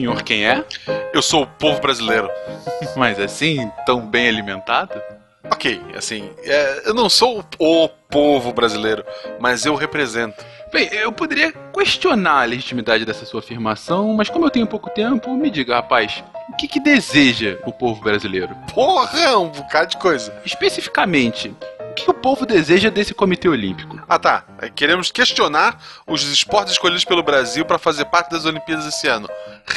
senhor quem é? Eu sou o povo brasileiro. Mas assim, tão bem alimentado? Ok, assim, é, eu não sou o, o povo brasileiro, mas eu represento. Bem, eu poderia questionar a legitimidade dessa sua afirmação, mas como eu tenho pouco tempo, me diga, rapaz, o que, que deseja o povo brasileiro? Porra, um bocado de coisa. Especificamente, o que o povo deseja desse Comitê Olímpico? Ah tá, É, queremos questionar os esportes escolhidos pelo Brasil para fazer parte das Olimpíadas esse ano.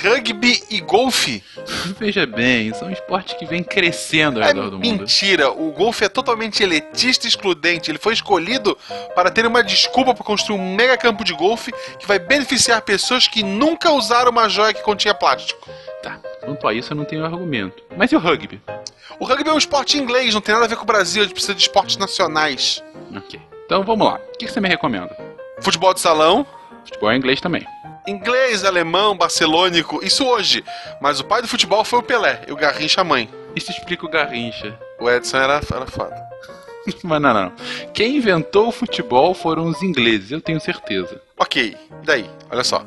Rugby e golfe? Veja bem, são esportes que vêm crescendo ao É redor do mundo. mentira, o golfe é totalmente elitista e excludente. Ele foi escolhido para ter uma desculpa para construir um mega campo de golfe que vai beneficiar pessoas que nunca usaram uma joia que continha plástico. Tá, quanto a isso eu não tenho argumento. Mas e o rugby? O rugby é um esporte inglês, não tem nada a ver com o Brasil, a gente precisa de esportes nacionais. Ok. Então vamos lá. O que você me recomenda? Futebol de salão, Futebol é inglês também. inglês, alemão, barcelônico, isso hoje. Mas o pai do futebol foi o Pelé e o Garrincha a mãe. Isso explica o Garrincha. O Edson era, era foda. Mas não, não. Quem inventou o futebol foram os ingleses, eu tenho certeza. Ok, daí, olha só.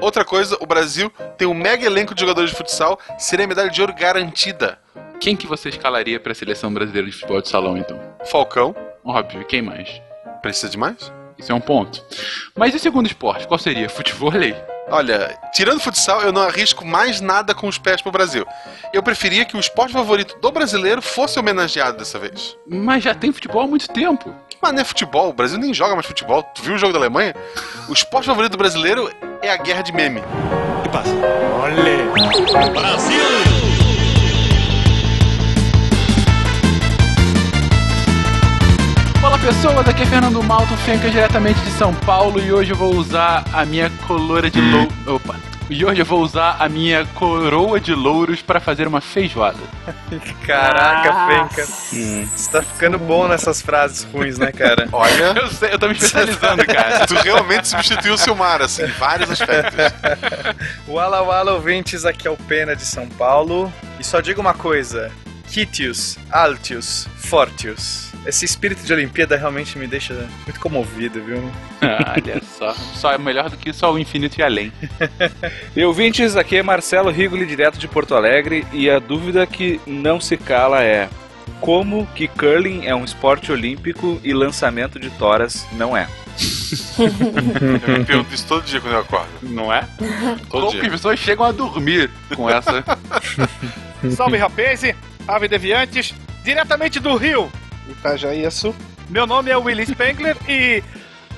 Outra coisa, o Brasil tem um mega elenco de jogadores de futsal, seria medalha de ouro garantida. Quem que você escalaria para a seleção brasileira de futebol de salão, então? Falcão, Óbvio, quem mais? precisa de mais? Isso é um ponto. Mas e o segundo esporte? Qual seria? Futebol Olha, tirando futsal, eu não arrisco mais nada com os pés pro Brasil. Eu preferia que o esporte favorito do brasileiro fosse homenageado dessa vez. Mas já tem futebol há muito tempo. Mas não é futebol, o Brasil nem joga mais futebol. Tu viu o jogo da Alemanha? O esporte favorito do brasileiro é a guerra de meme. Fala pessoas, aqui é Fernando Malto, Fencas diretamente de São Paulo e hoje eu vou usar a minha coloura de lou... Opa! E hoje eu vou usar a minha coroa de louros para fazer uma feijoada. Caraca, Ah. Fenca. Você tá ficando bom nessas frases ruins, né, cara? Olha, Eu sei, eu tô me especializando, cara. tu realmente substituiu o Silmar, assim, em vários aspectos. Wala Wala ouvintes, aqui é o Pena de São Paulo. E só digo uma coisa: Quitius, Altius, Fortius. Esse espírito de Olimpíada realmente me deixa muito comovido, viu? Ah, Olha só, só é melhor do que só o infinito e além. E ouvintes, aqui é Marcelo Rigoli, direto de Porto Alegre, e a dúvida que não se cala é: como que curling é um esporte olímpico e lançamento de toras não é? Eu me pergunto isso todo dia quando eu acordo. Não é? Todo Como que dia. as pessoas chegam a dormir com essa? Salve rapazes, ave deviantes, diretamente do Rio, Itajaí-Açu. Meu nome é Willy Spengler e.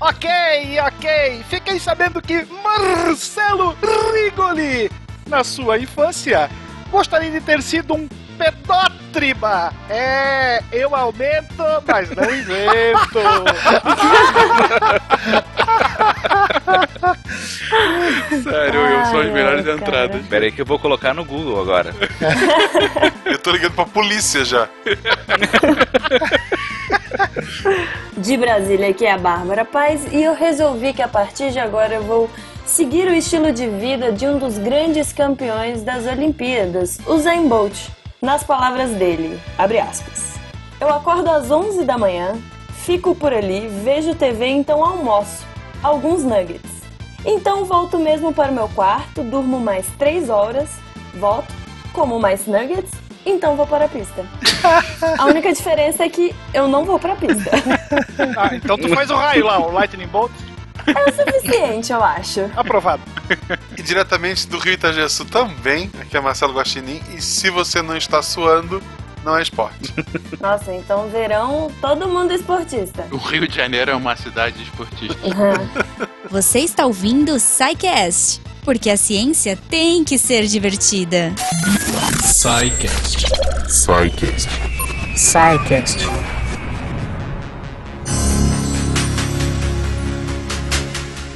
Ok, ok, fiquei sabendo que Marcelo Rigoli, na sua infância, gostaria de ter sido um pedótriba. É, eu aumento, mas não invento. Sério, eu sou as melhores Ai, entradas. Pera aí que eu vou colocar no Google agora. Eu tô ligando pra polícia já. De Brasília, aqui é a Bárbara Paz e eu resolvi que a partir de agora eu vou seguir o estilo de vida de um dos grandes campeões das Olimpíadas, o Zayn Bolt. Nas palavras dele, abre aspas. Eu acordo às 11 da manhã, fico por ali, vejo TV, então almoço. Alguns nuggets. Então volto mesmo para o meu quarto, durmo mais 3 horas, volto, como mais nuggets, então vou para a pista. A única diferença é que eu não vou pra pista. Ah, então tu faz o raio lá, o Lightning Bolt, É o suficiente, eu acho. aprovado. E diretamente do Rio Itajaçu também, aqui é Marcelo Guaxinim. E se você não está suando, não é esporte. Nossa, então verão, todo mundo esportista. O Rio de Janeiro é uma cidade esportista. Você está ouvindo o SciCast, porque a ciência tem que ser divertida.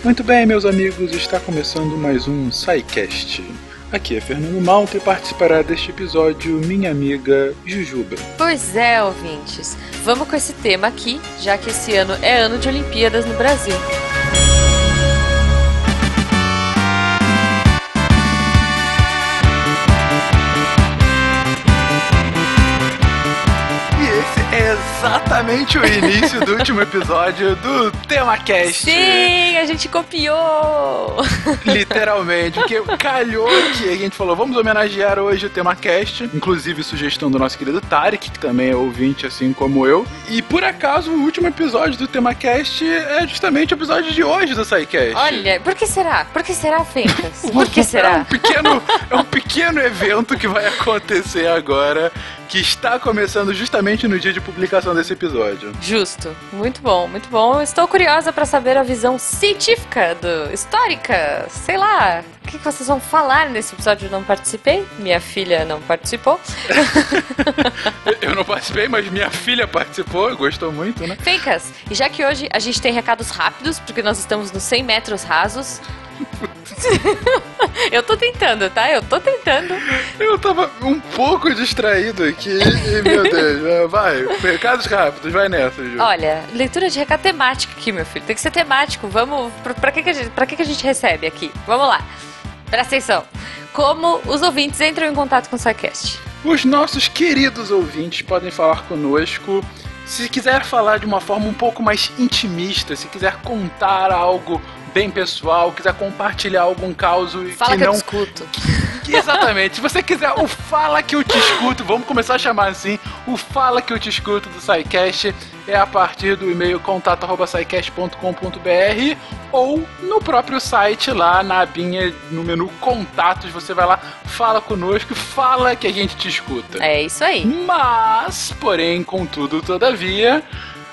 Muito bem, meus amigos, está começando mais um SciCast. Aqui é Fernando Malta e participará deste episódio minha amiga Jujuba. Pois é, ouvintes. Vamos com esse tema aqui, já que esse ano é ano de Olimpíadas no Brasil. Exatamente o início do último episódio do TemaCast. Sim, a gente copiou! Literalmente, porque calhou que a gente falou, vamos homenagear hoje o TemaCast, inclusive sugestão do nosso querido Tarek, que também é ouvinte assim como eu. E por acaso o último episódio do TemaCast é justamente o episódio de hoje do SciCast. Olha, por que será? Por que será, Fencas? Por que É um será? pequeno, é um pequeno evento que vai acontecer agora, que está começando justamente no dia de publicação desse episódio. Justo. Muito bom, muito bom. Estou curiosa para saber a visão científica, do, histórica, sei lá. O que que vocês vão falar nesse episódio? Eu não participei, minha filha não participou. Eu não participei, mas minha filha participou, gostou muito, né? Fencas, e já que hoje a gente tem recados rápidos, porque nós estamos nos 100 metros rasos. eu tô tentando, tá? Eu tô tentando. Eu tava um pouco distraído aqui e, meu Deus, vai, recados rápidos, vai nessa, Ju. Olha, leitura de recado temática aqui, meu filho. Tem que ser temático. Vamos. Pra, pra que, que, a gente, pra que, que a gente recebe aqui? Vamos lá. Presta atenção. Como os ouvintes entram em contato com o SciCast? Os nossos queridos ouvintes podem falar conosco. Se quiser falar de uma forma um pouco mais intimista, se quiser contar algo bem pessoal, quiser compartilhar algum caos Fala que que eu não escuto. Exatamente. Se você quiser o Fala Que Eu Te Escuto, vamos começar a chamar assim, o Fala Que Eu Te Escuto do SciCast é a partir do e-mail contato.scicast.com.br ou no próprio site lá na abinha, no menu Contatos, você vai lá, fala conosco, fala que a gente te escuta. É isso aí. Mas, porém, contudo, todavia,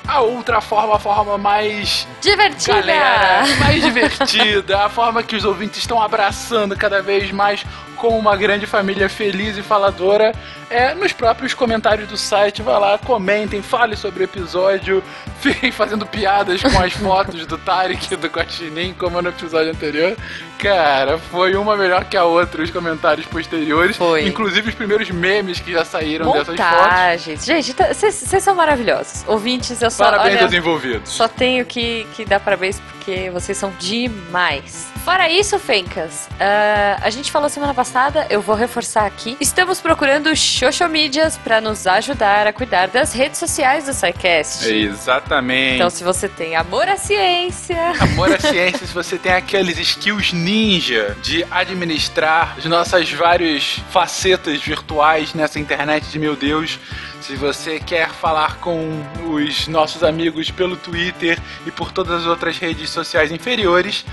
a outra forma, a forma mais Divertida! galera mais divertida, a forma que os ouvintes estão abraçando cada vez mais como uma grande família feliz e faladora, é nos próprios comentários do site. Vai lá, comentem, falem sobre o episódio, fiquem fazendo piadas com as fotos do Tarek e do Guaxinim, como no episódio anterior. Cara, foi uma melhor que a outra, os comentários posteriores. Foi. Inclusive os primeiros memes que já saíram dessas fotos. Montagens. Gente, tá- vocês são maravilhosos. Ouvintes, eu só. Parabéns olha, aos envolvidos. Só tenho que, que dar parabéns porque vocês são demais. Fora isso, Fencas, ah, a gente falou semana passada, eu vou reforçar aqui. Estamos procurando social medias para nos ajudar a cuidar das redes sociais do SciCast. Exatamente. Então, se você tem amor à ciência, Amor à ciência, se você tem aqueles skills ninja de administrar as nossas várias facetas virtuais nessa internet de meu Deus, se você quer falar com os nossos amigos pelo Twitter e por todas as outras redes sociais inferiores,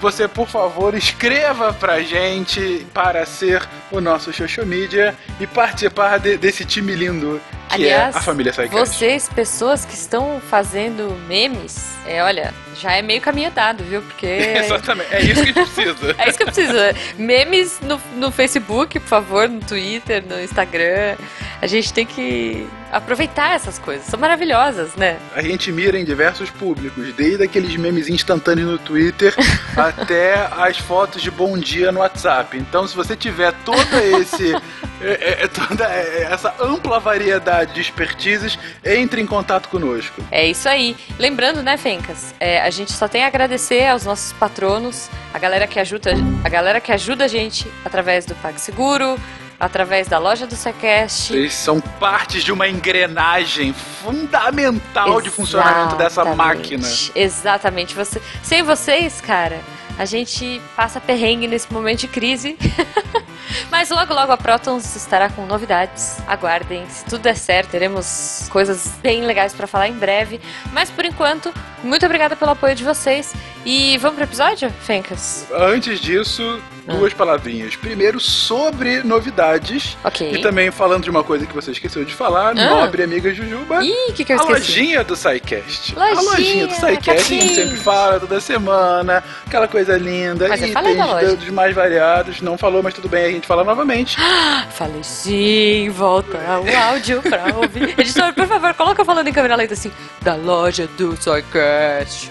você, por favor, escreva pra gente para ser o nosso social media e participar de- desse time lindo que aliás, é a família Psycast. vocês, pessoas que estão fazendo memes, é, olha, já é meio caminho andado, viu? Porque Exatamente, é isso que a gente precisa. É isso que eu preciso. Memes no, no Facebook, por favor, no Twitter, no Instagram. A gente tem que aproveitar essas coisas. São maravilhosas, né? A gente mira em diversos públicos, desde aqueles memes instantâneos no Twitter até as fotos de bom dia no WhatsApp. Então, se você tiver toda esse é, é, toda essa ampla variedade de expertises, entre em contato conosco. É isso aí. Lembrando, né, Fencas? é, a gente só tem a agradecer aos nossos patronos, a galera que ajuda a galera que ajuda a gente através do PagSeguro, através da loja do Secast. Eles são partes de uma engrenagem fundamental de funcionamento dessa Exatamente. máquina. Exatamente. Você, sem vocês, cara, a gente passa perrengue nesse momento de crise. Mas logo, logo a Protons estará com novidades. Aguardem. Se tudo der certo, teremos coisas bem legais pra falar em breve. Mas por enquanto, muito obrigada pelo apoio de vocês. E vamos pro episódio, Fencas? Antes disso, duas palavrinhas. Primeiro, sobre novidades. Ok. E também falando de uma coisa que você esqueceu de falar, nobre amiga Jujuba. Ih, o que, que eu a esqueci? lojinha do SciCast. a Lojinha, lojinha do SciCast, a gente Capricho. sempre fala toda semana, aquela coisa linda, Mas da itens loja. dos mais variados. Não falou, mas tudo bem, a gente fala novamente. Falei sim, volta o áudio pra ouvir. Editor, por favor, coloca falando em câmera lenta assim, da loja do SciCast.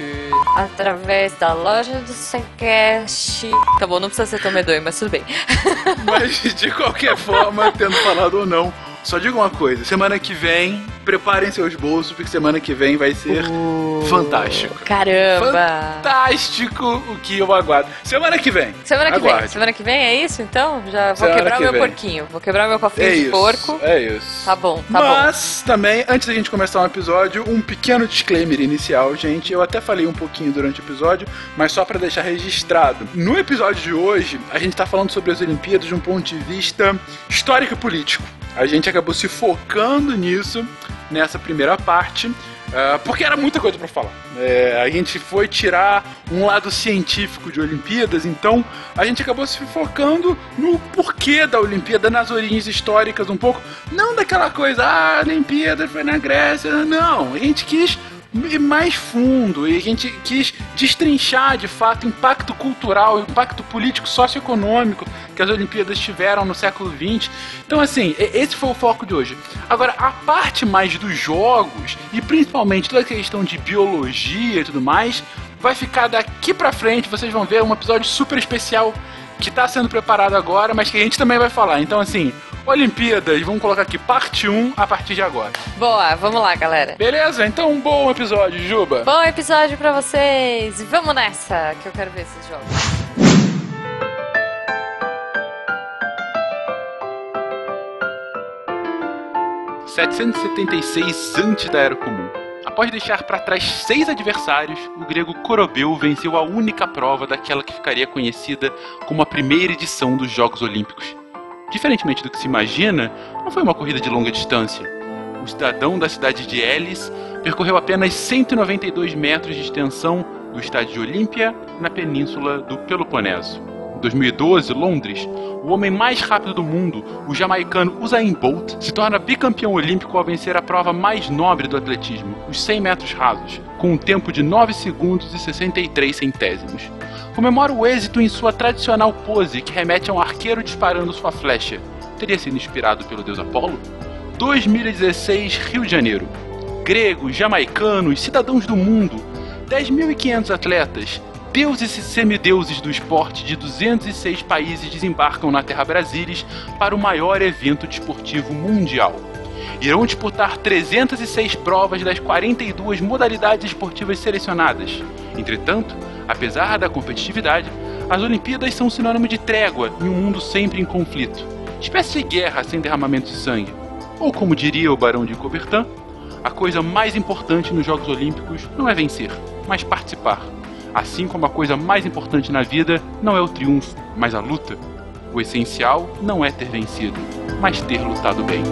Através da loja do SciCast. Tá bom, não precisa ser tão medonho, mas tudo bem. Mas de qualquer forma, tendo falado ou não, só digo uma coisa: semana que vem preparem seus bolsos, porque semana que vem vai ser fantástico. Caramba! Fantástico o que eu aguardo. Semana que vem. Semana que Aguarde. vem. Semana que vem é isso, então? Já vou Semana quebrar que meu vem. porquinho. Vou quebrar meu cofrinho É de isso. porco. É isso. Tá bom, tá bom. Mas também, antes da gente começar um episódio, um pequeno disclaimer inicial, gente. Eu até falei um pouquinho durante o episódio, mas só pra deixar registrado. No episódio de hoje, a gente tá falando sobre as Olimpíadas de um ponto de vista histórico e político. A gente acabou se focando nisso nessa primeira parte. ah, porque era muita coisa pra falar. É, a gente foi tirar um lado científico de Olimpíadas, então a gente acabou se focando no porquê da Olimpíada, nas origens históricas um pouco. Não daquela coisa, ah, a Olimpíada foi na Grécia. Não, a gente quis mais fundo e a gente quis destrinchar de fato o impacto cultural, o impacto político, socioeconômico que as Olimpíadas tiveram no século XX. Então, assim, esse foi o foco de hoje. Agora, a parte mais dos jogos e principalmente toda a questão de biologia e tudo mais vai ficar daqui pra frente. Vocês vão ver um episódio super especial que está sendo preparado agora, mas que a gente também vai falar. Então, assim, Olimpíadas, vamos colocar aqui parte 1 a partir de agora. Boa, vamos lá, galera. Beleza? Então, um bom episódio, Juba. Bom episódio pra vocês. E Vamos nessa, que eu quero ver esses jogos. 776 antes da Era Comum. Após deixar para trás seis adversários, o grego Corobeu venceu a única prova daquela que ficaria conhecida como a primeira edição dos Jogos Olímpicos. Diferentemente do que se imagina, não foi uma corrida de longa distância. O cidadão da cidade de Elis percorreu apenas 192 metros de extensão do estádio de Olímpia na península do Peloponeso. Em 2012, Londres, o homem mais rápido do mundo, o jamaicano Usain Bolt, se torna bicampeão olímpico ao vencer a prova mais nobre do atletismo, os 100 metros rasos, com um tempo de 9 segundos e 63 centésimos. Comemora o êxito em sua tradicional pose, que remete a um arqueiro disparando sua flecha. Teria sido inspirado pelo deus Apolo? 2016, Rio de Janeiro. Gregos, jamaicanos, cidadãos do mundo, 10.500 atletas, deuses e semideuses do esporte de 206 países desembarcam na Terra Brasilis para o maior evento desportivo mundial. Irão disputar 306 provas das 42 modalidades esportivas selecionadas. Entretanto, apesar da competitividade, as Olimpíadas são sinônimo de trégua em um mundo sempre em conflito. Espécie de guerra sem derramamento de sangue. Ou como diria o Barão de Coubertin, a coisa mais importante nos Jogos Olímpicos não é vencer, mas participar. Assim como a coisa mais importante na vida não é o triunfo, mas a luta. O essencial não é ter vencido, mas ter lutado bem.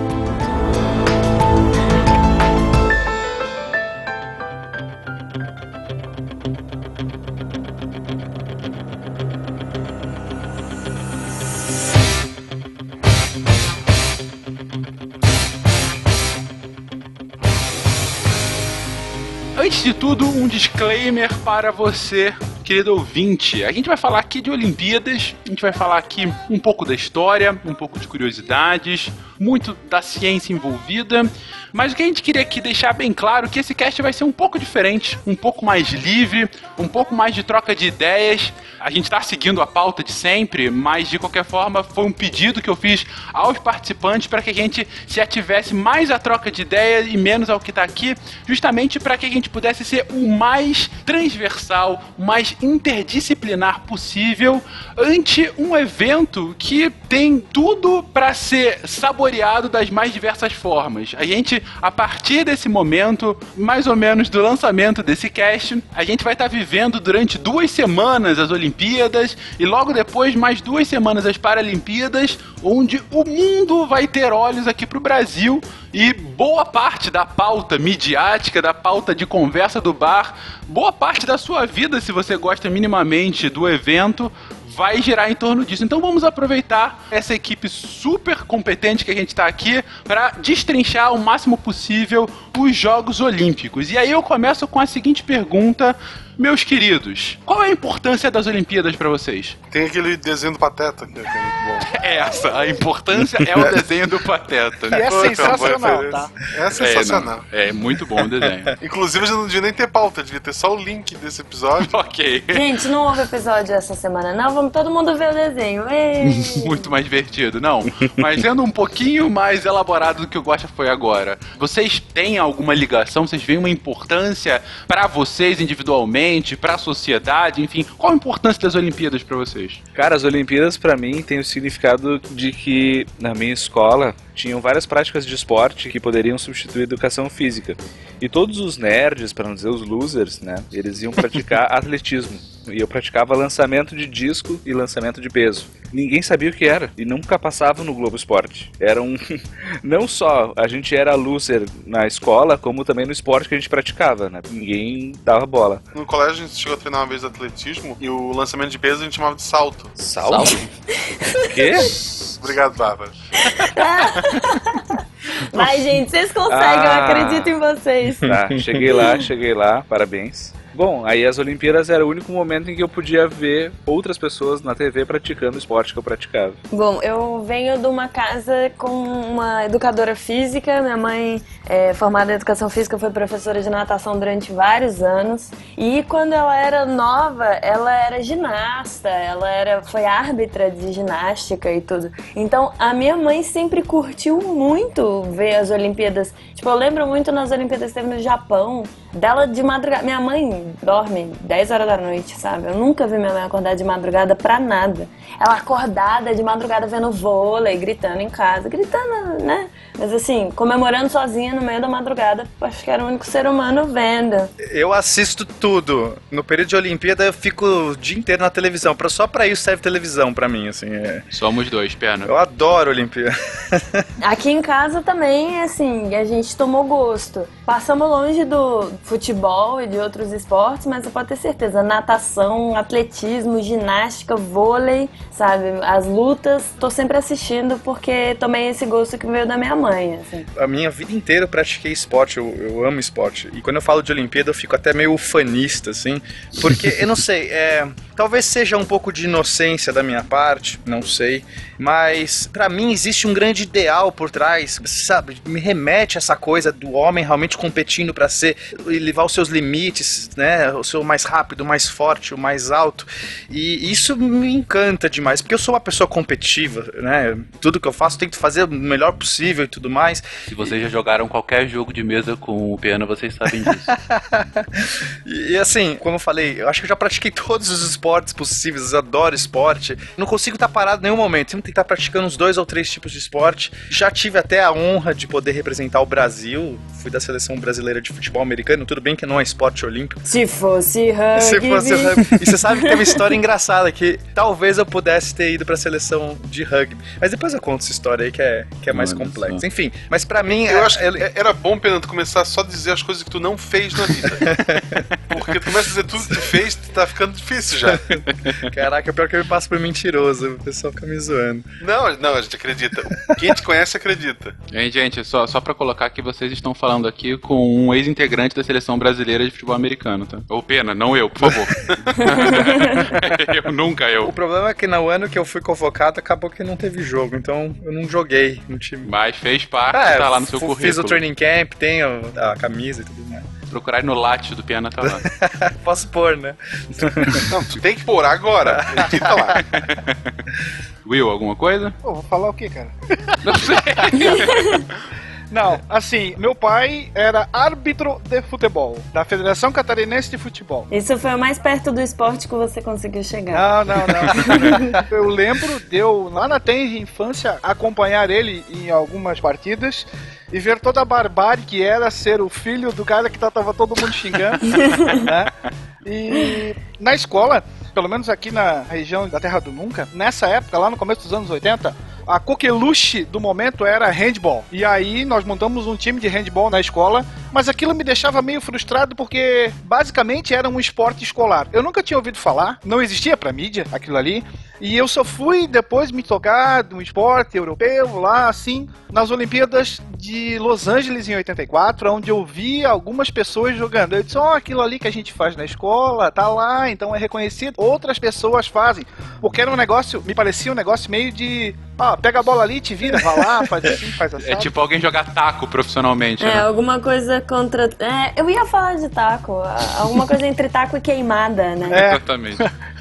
Tudo, um disclaimer para você, querido ouvinte. A gente vai falar aqui de Olimpíadas, a gente vai falar aqui um pouco da história, um pouco de curiosidades, muito da ciência envolvida. Mas o que a gente queria aqui deixar bem claro é que esse cast vai ser um pouco diferente, um pouco mais livre, um pouco mais de troca de ideias. A gente está seguindo a pauta de sempre, mas de qualquer forma foi um pedido que eu fiz aos participantes para que a gente se ativesse mais à troca de ideias e menos ao que está aqui, justamente para que a gente pudesse ser o mais transversal, o mais interdisciplinar possível ante um evento que tem tudo para ser saboreado das mais diversas formas. A gente, a partir desse momento, mais ou menos do lançamento desse cast, a gente vai estar vivendo durante duas semanas as Olimpíadas e logo depois mais duas semanas as Paralimpíadas, onde o mundo vai ter olhos aqui para o Brasil e boa parte da pauta midiática, da pauta de conversa do bar, boa parte da sua vida, se você gosta minimamente do evento, vai girar em torno disso. Então vamos aproveitar essa equipe super competente que a gente está aqui para destrinchar o máximo possível os Jogos Olímpicos. E aí eu começo com a seguinte pergunta, meus queridos: qual é a importância das Olimpíadas pra vocês? Tem aquele desenho do Pateta que é, que é muito bom. É essa, a importância é o desenho do Pateta. E é Pô, sensacional, tá? referência. É sensacional. É, não, é muito bom o desenho. Inclusive, a gente não devia nem ter pauta, devia ter só o link desse episódio. ok. Gente, não houve episódio essa semana, não. Vamos todo mundo ver o desenho. Ei. Muito mais divertido, não. Mas sendo um pouquinho mais elaborado do que o Gosta foi agora. Vocês têm alguma ligação? Vocês veem uma importância pra vocês individualmente, pra sociedade, enfim? Qual a importância das Olimpíadas pra vocês? Cara, as Olimpíadas pra mim tem o significado de que na minha escola tinham várias práticas de esporte que poderiam substituir a educação física. E todos os nerds, para não dizer os losers, né, eles iam praticar atletismo. E eu praticava lançamento de disco e lançamento de peso. Ninguém sabia o que era e nunca passava no Globo Esporte. Era um não só a gente era loser na escola, como também no esporte que a gente praticava, né? Ninguém dava bola. No colégio, a gente chegou a treinar uma vez atletismo e o lançamento de peso a gente chamava de salto. Salto? O quê? Obrigado, Bárbara. Vai, gente, vocês conseguem, eu Ah. acredito em vocês. Tá, cheguei lá, cheguei lá, parabéns. Bom, aí as Olimpíadas era o único momento em que eu podia ver outras pessoas na TV praticando o esporte que eu praticava. Bom, eu venho de uma casa com uma educadora física. Minha mãe é formada em educação física, foi professora de natação durante vários anos. E quando ela era nova, ela era ginasta, ela era foi árbitra de ginástica e tudo. Então, a minha mãe sempre curtiu muito ver as Olimpíadas. Tipo, eu lembro muito nas Olimpíadas que teve no Japão, dela de madrugada. Minha mãe dorme 10 horas da noite, sabe? Eu nunca vi minha mãe acordar de madrugada pra nada. Ela acordada de madrugada vendo vôlei, gritando em casa, gritando, né? Mas assim, comemorando sozinha no meio da madrugada, acho que era o único ser humano vendo. Eu assisto tudo. No período de Olimpíada eu fico o dia inteiro na televisão. Pra- Só pra isso serve televisão pra mim, assim. é. Somos dois, pena. Eu adoro Olimpíada. Aqui em casa também, assim, a gente tomou gosto. Passamos longe do futebol e de outros esportes, mas você pode ter certeza, natação, atletismo, ginástica, vôlei, sabe? As lutas, tô sempre assistindo porque tomei esse gosto que veio da minha mãe, assim. A minha vida inteira eu pratiquei esporte, eu, eu amo esporte. E quando eu falo de Olimpíada eu fico até meio fanista, assim. Porque, eu não sei, é, talvez seja um pouco de inocência da minha parte, não sei. Mas pra mim existe um grande ideal por trás, sabe? Me remete a essa coisa do homem realmente competindo pra ser levar os seus limites, né? O seu mais rápido, o mais forte, o mais alto. E isso me encanta demais, porque eu sou uma pessoa competitiva, né? Tudo que eu faço eu tento fazer o melhor possível tudo mais. Se vocês já jogaram qualquer jogo de mesa com o Pena, vocês sabem disso. E, e assim, como eu falei, eu acho que eu já pratiquei todos os esportes possíveis, eu adoro esporte. Não consigo estar parado em nenhum momento, sempre tem que estar praticando uns dois ou três tipos de esporte. Já tive até a honra de poder representar o Brasil, fui da seleção brasileira de futebol americano, tudo bem que não é esporte olímpico. Se fosse rugby... Se fosse rugby. E você sabe que tem uma história engraçada que talvez eu pudesse ter ido pra seleção de rugby. Mas depois eu conto essa história aí que é, que é mais Olha complexa. Enfim, mas pra mim. Eu é- acho que é- era bom, Pena, tu começar só a dizer as coisas que tu não fez na vida. Porque tu começa a dizer tudo que tu fez, tá ficando difícil já. Caraca, pior que eu me passo por mentiroso, o pessoal fica me zoando. Não, não, a gente acredita. Quem te conhece acredita. Hein, gente, só, só pra colocar que vocês estão falando aqui com um ex-integrante da seleção brasileira de futebol americano, tá? Ou Pena, não eu, por favor. eu nunca O eu. problema é que no ano que eu fui convocado, acabou que não teve jogo, então eu não joguei no time. Mas fez parte, É, tá lá no seu currículo. Fiz o training camp, tenho a camisa e tudo mais. Procurar no latte do Pena, tá lá. Posso pôr, né? Não, tu tem que pôr agora. Edita lá. Will, alguma coisa? Pô, vou falar o quê, cara? Não sei. Não, assim, meu pai era árbitro de futebol, da Federação Catarinense de Futebol. Isso foi o mais perto do esporte que você conseguiu chegar. Não, não, não. Eu lembro de eu, lá na tenra infância, acompanhar ele em algumas partidas e ver toda a barbárie que era ser o filho do cara que tava todo mundo xingando. né? E na escola, pelo menos aqui na região da Terra do Nunca, nessa época, lá no começo dos anos 80, A coqueluche do momento era handball. E aí nós montamos um time de handball na escola, mas aquilo me deixava meio frustrado porque basicamente era um esporte escolar. Eu nunca tinha ouvido falar, não existia pra mídia aquilo ali. E eu só fui depois me tocar de um esporte europeu lá, assim, nas Olimpíadas de Los Angeles em 84, onde eu vi algumas pessoas jogando. Eu disse, ó, aquilo ali que a gente faz na escola, tá lá, então é reconhecido. Outras pessoas fazem. Porque era um negócio, me parecia um negócio meio de. Ah, pega a bola ali, te vira, vai lá, faz assim, faz assim. É tipo alguém jogar taco profissionalmente, É, né? alguma coisa contra. É, eu ia falar de taco. Alguma coisa entre taco e queimada, né? É, Exatamente.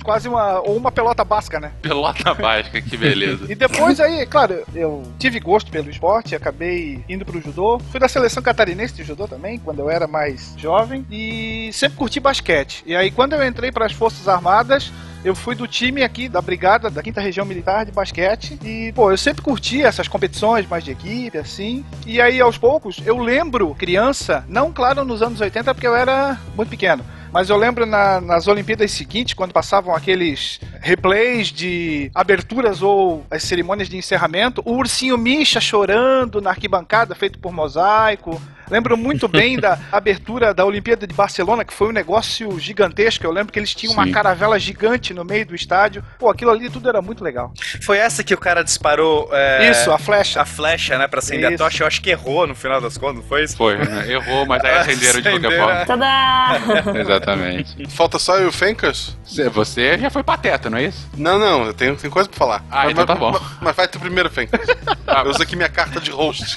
Quase uma. Ou uma pelota basca, né? Pelota básica, que beleza. E depois aí, claro, eu tive gosto pelo esporte, acabei indo pro judô. Fui da seleção catarinense de judô também, quando eu era mais jovem. E sempre curti basquete. E aí, quando eu entrei para as Forças Armadas, eu fui do time aqui da brigada da quinta região militar de basquete e pô, eu sempre curti essas competições mais de equipe assim. E aí aos poucos eu lembro criança, não claro nos anos 80 porque eu era muito pequeno, mas eu lembro na- nas Olimpíadas seguintes, quando passavam aqueles replays de aberturas ou as cerimônias de encerramento, o ursinho Misha chorando na arquibancada, feito por mosaico. Lembro muito bem da abertura da Olimpíada de Barcelona, que foi um negócio gigantesco. Eu lembro que eles tinham uma Sim. caravela gigante no meio do estádio. Pô, aquilo ali tudo era muito legal. Foi essa que o cara disparou é, Isso, a flecha. a flecha, né, pra acender Isso. a tocha. Eu acho que errou no final das contas, não foi isso? Foi, né? errou, mas aí acenderam de qualquer forma. Tadá! Exatamente. Falta só eu e o Fencas? Você- já foi pateta, não é isso? Não, não, eu tenho, tenho coisa pra falar. Ah, mas, então tá bom. Mas, mas vai tu primeiro, Fencas. Ah, Eu uso aqui minha carta de host.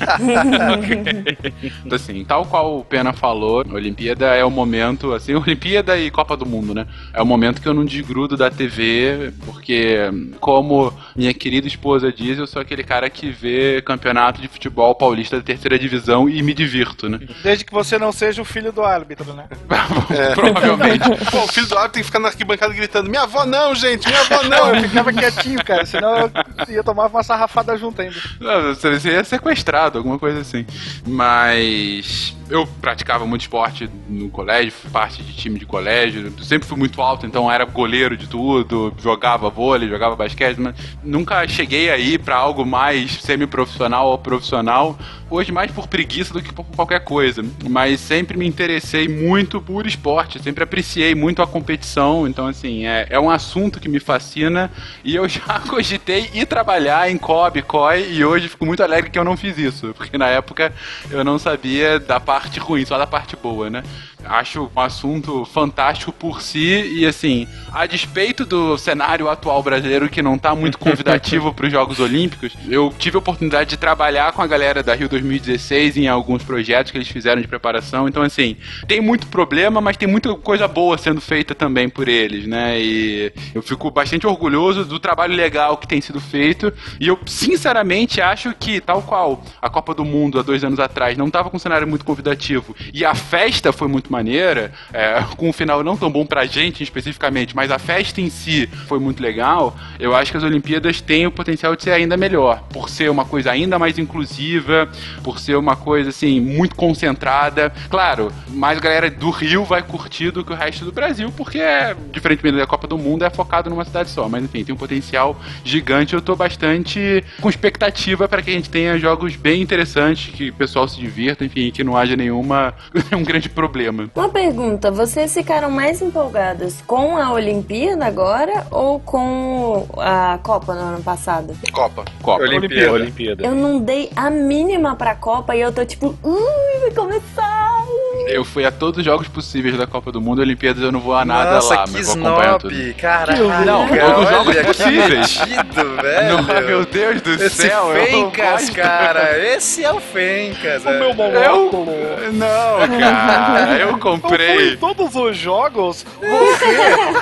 Então, assim, tal qual o Pena falou, a Olimpíada é o momento, assim, Olimpíada e Copa do Mundo, né? É o momento que eu não desgrudo da TV, porque, como minha querida esposa diz, eu sou aquele cara que vê campeonato de futebol paulista da terceira divisão e me divirto, né? Desde que você não seja o filho do árbitro, né? Provavelmente. Pô, o filho do árbitro tem que ficar na arquibancada gritando: Minha avó não, gente, minha avó Não, eu ficava quietinho, cara, senão eu ia tomar uma sarrafada junto ainda. Não, Você você ia sequestrado, alguma coisa assim. Mas mas eu praticava muito esporte no colégio, parte de time de colégio, sempre fui muito alto, então era goleiro de tudo, jogava vôlei, jogava basquete, mas nunca cheguei aí pra algo mais semi-profissional ou profissional. Hoje mais por preguiça do que por qualquer coisa, mas sempre me interessei muito por esporte, sempre apreciei muito a competição, então assim, é, é um assunto que me fascina e eu já cogitei ir trabalhar em COB, COI e hoje fico muito alegre que eu não fiz isso, porque na época eu não sabia da parte ruim, só da parte boa, né? Acho um assunto fantástico por si e assim, a despeito do cenário atual brasileiro que não tá muito convidativo para os Jogos Olímpicos, eu tive a oportunidade de trabalhar com a galera da Rio 2016 em alguns projetos que eles fizeram de preparação, então assim, tem muito problema, mas tem muita coisa boa sendo feita também por eles, né? E eu fico bastante orgulhoso do trabalho legal que tem sido feito e eu sinceramente acho que tal qual a Copa do Mundo há dois anos atrás não tava com um cenário muito convidativo e a festa foi muito maneira, é, com um final não tão bom pra gente especificamente, mas a festa em si foi muito legal, eu acho que as Olimpíadas têm o potencial de ser ainda melhor, por ser uma coisa ainda mais inclusiva, por ser uma coisa assim, muito concentrada. Claro, mais galera do Rio vai curtir do que o resto do Brasil, porque é, diferentemente da Copa do Mundo, é focado numa cidade só. Mas enfim, tem um potencial gigante. Eu tô bastante com expectativa para que a gente tenha jogos bem interessantes, que o pessoal se divirta, enfim, que não haja nenhuma nenhum grande problema. Uma pergunta: vocês ficaram mais empolgados com a Olimpíada agora ou com a Copa no ano passado? Copa. Copa. Olimpíada. Olimpíada. Eu não dei a mínima pra Copa e eu tô tipo, ui, vai começar! Eu fui a todos os jogos possíveis da Copa do Mundo, Olimpíadas eu não vou a nada Nossa, lá, que mas vou acompanhar tudo. snob, caralho. Não, todos os jogos olha, possíveis. metido, velho. Não, meu Deus do Esse céu, eu Fencas, cara. Esse é o Fencas. O é. meu monóculo. Não, cara, eu Eu fui comprei. em todos os jogos. Você,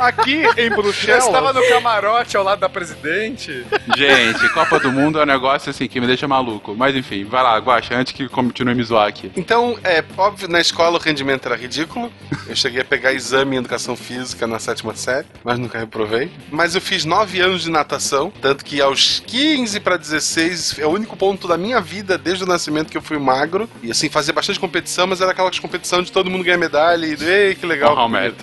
aqui em Eu Bruxelas. estava no camarote ao lado da presidente. Gente, Copa do Mundo é um negócio assim que me deixa maluco. Mas enfim, vai lá, Guaxa, antes que continue a me zoar aqui. Então, é óbvio, na escola o rendimento era ridículo. Eu cheguei a pegar exame em educação física na sétima série, mas nunca reprovei. Mas eu fiz nove anos de natação, tanto que aos 15 para 16 é o único ponto da minha vida desde o nascimento que eu fui magro. E assim, fazia bastante competição, mas era aquela competição de todo mundo ganhar medalha e ei, que legal. Honrar.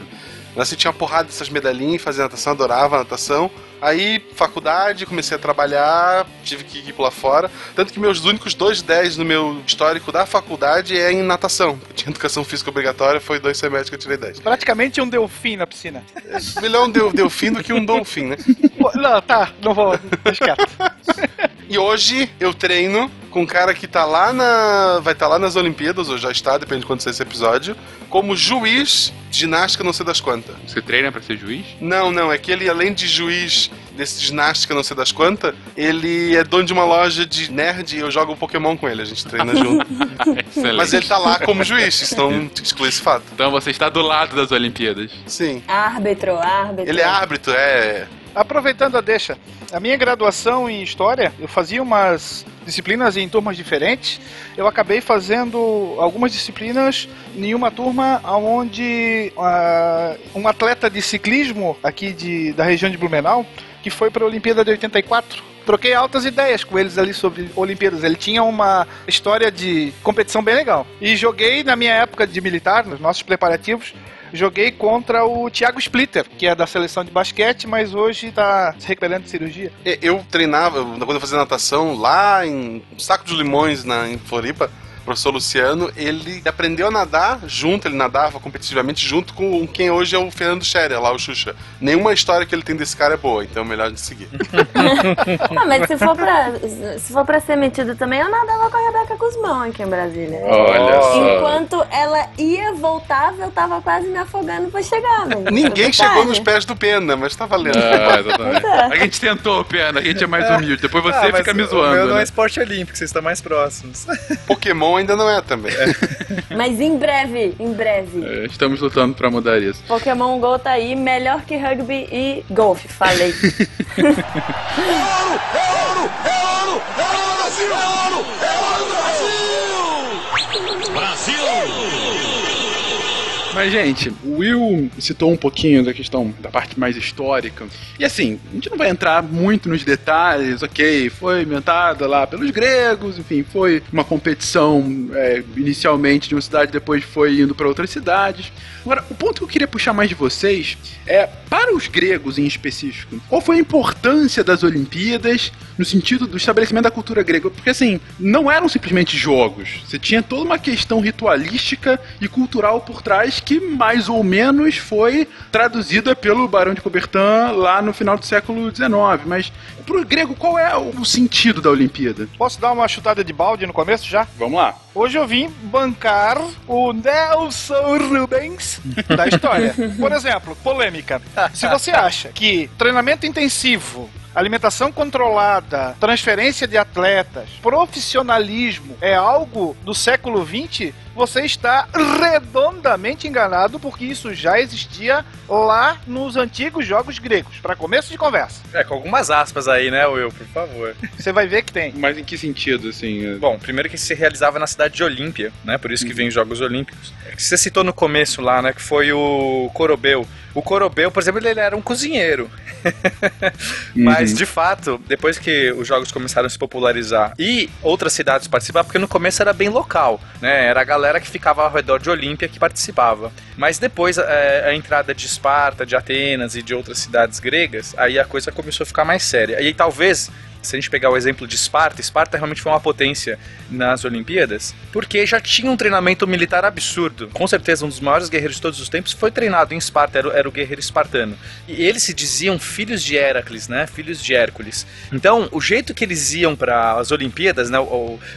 Nasci tinha uma porrada dessas medalhinhas, fazia natação, adorava natação. Aí, faculdade, comecei a trabalhar, tive que ir lá fora. Tanto que meus únicos dois 10 no meu histórico da faculdade é em natação. Eu tinha educação física obrigatória, foi dois semestres que eu tirei 10. Praticamente um delfim na piscina. Melhor um delfim do que um dolfim, né? Não, tá, não vou. Deixa quieto. E hoje eu treino com um cara que tá lá na. Vai estar lá nas Olimpíadas, ou já está, depende de quando sair esse episódio, como juiz de ginástica não sei das quantas. Você treina pra ser juiz? Não, não, é que ele, além de juiz desse ginástica não sei das quantas, ele é dono de uma loja de nerd e eu jogo Pokémon com ele, a gente treina junto. Excelente. Mas ele tá lá como juiz, não exclui esse fato. Então você está do lado das Olimpíadas. Sim. Árbitro, árbitro. Ele é árbitro, é. Aproveitando a deixa, a minha graduação em História, eu fazia umas disciplinas em turmas diferentes. Eu acabei fazendo algumas disciplinas em uma turma onde um atleta de ciclismo aqui de, da região de Blumenau, que foi para a Olimpíada de 84, troquei altas ideias com eles ali sobre Olimpíadas. Ele tinha uma história de competição bem legal. E joguei na minha época de militar, nos nossos preparativos, joguei contra o Thiago Splitter, que é da seleção de basquete, mas hoje tá se recuperando de cirurgia. Eu treinava, quando eu fazia natação, lá em Saco de Limões, na, em Floripa, professor Luciano, ele aprendeu a nadar junto, ele nadava competitivamente junto com quem hoje é o Fernando Scherer, lá o Xuxa. Nenhuma história que ele tem desse cara é boa, então é melhor de seguir. Ah, mas se for, pra, se for pra ser metido também, eu nadava com a Rebeca Guzmão aqui em Brasília. Olha só. Enquanto ela ia, voltava, eu tava quase me afogando pra chegar. Mas Ninguém chegou nos pés do Pena, mas tá valendo. Ah, exatamente. É. A gente tentou, Pena, a gente é mais humilde. Depois você Ah, fica me O zoando. meu não né? é esporte olímpico, vocês estão mais próximos. Pokémon ainda não é também. Mas em breve, em breve. É, Estamos lutando pra mudar isso. Pokémon GO tá aí, melhor que rugby e golfe, falei. Mas, gente, o Will citou um pouquinho da questão da parte mais histórica. E assim, a gente não vai entrar muito nos detalhes, ok? Foi inventada lá pelos gregos, enfim, foi uma competição é, inicialmente de uma cidade, depois foi indo para outras cidades. Agora, o ponto que eu queria puxar mais de vocês é, para os gregos em específico, qual foi a importância das Olimpíadas no sentido do estabelecimento da cultura grega? Porque assim, não eram simplesmente jogos. Você tinha toda uma questão ritualística e cultural por trás que mais ou menos foi traduzida pelo Barão de Coubertin lá no final do século XIX. Mas pro grego, qual é o sentido da Olimpíada? Posso dar uma chutada de balde no começo já? Vamos lá. Hoje eu vim bancar o Nelson Rubens da história. Por exemplo, polêmica. Se você acha que treinamento intensivo, alimentação controlada, transferência de atletas, profissionalismo é algo do século XX, você está redondamente enganado, porque isso já existia lá nos antigos jogos gregos. Para começo de conversa, É, com algumas aspas aí, né, Will, por favor. você vai ver que tem. Mas em que sentido, assim? Bom, primeiro que se realizava na cidade de Olímpia, né? Por isso que vem os Jogos Olímpicos. Você citou no começo lá, né? Que foi o Corobeu. O Corobeu, por exemplo, ele era um cozinheiro. Mas, de fato, depois que os jogos começaram a se popularizar e outras cidades participavam, porque no começo era bem local, né? Era a galera que ficava ao redor de Olímpia que participava. Mas depois é, a entrada de Esparta, de Atenas e de outras cidades gregas, aí a coisa começou a ficar mais séria. E aí talvez se a gente pegar o exemplo de Esparta, Esparta realmente foi uma potência nas Olimpíadas, porque já tinha um treinamento militar absurdo. Com certeza, um dos maiores guerreiros de todos os tempos foi treinado em Esparta, era, o- era o guerreiro espartano. E eles se diziam filhos de Heracles, né? Filhos de Hércules. Então, o jeito que eles iam para as Olimpíadas, né?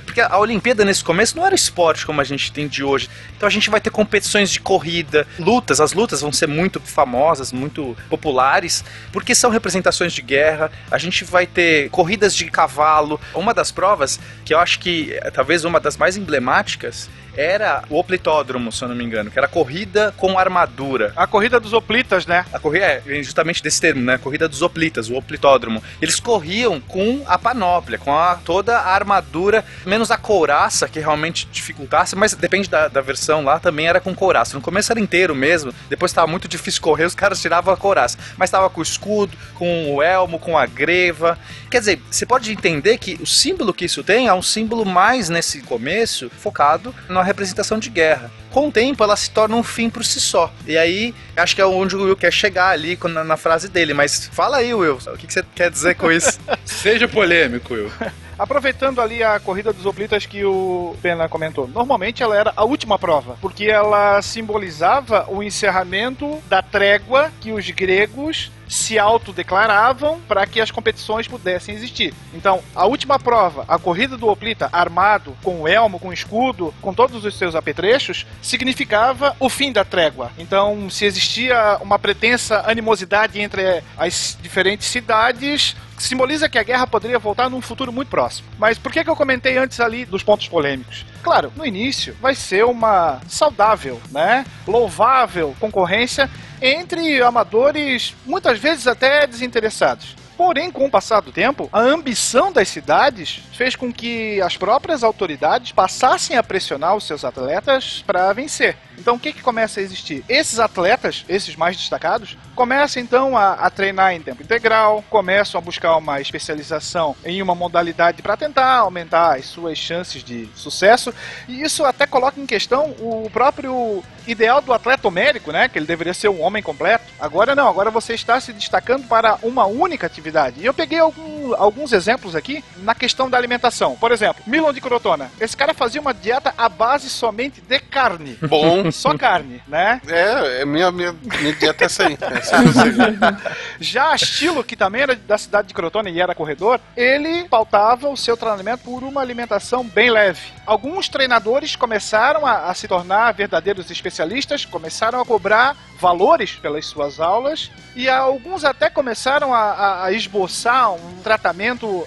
porque a Olimpíada nesse começo não era esporte como a gente tem de hoje. Então a gente vai ter competições de corrida, lutas, as lutas vão ser muito famosas, muito populares, porque são representações de guerra. A gente vai ter corridas de cavalo. Uma das provas, que eu acho que é talvez uma das mais emblemáticas, era o oplitódromo, se eu não me engano, que era corrida com armadura. A corrida dos hoplitas, né? A corrida é justamente desse termo, né? Corrida dos hoplitas, o oplitódromo. Eles corriam com a panóplia, com a, toda a armadura, menos a couraça, que realmente dificultasse, mas depende da, da versão lá, também era com couraça. No começo era inteiro mesmo, depois estava muito difícil correr, os caras tiravam a couraça. Mas estava com o escudo, com o elmo, com a greva. Quer dizer, você pode entender que o símbolo que isso tem é um símbolo mais nesse começo focado na representação de guerra. Com o tempo, ela se torna um fim por si só. E aí, acho que é onde o Will quer chegar ali na, na frase dele. Mas fala aí, Will, o que, que você quer dizer com isso? Seja polêmico, Will. Aproveitando ali a corrida dos hoplitas que o Pena comentou, normalmente ela era a última prova, porque ela simbolizava o encerramento da trégua que os gregos se autodeclaravam para que as competições pudessem existir. Então, a última prova, a corrida do hoplita armado com o elmo, com o escudo, com todos os seus apetrechos, significava o fim da trégua. Então, se existia uma pretensa animosidade entre as diferentes cidades, simboliza que a guerra poderia voltar num futuro muito próximo. Mas por que, que eu comentei antes ali dos pontos polêmicos? Claro, no início vai ser uma saudável, né? Louvável concorrência entre amadores, muitas vezes até desinteressados. Porém, com o passar do tempo, a ambição das cidades fez com que as próprias autoridades passassem a pressionar os seus atletas para vencer. Então, o que, que começa a existir? Esses atletas, esses mais destacados, começam então a, a treinar em tempo integral, começam a buscar uma especialização em uma modalidade para tentar aumentar as suas chances de sucesso. E isso até coloca em questão o próprio ideal do atleta homérico, né? Que ele deveria ser um homem completo. Agora não, agora você está se destacando para uma única atividade. E eu peguei algum- alguns exemplos aqui na questão da alimentação. Por exemplo, Milon de Crotona. Esse cara fazia uma dieta à base somente de carne. Bom. Só carne, né? É, é minha, minha, minha dieta é essa aí. Essa sei. Já Stilo, que também era da cidade de Crotone e era corredor, ele pautava o seu treinamento por uma alimentação bem leve. Alguns treinadores começaram a, a se tornar verdadeiros especialistas, começaram a cobrar valores pelas suas aulas e alguns até começaram a, a- a esboçar um tratamento,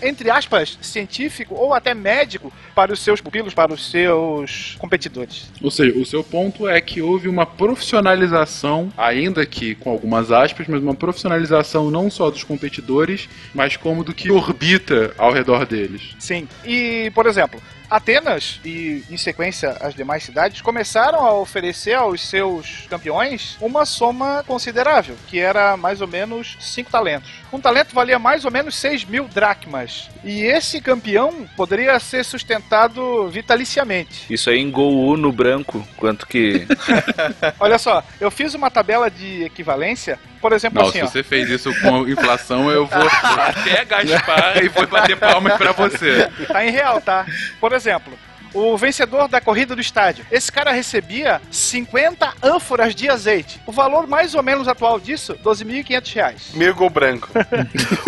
entre aspas, científico ou até médico para os seus pupilos, para os seus competidores. Ou seja, o seu ponto é que houve uma profissionalização, ainda que com algumas aspas, mas uma profissionalização não só dos competidores, mas como do que orbita ao redor deles. Sim. E, por exemplo, Atenas e, em sequência, as demais cidades começaram a oferecer aos seus campeões uma soma considerável, que era mais ou menos 5 talentos. Um talento valia mais ou menos 6 mil dracmas. E esse campeão poderia ser sustentado vitaliciamente. Isso aí em Gol no branco, quanto que. Olha só, eu fiz uma tabela de equivalência, por exemplo, Não, assim, se ó. você fez isso com inflação, eu vou até gaspar e vou bater palmas pra você. Tá em real, tá? Por exemplo, o vencedor da corrida do estádio. Esse cara recebia 50 ânforas de azeite. O valor mais ou menos atual disso, 12.500 reais. Meio gol branco.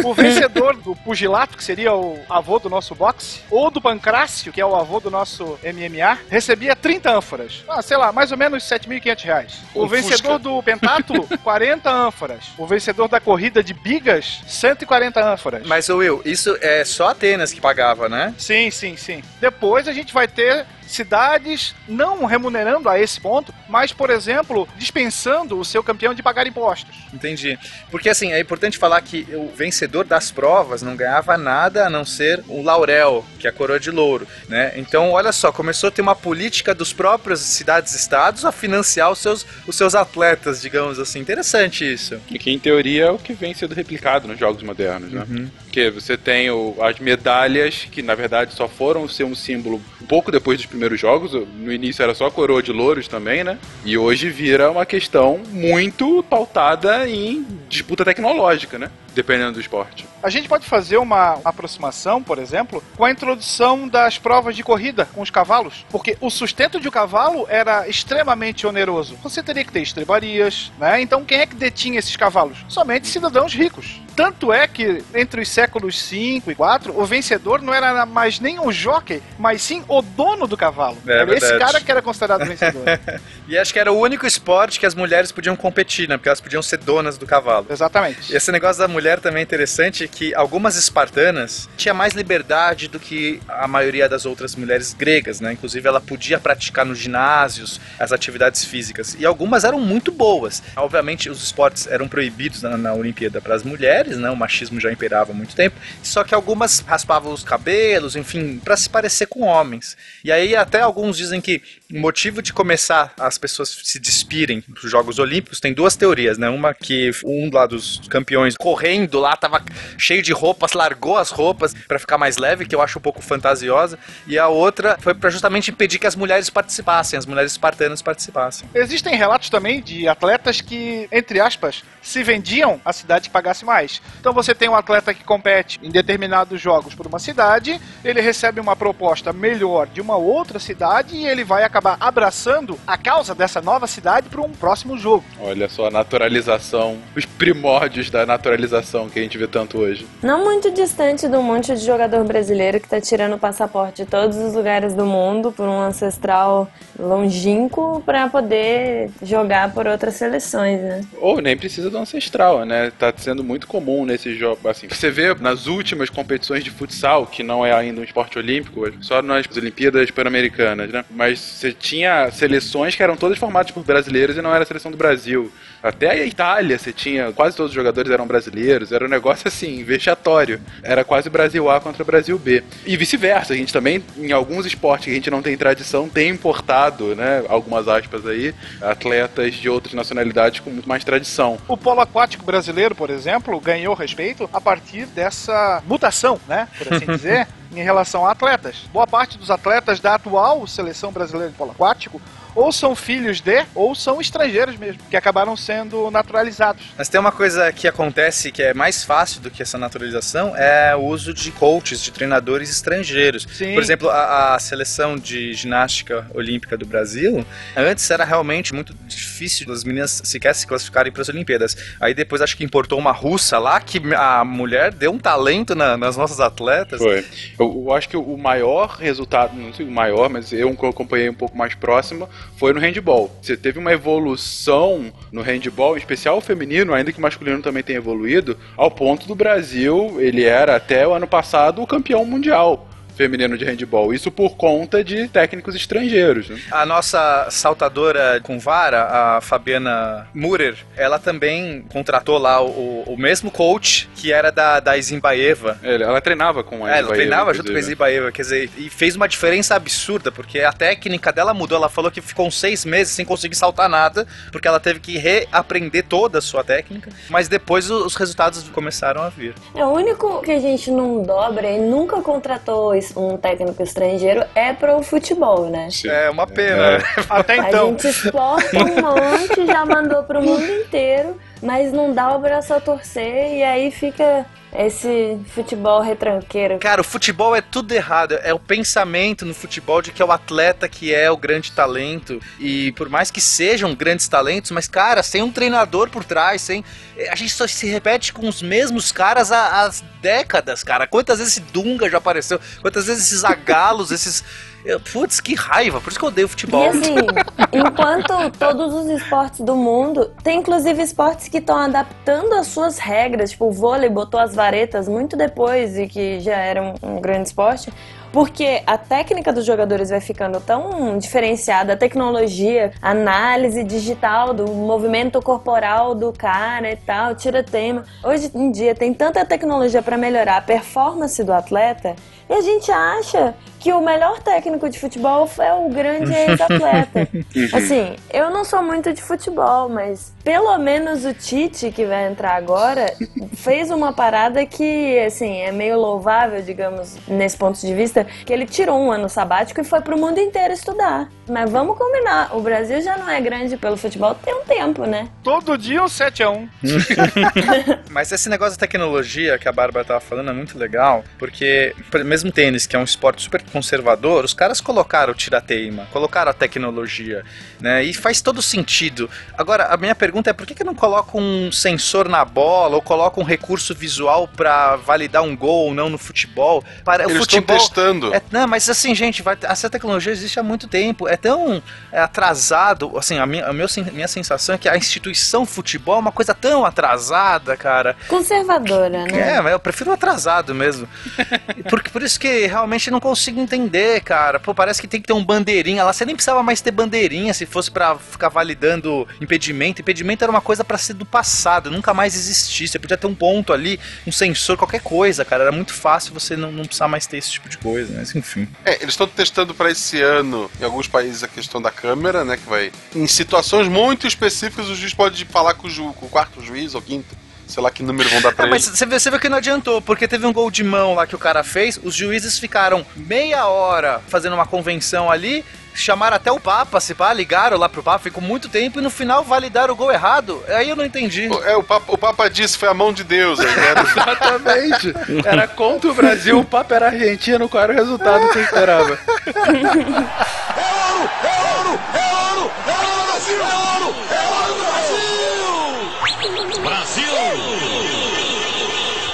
O vencedor do pugilato, que seria o avô do nosso boxe, ou do pancrácio, que é o avô do nosso MMA, recebia 30 ânforas. Ah, sei lá, mais ou menos 7.500 reais. O Um vencedor Fusca. do pentátulo, 40 ânforas. O vencedor da corrida de bigas, 140 ânforas. Mas, Will, isso é só Atenas que pagava, né? Sim, sim, sim. Depois a gente vai ter cidades não remunerando a esse ponto, mas, por exemplo, dispensando o seu campeão de pagar impostos. Entendi. Porque assim, é importante falar que o vencedor das provas não ganhava nada a não ser o laurel, que é a coroa de louro, né? Então, olha só, começou a ter uma política dos próprios cidades-estados a financiar os seus, os seus atletas, digamos assim. Interessante isso. E que em teoria é o que vem sendo replicado nos jogos modernos, né? Porque você tem o- as medalhas, que na verdade só foram ser um símbolo um pouco depois dos primeiros jogos. No início era só coroa de louros também, né? E hoje vira uma questão muito pautada em disputa tecnológica, né? Dependendo do esporte. A gente pode fazer uma aproximação, por exemplo, com a introdução das provas de corrida com os cavalos, porque o sustento de um cavalo era extremamente oneroso. Você teria que ter estrebarias, né? Então quem é que detinha esses cavalos? Somente cidadãos ricos. Tanto é que entre os séculos 5 e 4, o vencedor não era mais nem o jockey, mas sim o dono do cavalo. É era esse cara que era considerado vencedor. E acho que era o único esporte que as mulheres podiam competir, né? Porque elas podiam ser donas do cavalo. Exatamente. E esse negócio da mulher também é interessante, que algumas espartanas tinha mais liberdade do que a maioria das outras mulheres gregas, né? Inclusive ela podia praticar nos ginásios as atividades físicas. E algumas eram muito boas. Obviamente os esportes eram proibidos na, na Olimpíada para as mulheres, né? O machismo já imperava há muito tempo. Só que algumas raspavam os cabelos, enfim, para se parecer com homens. E aí até alguns dizem que o motivo de começar as pessoas se despirem dos Jogos Olímpicos tem duas teorias, né? Uma que um lá dos campeões correndo lá, tava cheio de roupas, largou as roupas pra ficar mais leve, que eu acho um pouco fantasiosa. E a outra foi pra justamente impedir que as mulheres participassem, as mulheres espartanas participassem. Existem relatos também de atletas que, entre aspas, se vendiam à cidade que pagasse mais. Então você tem um atleta que compete em determinados jogos por uma cidade, ele recebe uma proposta melhor de uma outra cidade e ele vai acabar abraçando a causa dessa nova cidade para um próximo jogo. Olha só a naturalização, os primórdios da naturalização que a gente vê tanto hoje. Não muito distante do monte de jogador brasileiro que tá tirando o passaporte de todos os lugares do mundo por um ancestral longínquo para poder jogar por outras seleções, né? Ou nem precisa do ancestral, né? Tá sendo muito comum nesse jogo. Assim, você vê nas últimas competições de futsal, que não é ainda um esporte olímpico, só nas Olimpíadas Pan-Americanas, né? Mas você tinha seleções que eram todas formadas por brasileiros e não era a seleção do Brasil. Até a Itália, você tinha. Quase todos os jogadores eram brasileiros. Era um negócio assim, vexatório. Era quase Brasil A contra Brasil B. E vice-versa. A gente também, em alguns esportes que a gente não tem tradição, tem importado, né? Algumas aspas aí, atletas de outras nacionalidades com muito mais tradição. O polo aquático brasileiro, por exemplo, ganhou respeito a partir dessa mutação, né? Por assim dizer, em relação a atletas. Boa parte dos atletas da atual seleção brasileira de polo aquático ou são filhos de, ou são estrangeiros mesmo, que acabaram sendo naturalizados. Mas tem uma coisa que acontece que é mais fácil do que essa naturalização, é o uso de coaches, de treinadores estrangeiros. Sim. Por exemplo, a, a seleção de ginástica olímpica do Brasil, antes era realmente muito difícil as meninas sequer se classificarem para as Olimpíadas. Aí depois acho que importou uma russa lá, que a mulher deu um talento na- nas nossas atletas. Foi. Eu, eu acho que o maior resultado, não sei o maior, mas eu que eu acompanhei um pouco mais próximo, foi no handball. Você teve uma evolução no handball, em especial o feminino, ainda que o masculino também tenha evoluído, ao ponto do Brasil, ele era até o ano passado o campeão mundial feminino de handball. Isso por conta de técnicos estrangeiros. Né? A nossa saltadora com vara, a Fabiana Murer, ela também contratou lá o, o mesmo coach que era da, da Zimbaeva. Ela, ela treinava com a É, ela Zimbaeva, treinava junto com a inclusive. Zimbaeva, quer dizer, e fez uma diferença absurda, porque a técnica dela mudou. Ela falou que ficou uns seis meses sem conseguir saltar nada, porque ela teve que reaprender toda a sua técnica, mas depois os resultados começaram a vir. É, o único que a gente não dobra e nunca contratou um técnico estrangeiro é pro futebol, né? É uma pena. Até A então. gente exporta um monte, já mandou pro mundo inteiro, mas não dá o braço a torcer e aí fica esse futebol retranqueiro. Cara, o futebol é tudo errado. É o pensamento no futebol de que é o atleta que é o grande talento. E por mais que sejam grandes talentos, mas, cara, sem um treinador por trás, sem. A gente só se repete com os mesmos caras há, há décadas, cara. Quantas vezes esse Dunga já apareceu? Quantas vezes esses agalos, esses. Eu- Putz, que raiva. Por isso que eu odeio E futebol. assim, enquanto todos os esportes do mundo, tem inclusive esportes que estão adaptando as suas regras, tipo o vôlei botou as varetas muito depois e que já era um, um grande esporte, porque a técnica dos jogadores vai ficando tão diferenciada, a tecnologia, a análise digital do movimento corporal do cara e tal, tira tema. Hoje em dia tem tanta tecnologia para melhorar a performance do atleta e a gente acha que o melhor técnico de futebol é o grande ex-atleta. Assim, eu não sou muito de futebol, mas pelo menos o Tite, que vai entrar agora, fez uma parada que, assim, é meio louvável, digamos, nesse ponto de vista, que ele tirou um ano sabático e foi pro mundo inteiro estudar. Mas vamos combinar, o Brasil já não é grande pelo futebol tem um tempo, né? Todo dia um 7x1. Mas esse negócio da tecnologia que a Bárbara tava falando é muito legal, porque por- mesmo tênis, que é um esporte super conservador, os caras colocaram o tirateima, colocaram a tecnologia, né? E faz todo sentido. Agora, a minha pergunta é por que, que não coloca um sensor na bola ou coloca um recurso visual pra validar um gol ou não no futebol? Para, o Eles estão futebol testando. é, não, mas assim, gente, vai, essa tecnologia existe há muito tempo. É tão é, atrasado. Assim, a minha, a meu sen- minha sensação é que a instituição futebol é uma coisa tão atrasada, cara. Conservadora, né? É, mas eu prefiro atrasado mesmo. E por, por isso que realmente não consigo entender, cara. Pô, parece que tem que ter um bandeirinha lá. Você nem precisava mais ter bandeirinha se fosse pra ficar validando impedimento. Impedimento era uma coisa pra ser do passado, nunca mais existir. Você podia ter um ponto ali, um sensor, qualquer coisa, cara. Era muito fácil você não, não precisar mais ter esse tipo de coisa, mas enfim. É, eles estão testando para esse ano, em alguns países, a questão da câmera, né? Que vai. Em situações muito específicas, o juiz pode falar com o, ju- com o quarto juiz ou quinto. Sei lá que número vão dar pra É, ele. mas você vê, você vê que não adiantou, porque teve um gol de mão lá que o cara fez, os juízes ficaram meia hora fazendo uma convenção ali, chamaram até o Papa, se pá, ligaram lá pro Papa, ficou muito tempo e no final validaram o gol errado. Aí eu não entendi. É, o Papa, o Papa disse foi a mão de Deus. aí, né? Exatamente. Era contra o Brasil, o papo era argentino, qual era o resultado que eu esperava? É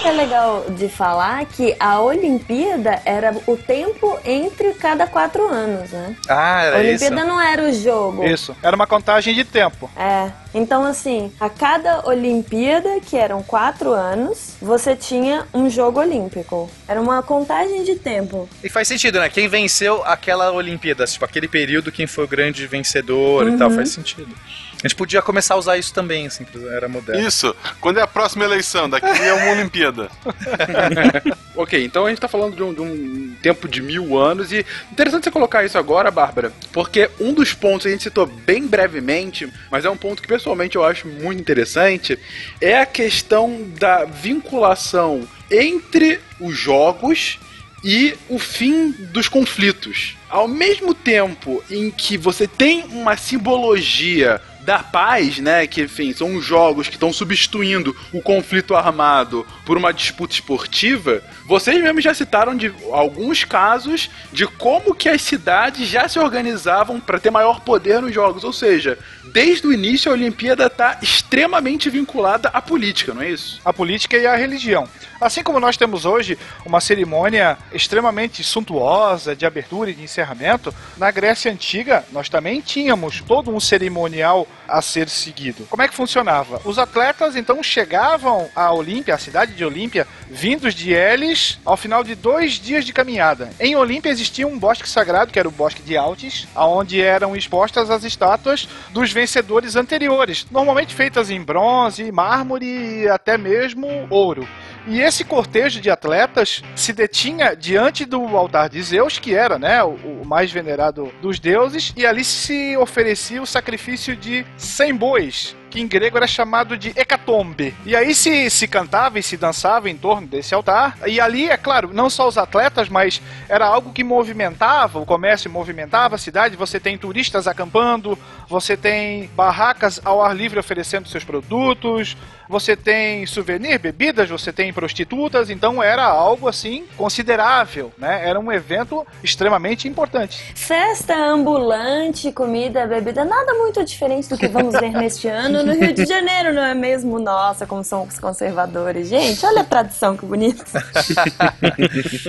legal de falar que a Olimpíada era o tempo entre cada quatro anos, né? Ah, A era isso. Olimpíada não era o jogo. Isso. Era uma contagem de tempo. É. Então, assim, a cada Olimpíada, que eram quatro anos, você tinha um jogo olímpico. Era uma contagem de tempo. E faz sentido, né? Quem venceu aquela Olimpíada, tipo, aquele período, quem foi o grande vencedor e tal, faz sentido. A gente podia começar a usar isso também, assim, que era moderno. Isso. Quando é a próxima eleição? Daqui é uma Olimpíada. Ok, então a gente tá falando de um, de um tempo de mil anos e interessante você colocar isso agora, Bárbara, porque um dos pontos que a gente citou bem brevemente, mas é um ponto que pessoalmente eu acho muito interessante, é a questão da vinculação entre os jogos e o fim dos conflitos. Ao mesmo tempo em que você tem uma simbologia da paz, né, que enfim, são os jogos que estão substituindo o conflito armado por uma disputa esportiva, vocês mesmos já citaram de alguns casos de como que as cidades já se organizavam para ter maior poder nos jogos, ou seja, desde o início a Olimpíada está extremamente vinculada à política, não é isso? a política e a religião. Assim como nós temos hoje uma cerimônia extremamente suntuosa de abertura e de encerramento, na Grécia Antiga nós também tínhamos todo um cerimonial a ser seguido. Como é que funcionava? Os atletas então chegavam à Olímpia, à cidade de Olímpia, vindos de Elis, ao final de dois dias de caminhada. Em Olímpia existia um bosque sagrado, que era o bosque de Altis, onde eram expostas as estátuas dos vencedores anteriores, normalmente feitas em bronze, mármore e até mesmo ouro. E esse cortejo de atletas se detinha diante do altar de Zeus, que era né, o, mais venerado dos deuses, e ali se oferecia o sacrifício de 100 bois, que em grego era chamado de hecatombe. E aí se, se cantava e se dançava em torno desse altar, e ali, é claro, não só os atletas, mas era algo que movimentava, o comércio movimentava a cidade, você tem turistas acampando, você tem barracas ao ar livre oferecendo seus produtos, você tem souvenir, bebidas, você tem prostitutas, então era algo assim considerável, né? Era um evento extremamente importante. Festa ambulante, comida, bebida, nada muito diferente do que vamos ver neste ano no Rio de Janeiro, não é mesmo? Nossa, como são os conservadores. Gente, olha a tradição que bonito.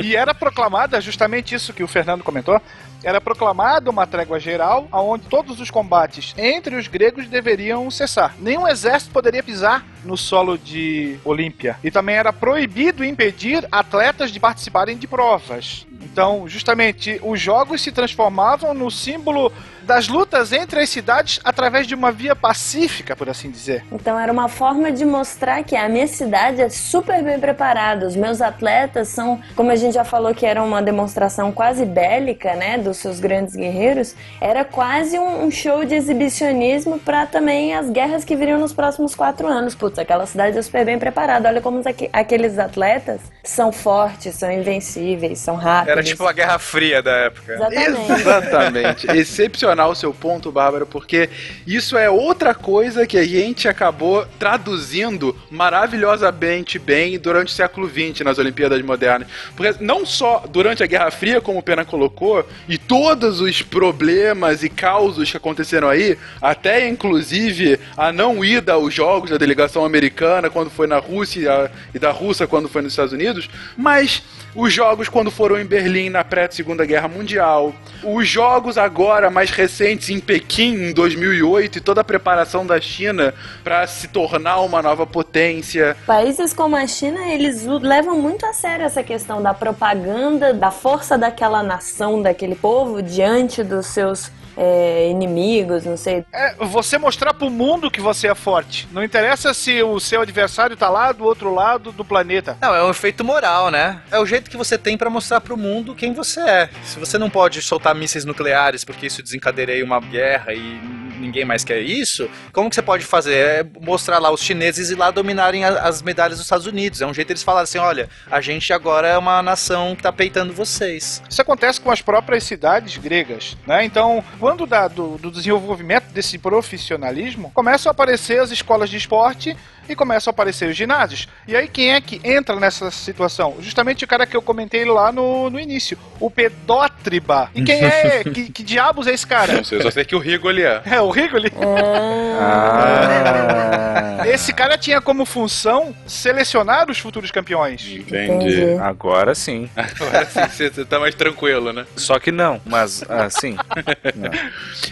E era proclamada justamente isso que o Fernando comentou. Era proclamada uma trégua geral, onde todos os combates entre os gregos deveriam cessar. Nenhum exército poderia pisar no solo de Olímpia. E também era proibido impedir atletas de participarem de provas. Então, justamente, os jogos se transformavam no símbolo das lutas entre as cidades através de uma via pacífica, por assim dizer. Então era uma forma de mostrar que a minha cidade é super bem preparada. Os meus atletas são, como a gente já falou que era uma demonstração quase bélica, né, dos seus grandes guerreiros, era quase um, um show de exibicionismo para também as guerras que viriam nos próximos quatro anos. Putz, aquela cidade é super bem preparada. Olha como aqu- aqueles atletas são fortes, são invencíveis, são rápidos. Era tipo a Guerra Fria da época. Exatamente. Exatamente. Excepcional o seu ponto, Bárbara, porque isso é outra coisa que a gente acabou traduzindo maravilhosamente bem durante o século XX nas Olimpíadas Modernas. Porque não só durante a Guerra Fria, como o Pena colocou, e todos os problemas e causos que aconteceram aí, até inclusive a não ida aos Jogos da delegação americana quando foi na Rússia e da Rússia quando foi nos Estados Unidos, mas os jogos quando foram em Berlim na pré-segunda guerra mundial, os jogos agora mais recentes em Pequim em 2008 e toda a preparação da China para se tornar uma nova potência. Países como a China, eles levam muito a sério essa questão da propaganda, da força daquela nação, daquele povo diante dos seus é, inimigos, não sei. É você mostrar pro mundo que você é forte. Não interessa se o seu adversário tá lá do outro lado do planeta. Não, é um efeito moral, né? É o jeito que você tem pra mostrar pro mundo quem você é. Se você não pode soltar mísseis nucleares porque isso desencadearia uma guerra e ninguém mais quer isso, como que você pode fazer? É mostrar lá os chineses e lá dominarem a- as medalhas dos Estados Unidos. É um jeito deles falarem assim, olha, a gente agora é uma nação que tá peitando vocês. Isso acontece com as próprias cidades gregas, né? Então, quando da, do, do desenvolvimento desse profissionalismo, começam a aparecer as escolas de esporte e começam a aparecer os ginásios. E aí quem é que entra nessa situação? Justamente o cara que eu comentei lá no, no início, o Pedótriba. E quem é? que, que diabos é esse cara? Não sei, eu só sei que o Rigoli é. É o Rigoli. Ah, Esse cara tinha como função selecionar os futuros campeões. Entendi. agora sim. Agora sim, você, tá mais tranquilo, né? Só que não, mas assim. não.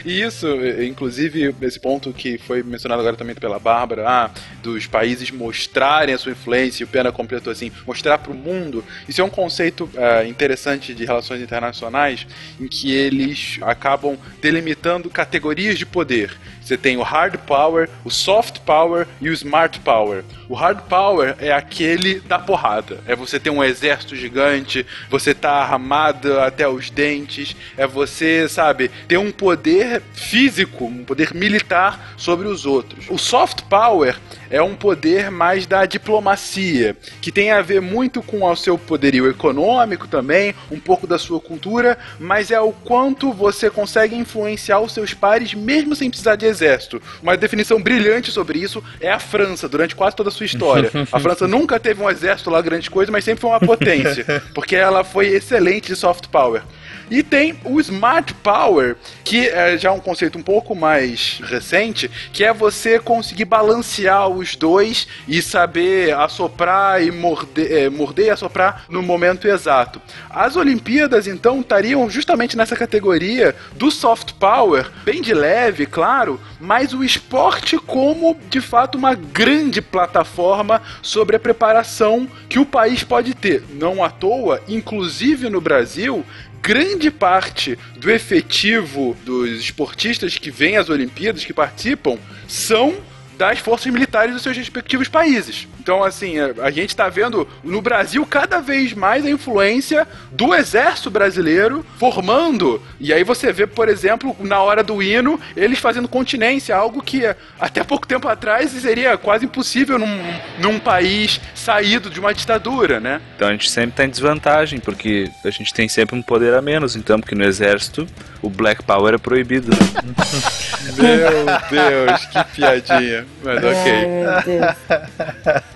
E isso, inclusive, esse ponto que foi mencionado agora também pela Bárbara, ah, dos países mostrarem a sua influência, e o Pena completou assim, mostrar para o mundo, isso é um conceito ah, interessante de relações internacionais, em que eles acabam delimitando categorias de poder. Você tem o hard power, o soft power e o smart power. O hard power é aquele da porrada. É você ter um exército gigante, você tá armado até os dentes, é você, sabe, ter um poder físico, um poder militar sobre os outros. O soft power é um poder mais da diplomacia, que tem a ver muito com o seu poderio econômico também, um pouco da sua cultura, mas é o quanto você consegue influenciar os seus pares mesmo sem precisar de exército. Uma definição brilhante sobre isso é a França, durante quase toda a sua história. A França nunca teve um exército lá grande coisa, mas sempre foi uma potência, porque ela foi excelente de soft power. E tem o Smart Power, que é já um conceito um pouco mais recente, que é você conseguir balancear os dois e saber assoprar e morder, eh, morder e assoprar no momento exato. As Olimpíadas, então, estariam justamente nessa categoria do Soft Power, bem de leve, claro, mas o esporte como, de fato, uma grande plataforma sobre a preparação que o país pode ter. Não à toa, inclusive no Brasil, grande parte do efetivo dos esportistas que vêm às Olimpíadas, que participam, são das forças militares dos seus respectivos países. Então, assim, a- a gente está vendo no Brasil cada vez mais a influência do exército brasileiro formando. E aí você vê, por exemplo, na hora do hino, eles fazendo continência, algo que até pouco tempo atrás seria quase impossível num, num país saído de uma ditadura, né? Então a gente sempre tá em desvantagem, porque a gente tem sempre um poder a menos, então, porque no exército o Black Power é proibido. né? Meu Deus, que piadinha. Mas Ai, ok. meu Deus.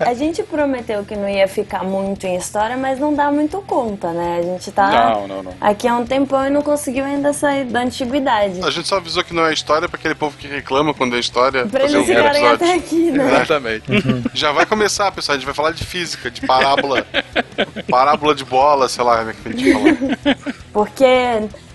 A gente prometeu que não ia ficar muito em história, mas não dá muito conta, né? A gente tá Não, não, não. aqui há um tempão e não conseguiu ainda sair da antiguidade. A gente só avisou que não é história pra aquele povo que reclama quando é história. Pra fazer eles um ficarem episódio. até aqui, né? Exatamente. Já vai começar, pessoal. A gente vai falar de física, de parábola. parábola de bola, sei lá como é que a gente fala. Porque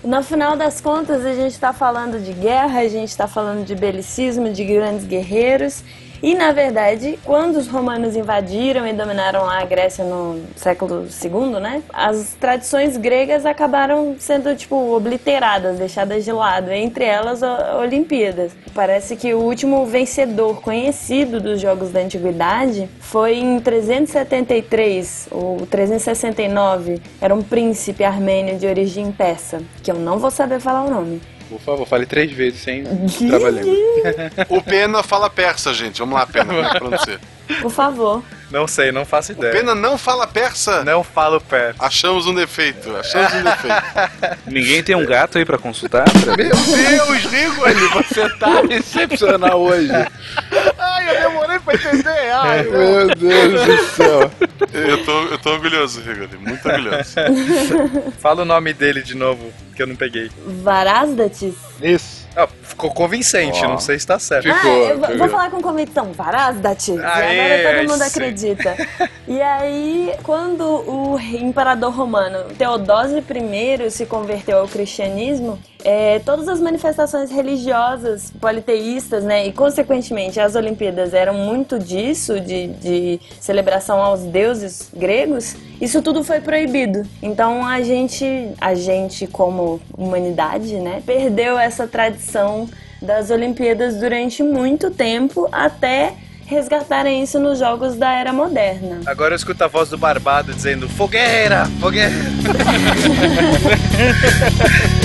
no final das contas a gente tá falando de guerra, a gente tá falando de belicismo, de grandes guerreiros. E na verdade, quando os romanos invadiram e dominaram a Grécia no século II, né? As tradições gregas acabaram sendo tipo obliteradas, deixadas de lado, entre elas a Olimpíadas. Parece que o último vencedor conhecido dos jogos da antiguidade foi em 373 ou 369. Era um príncipe armênio de origem persa, que eu não vou saber falar o nome. Por favor, fale três vezes sem trabalhando. O Pena fala persa, gente. Vamos lá, Pena. Pra você. Por favor. Não sei, não faço O ideia. Pena não fala persa. Não falo perto. Achamos um defeito. Achamos um defeito. Ninguém tem um gato aí pra consultar? Pra... Meu Deus, Rigoli, você tá excepcional hoje. Ai, eu demorei pra entender. Ai, Meu Deus do céu. Eu tô, eu tô orgulhoso, Rigoli. Muito orgulhoso. Fala o nome dele de novo, que eu não peguei. Varasdatis. Isso. Ah, ficou convincente, Ó. não sei se tá certo. Ficou, ah, eu vou- ficou. vou falar com convicção. Varasdatis. E Aê, agora todo mundo acredita. E aí, quando o imperador romano Teodósio I se converteu ao cristianismo, é, todas as manifestações religiosas, politeístas, né, e consequentemente as Olimpíadas eram muito disso, de, de celebração aos deuses gregos, isso tudo foi proibido. Então a gente, a gente como humanidade, né, perdeu essa tradição das Olimpíadas durante muito tempo até resgatarem isso nos jogos da era moderna. Agora eu escuto a voz do Barbado dizendo fogueira, fogueira.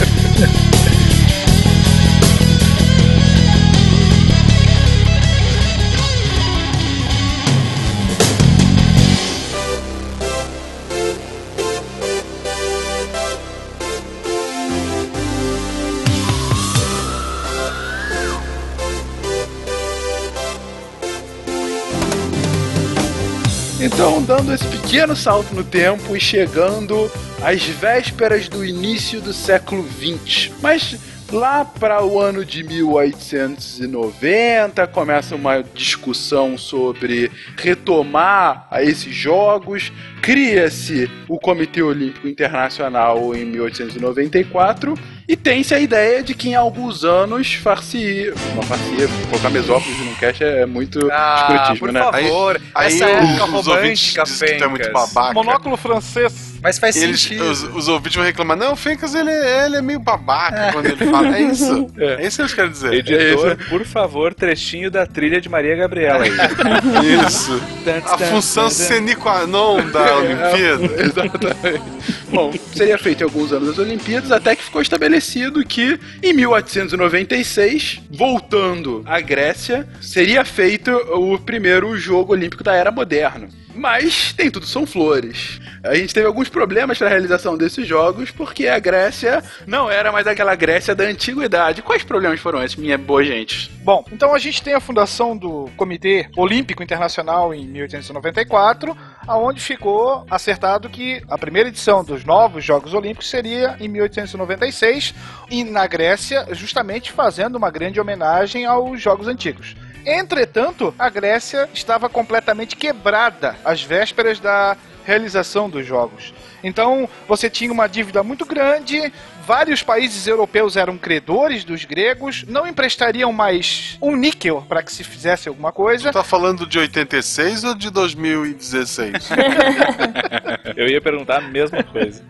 pequeno salto no tempo e chegando às vésperas do início do século XX. Mas lá para o ano de 1890 começa uma discussão sobre retomar a esses jogos. Cria-se o Comitê Olímpico Internacional em 1894 e tem-se a ideia de que em alguns anos far-se. Uma far-se, colocar Mesópolis no cast é muito Ah, escrotismo, por né? favor. Aí Essa os- época os ouvintes romântica, dizem que tu é muito babaca. Monóculo francês. Mas faz Eles, sentido. os, os ouvintes vão reclamar, não, o Fencas ele, ele é meio babaca quando ele fala. É isso. É, isso que eles querem dizer. Editor, por favor, trechinho da trilha de Maria Gabriela aí. Isso. A função sine qua non da Olimpíada. Exatamente. Bom, seria feito em alguns anos das Olimpíadas, até que ficou estabelecido que em 1896, voltando à Grécia, seria feito o primeiro jogo olímpico da era moderna. Mas nem tudo são flores. A gente teve alguns problemas para a realização desses jogos, porque a Grécia não era mais aquela Grécia da antiguidade. Quais problemas foram esses, minha boa gente? Bom, então a gente tem a fundação do Comitê Olímpico Internacional em 1894, aonde ficou acertado que a primeira edição dos novos Jogos Olímpicos seria em 1896 e na Grécia, justamente fazendo uma grande homenagem aos Jogos Antigos. Entretanto, a Grécia estava completamente quebrada às vésperas da realização dos jogos. Então, você tinha uma dívida muito grande, vários países europeus eram credores dos gregos, não emprestariam mais um níquel para que se fizesse alguma coisa. Tu tá falando de 86 ou de 2016? Eu ia perguntar a mesma coisa.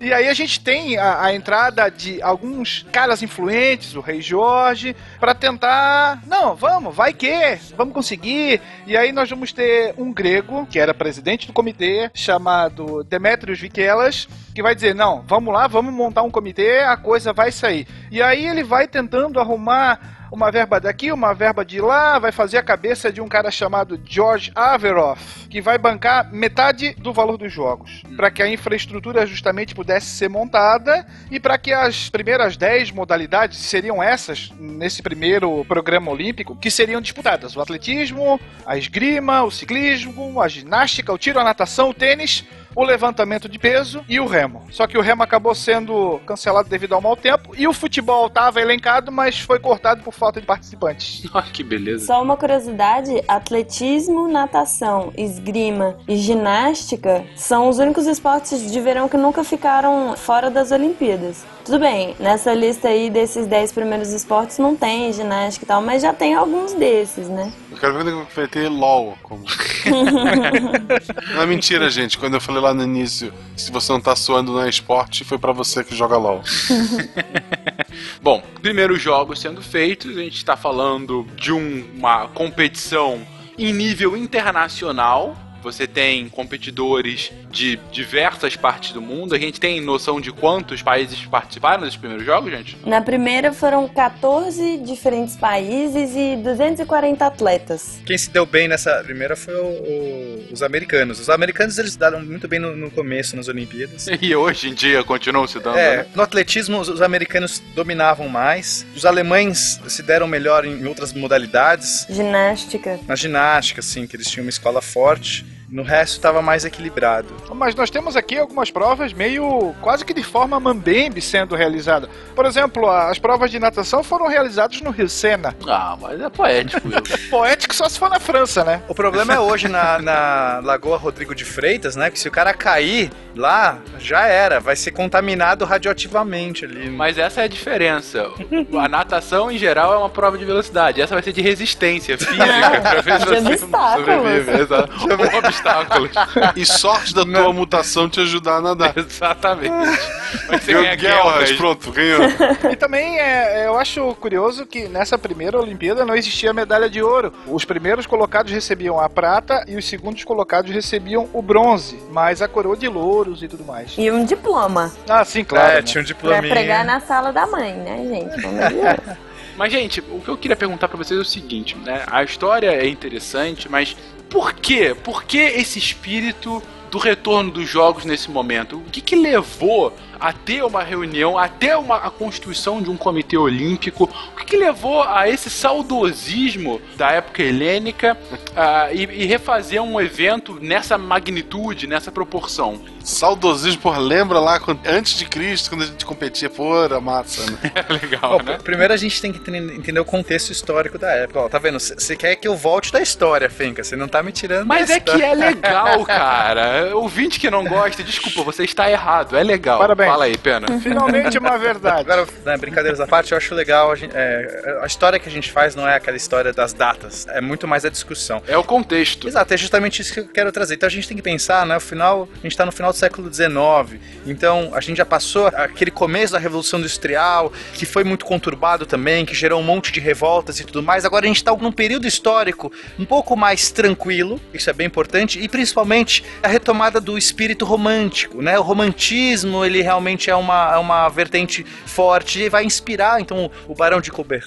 E aí a gente tem a, a entrada de alguns caras influentes, o rei Jorge, para tentar, não, vamos, vai que, vamos conseguir. E aí nós vamos ter um grego, que era presidente do comitê, chamado Demetrios Vikelas, que vai dizer, não, vamos lá, vamos montar um comitê, a coisa vai sair. E aí ele vai tentando arrumar uma verba daqui, uma verba de lá, vai fazer a cabeça de um cara chamado George Averoff, que vai bancar metade do valor dos jogos, para que a infraestrutura justamente pudesse ser montada e para que as primeiras 10 modalidades seriam essas nesse primeiro programa olímpico que seriam disputadas: o atletismo, a esgrima, o ciclismo, a ginástica, o tiro, a natação, o tênis, o levantamento de peso e o remo. Só que o remo acabou sendo cancelado devido ao mau tempo e o futebol estava elencado, mas foi cortado por falta de participantes. Ah, que beleza. Só uma curiosidade: atletismo, natação, esgrima e ginástica são os únicos esportes de verão que nunca ficaram fora das Olimpíadas. Tudo bem, nessa lista aí desses 10 primeiros esportes não tem ginástica e tal, mas já tem alguns desses, né? Eu quero ver quando vai ter LOL como. não é mentira, gente. Quando eu falei lá no início, se você não tá suando não é esporte, foi pra você que joga LOL. Bom, primeiros jogos sendo feitos, a gente está falando de um- uma competição em nível internacional. Você tem competidores de diversas partes do mundo. A gente tem noção de quantos países participaram desses primeiros jogos, gente? Na primeira foram 14 diferentes países e 240 atletas. Quem se deu bem nessa primeira foi o- o- os americanos. Os americanos eles se deram muito bem no, no começo nas Olimpíadas. E hoje em dia continuam se dando, É, né? no atletismo os, os americanos dominavam mais, os alemães se deram melhor em outras modalidades. Ginástica. Na ginástica, assim, que eles tinham uma escola forte. No resto tava mais equilibrado. Mas nós temos aqui algumas provas meio quase que de forma mambembe sendo realizada. Por exemplo, as provas de natação foram realizadas no Rio Sena. Ah, mas é poético. Poético só se for na França, né? O problema é hoje na, na Lagoa Rodrigo de Freitas, né? Que se o cara cair lá, já era. Vai ser contaminado radioativamente ali. Mas essa é a diferença. A natação, em geral, é uma prova de velocidade. Essa vai ser de resistência física, pra ver se você obstáculos. sobrevive. Exato. Obstáculos. E sorte da tua mutação te ajudar a nadar. Exatamente. Vai ser Ganhou ganhar guerras, pronto, ganhou. E também é, eu acho curioso que nessa primeira Olimpíada não existia medalha de ouro. Os primeiros colocados recebiam a prata e os segundos colocados recebiam o bronze, mas a coroa de louros e tudo mais. E um diploma. Ah, sim, claro. é, né? tinha um Pra diplominha. pregar na sala da mãe, né, gente? Deus. Mas, gente, o que eu queria perguntar pra vocês é o seguinte, né? A história é interessante, mas por quê? Por que esse espírito do retorno dos jogos nesse momento? O que, que levou a ter uma reunião, até uma, a constituição de um comitê olímpico? O que, que levou a esse saudosismo da época helênica ah, e, e refazer um evento nessa magnitude, nessa proporção? Saudosismo, porra, lembra lá quando- antes de Cristo, quando a gente competia, pô, era massa, né? É legal, Bom, né? pr- primeiro a gente tem que entender o contexto histórico da época. Ó, tá vendo? Você quer que eu volte da história, Fenca. Você não tá me tirando Mas da é que é legal, cara. Ouvinte que não gosta, desculpa, você está errado. É legal. Parabéns. Fala aí, pena. Finalmente uma verdade. Agora, né, brincadeiras à parte, eu acho legal. A, gente- é, a história que a gente faz não é aquela história das datas, é muito mais a discussão. É o contexto. Exato, é justamente isso que eu quero trazer. Então a gente tem que pensar, né? O final, a gente está no final do século XIX. Então a gente já passou aquele começo da Revolução Industrial, que foi muito conturbado também, que gerou um monte de revoltas e tudo mais. Agora a gente está num período histórico um pouco mais tranquilo, isso é bem importante, e principalmente a retomada do espírito romântico, né? O romantismo, ele realmente é uma, é uma vertente forte e vai inspirar, então, o Barão de Coubertin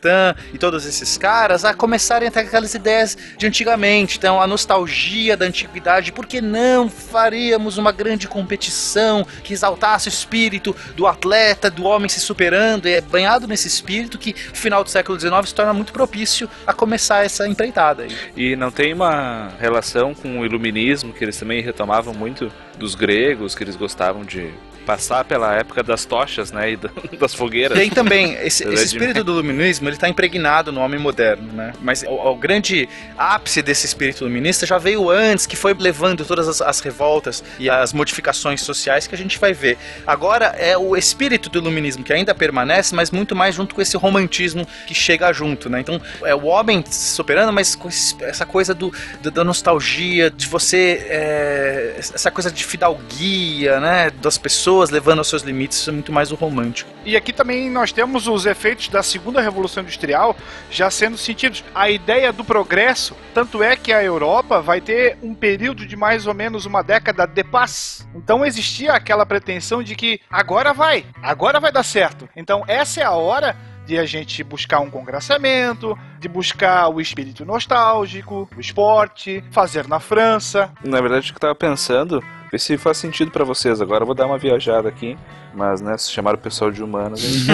e todos esses caras a começarem a ter aquelas ideias de antigamente. Então, a nostalgia da antiguidade, por que não faríamos uma grande competição que exaltasse o espírito do atleta, do homem se superando? É banhado nesse espírito que o final do século XIX se torna muito propício a começar essa empreitada aí. E não tem uma relação com o iluminismo, que eles também retomavam muito dos gregos, que eles gostavam de passar pela época das tochas, né, e da- das fogueiras. Tem também, esse, esse espírito do iluminismo, ele está impregnado no homem moderno, né? Mas o, o grande ápice desse espírito iluminista já veio antes, que foi levando todas as, as revoltas e as modificações sociais que a gente vai ver. Agora é o espírito do iluminismo que ainda permanece, mas muito mais junto com esse romantismo que chega junto, né? Então é o homem se superando, mas com essa coisa do, do- da nostalgia, de você. é, essa coisa de fidalguia, né? Das pessoas levando aos seus limites, isso é muito mais o romântico. E aqui também nós temos os efeitos da segunda revolução industrial já sendo sentidos. A ideia do progresso, tanto é que a Europa vai ter um período de mais ou menos uma década de paz. Então existia aquela pretensão de que agora vai, agora vai dar certo. Então essa é a hora de a gente buscar um congraçamento, de buscar o espírito nostálgico, o esporte, fazer na França. Na verdade, o que eu tava pensando, ver se faz sentido pra vocês. Agora eu vou dar uma viajada aqui, mas né, se chamaram o pessoal de humanas.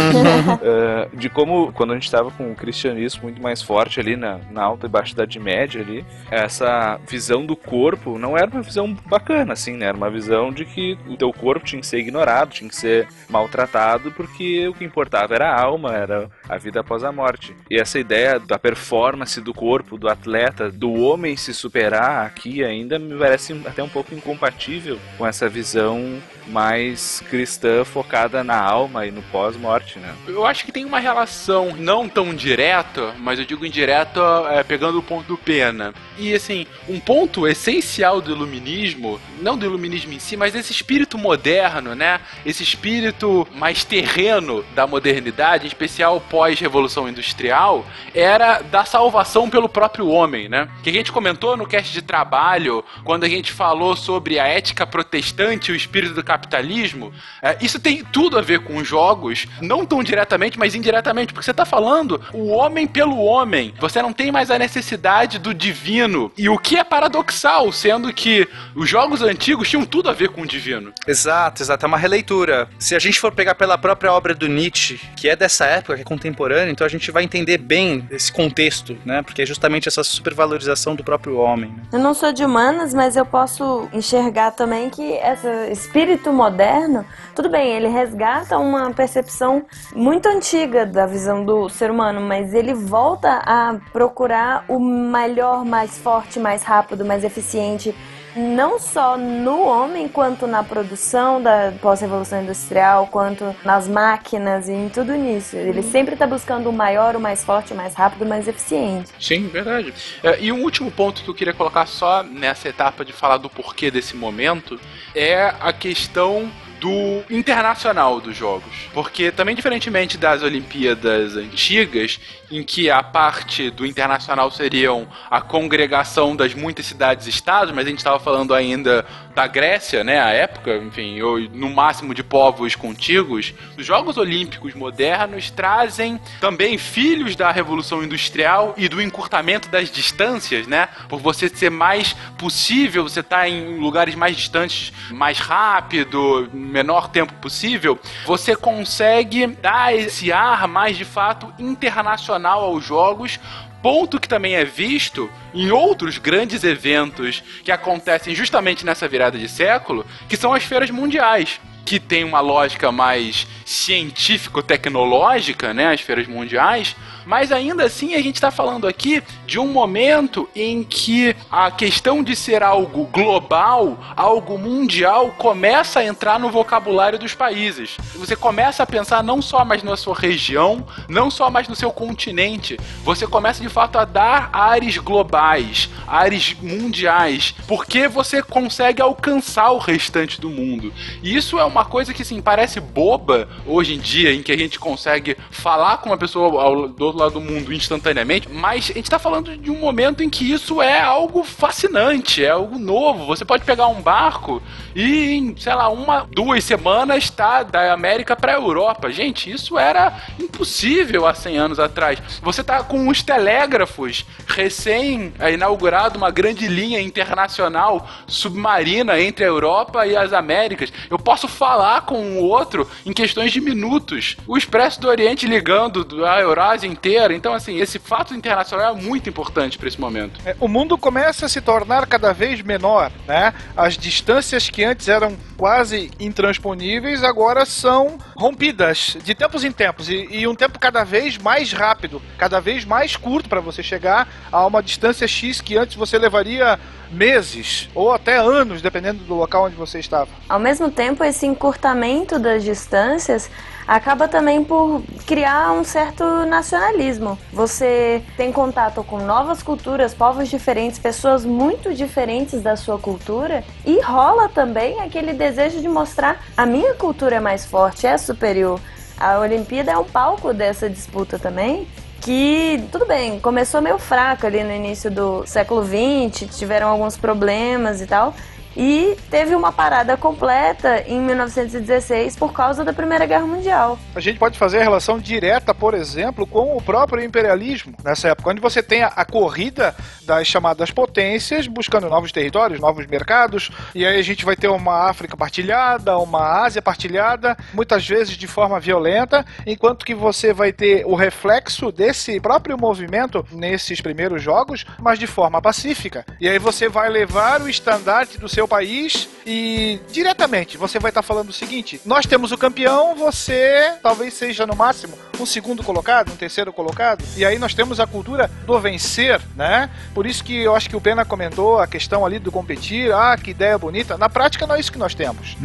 É, de como, quando a gente tava com o cristianismo muito mais forte ali na, na alta e baixa idade média ali, essa visão do corpo não era uma visão bacana, assim, né? Era uma visão de que o teu corpo tinha que ser ignorado, tinha que ser maltratado, porque o que importava era a alma, era a vida após a morte. E essa ideia da performance do corpo, do atleta, do homem se superar aqui ainda me parece até um pouco incompatível com essa visão mais cristã focada na alma e no pós-morte, né? Eu acho que tem uma relação não tão direta, mas eu digo indireta é, pegando o ponto do Pena. E assim, um ponto essencial do iluminismo, não do iluminismo em si, mas desse espírito moderno, né? Esse espírito mais terreno da modernidade, em especial pós-revolução industrial, era da salvação pelo próprio homem, né? Que a gente comentou no cast de trabalho, quando a gente falou sobre a ética ética protestante, o espírito do capitalismo, é, isso tem tudo a ver com os jogos, não tão diretamente, mas indiretamente, porque você está falando o homem pelo homem. Você não tem mais a necessidade do divino. E o que é paradoxal, sendo que os jogos antigos tinham tudo a ver com o divino. Exato, exato. É uma releitura. Se a gente for pegar pela própria obra do Nietzsche, que é dessa época, que é contemporânea, então a gente vai entender bem esse contexto, né? Porque é justamente essa supervalorização do próprio homem. né? Eu não sou de humanas, mas eu posso enxergar também que esse espírito moderno, tudo bem, ele resgata uma percepção muito antiga da visão do ser humano, mas ele volta a procurar o melhor, mais forte, mais rápido, mais eficiente. Não só no homem, quanto na produção da pós-revolução industrial, quanto nas máquinas e em tudo nisso. Ele sempre está buscando o maior, o mais forte, o mais rápido, o mais eficiente. Sim, verdade. É, e um último ponto que eu queria colocar só nessa etapa de falar do porquê desse momento é a questão do internacional dos jogos. Porque também diferentemente das Olimpíadas antigas, em que a parte do internacional seriam a congregação das muitas cidades-estados, mas a gente estava falando ainda da Grécia, né, a época, enfim, ou no máximo de povos contíguos, os Jogos Olímpicos modernos trazem também filhos da Revolução Industrial e do encurtamento das distâncias, né, por você ser mais possível, você tá em lugares mais distantes, mais rápido, menor tempo possível, você consegue dar esse ar mais de fato internacional aos jogos ponto que também é visto em outros grandes eventos que acontecem justamente nessa virada de século, que são as feiras mundiais. Que tem uma lógica mais científico-tecnológica, né? As feiras mundiais, mas ainda assim a gente está falando aqui de um momento em que a questão de ser algo global, algo mundial, começa a entrar no vocabulário dos países. Você começa a pensar não só mais na sua região, não só mais no seu continente. Você começa de fato a dar ares globais, ares mundiais, porque você consegue alcançar o restante do mundo. E isso é uma coisa que assim parece boba hoje em dia, em que a gente consegue falar com uma pessoa ao, do outro lado do mundo instantaneamente, mas a gente tá falando de um momento em que isso é algo fascinante, é algo novo. Você pode pegar um barco e em, sei lá, uma, duas semanas tá da América pra Europa. Gente, isso era impossível há 100 anos atrás. Você tá com os telégrafos recém inaugurado uma grande linha internacional submarina entre a Europa e as Américas. Eu posso falar com o outro em questões de minutos. O Expresso do Oriente ligando a Eurásia inteira. Então, assim, esse fato internacional é muito importante para esse momento. É, o mundo começa a se tornar cada vez menor, né? As distâncias que antes eram quase intransponíveis agora são rompidas de tempos em tempos e, e um tempo cada vez mais rápido, cada vez mais curto para você chegar a uma distância X que antes você levaria meses ou até anos, dependendo do local onde você estava. Ao mesmo tempo, esse encurtamento das distâncias acaba também por criar um certo nacionalismo. Você tem contato com novas culturas, povos diferentes, pessoas muito diferentes da sua cultura e rola também aquele desejo de mostrar a minha cultura é mais forte, é superior. A Olimpíada é um palco dessa disputa também. Que, tudo bem, começou meio fraco ali no início do século XX, tiveram alguns problemas e tal, e teve uma parada completa em 1916 por causa da Primeira Guerra Mundial. A gente pode fazer a relação direta, por exemplo, com o próprio imperialismo nessa época, onde você tem a, a corrida das chamadas potências buscando novos territórios, novos mercados, e aí a gente vai ter uma África partilhada, uma Ásia partilhada, muitas vezes de forma violenta, enquanto que você vai ter o reflexo desse próprio movimento nesses primeiros jogos, mas de forma pacífica. E aí você vai levar o estandarte do seu país e diretamente você vai estar falando o seguinte: nós temos o campeão, você talvez seja no máximo um segundo colocado, um terceiro colocado, e aí nós temos a cultura do vencer, né? Por isso que eu acho que o Pena comentou a questão ali do competir, ah, que ideia bonita. Na prática não é isso que nós temos.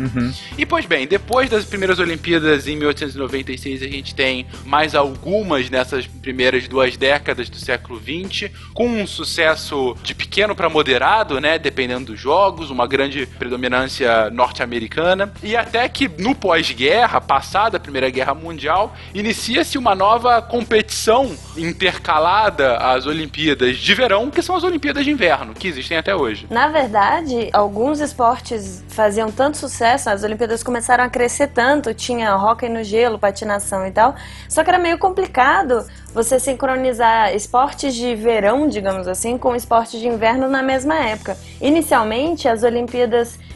E pois bem, depois das primeiras Olimpíadas em 1896, a gente tem mais algumas nessas primeiras duas décadas do século XX, com um sucesso de pequeno para moderado, né, dependendo dos jogos, uma grande predominância norte-americana. E até que no pós-guerra, passada a Primeira Guerra Mundial, inicia-se uma nova competição intercalada às Olimpíadas de verão, que são as Olimpíadas de inverno, que existem até hoje. Na verdade, alguns esportes faziam tanto sucesso, as Olimpíadas começaram a crescer tanto, tinha hóquei no gelo, patinação e tal, só que era meio complicado você sincronizar esportes de verão, digamos assim, com esportes de inverno na mesma época. Inicialmente, as Olimpíadas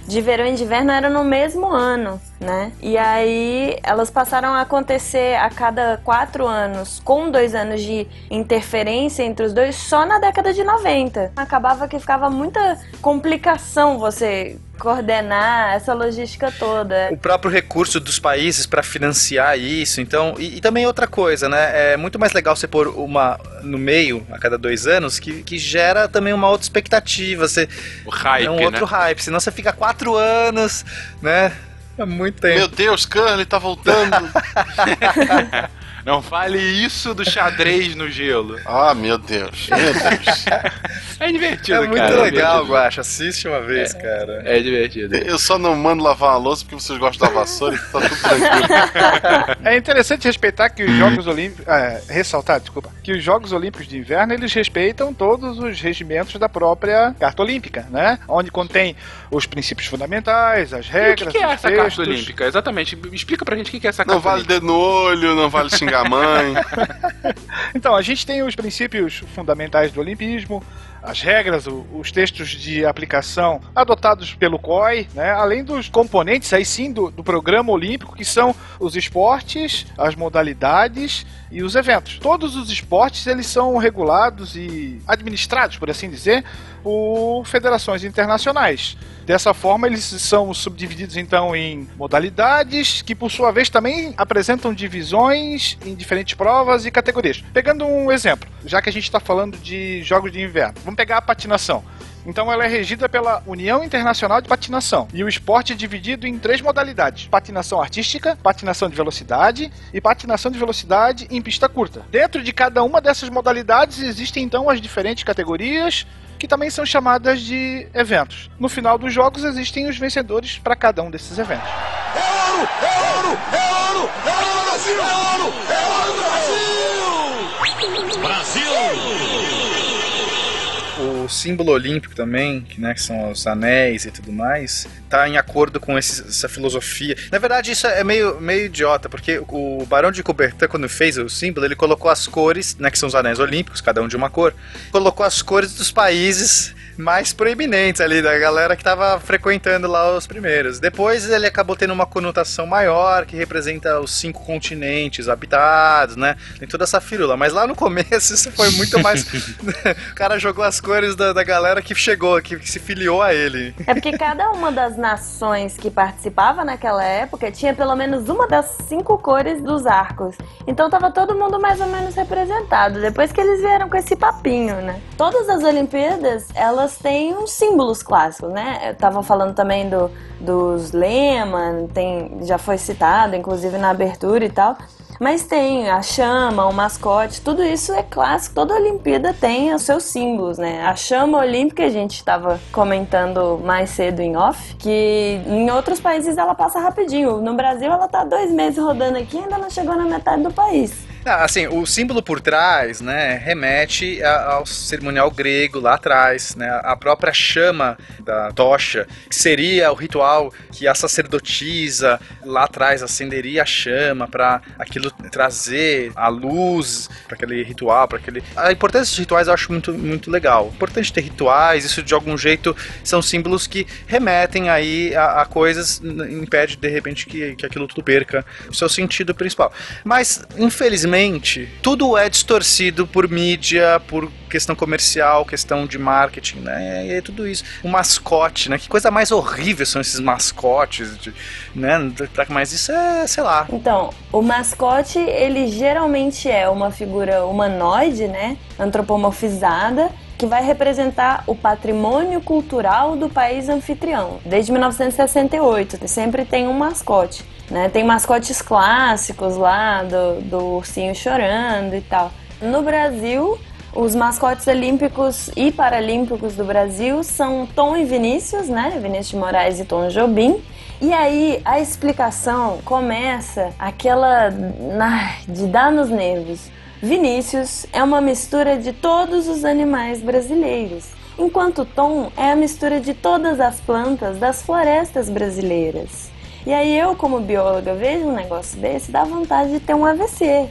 de verão e de inverno eram no mesmo ano, né? E aí elas passaram a acontecer a cada quatro anos, com dois anos de interferência entre os dois, só na década de 90. Acabava que ficava muita complicação você coordenar essa logística toda. O próprio recurso dos países para financiar isso, então, e, e, também outra coisa, né? É muito mais legal você pôr uma no meio a cada dois anos que, que gera também uma outra expectativa, você o hype, é um né? outro hype, senão você fica quatro anos, né? É muito tempo. Meu Deus, Curly tá voltando. Não fale isso do xadrez no gelo. Ah, meu Deus. Meu Deus. É divertido, É muito cara. legal, é. Guacha. Assiste uma vez, cara. É divertido. Eu só não mando lavar uma louça porque vocês gostam da vassoura e tá tudo tranquilo. É interessante respeitar que os Jogos Olímpicos. É, ressaltar, desculpa. Que os Jogos Olímpicos de Inverno eles respeitam todos os regimentos da própria Carta Olímpica, né? Onde contém os princípios fundamentais, as E o regras. que, que é essa textos. carta olímpica? Exatamente. Explica pra gente o que, é essa Não carta vale olímpica. dedo no olho, não vale xingar mãe. Então, a gente tem os princípios fundamentais do Olimpismo, as regras, os textos de aplicação adotados pelo COI, né? além dos componentes aí sim do, do programa olímpico, que são os esportes, as modalidades e os eventos. Todos os esportes eles são regulados e administrados, por assim dizer, por federações internacionais. Dessa forma, eles são subdivididos então em modalidades, que por sua vez também apresentam divisões em diferentes provas e categorias. Pegando um exemplo, já que a gente está falando de jogos de inverno, vamos pegar a patinação. Então ela é regida pela União Internacional de Patinação. E o esporte é dividido em três modalidades: patinação artística, patinação de velocidade e patinação de velocidade em pista curta. Dentro de cada uma dessas modalidades existem então as diferentes categorias que também são chamadas de eventos. No final dos jogos existem os vencedores para cada um desses eventos. O símbolo olímpico também, que, né, que são os anéis e tudo mais, tá em acordo com esse- essa filosofia. Na verdade, isso é meio, meio idiota, porque o Barão de Coubertin, quando fez o símbolo, ele colocou as cores, né, que são os anéis olímpicos, cada um de uma cor, colocou as cores dos países mais proeminentes ali, da galera que tava frequentando lá os primeiros. Depois ele acabou tendo uma conotação maior, que representa os cinco continentes habitados, né? Tem toda essa firula. Mas lá no começo isso foi muito mais. o cara jogou as cores da, da galera que chegou, que, que se filiou a ele. É porque cada uma das nações que participava naquela época tinha pelo menos uma das cinco cores dos arcos. Então tava todo mundo mais ou menos representado. Depois que eles vieram com esse papinho, né? Todas as Olimpíadas, elas têm uns símbolos clássicos, né? Eu tava falando também do, dos Lehmann, tem, já foi citado, inclusive na abertura e tal. Mas tem a chama, o mascote, tudo isso é clássico. Toda Olimpíada tem os seus símbolos, né? A chama olímpica, a gente estava comentando mais cedo em off, que em outros países ela passa rapidinho. No Brasil ela tá dois meses rodando aqui e ainda não chegou na metade do país. Ah, assim, o símbolo por trás, né, remete ao cerimonial grego lá atrás, né, a própria chama da tocha, que seria o ritual que a sacerdotisa lá atrás acenderia a chama para aquilo trazer a luz para aquele ritual, para aquele. A importância dos rituais eu acho muito, muito legal. Importante ter rituais, isso de algum jeito são símbolos que remetem aí a, a coisas, impede de repente que, que aquilo tudo perca o seu sentido principal. Mas, infelizmente, tudo é distorcido por mídia, por questão comercial, questão de marketing, né? E é tudo isso. O mascote, né? Que coisa mais horrível são esses mascotes, de, né? Mas isso é, sei lá. Então, o mascote, ele geralmente é uma figura humanoide, né? Antropomorfizada, que vai representar o patrimônio cultural do país anfitrião. Desde 1968, sempre tem um mascote. Né? Tem mascotes clássicos lá, do, do ursinho chorando e tal. No Brasil, Os mascotes olímpicos e paralímpicos do Brasil são Tom e Vinícius, né? Vinícius de Moraes e Tom Jobim. E aí a explicação começa aquela ah, de dar nos nervos. Vinícius é uma mistura de todos os animais brasileiros, enquanto Tom é a mistura de todas as plantas das florestas brasileiras. E aí eu, como bióloga, vejo um negócio desse, dá vontade de ter um AVC.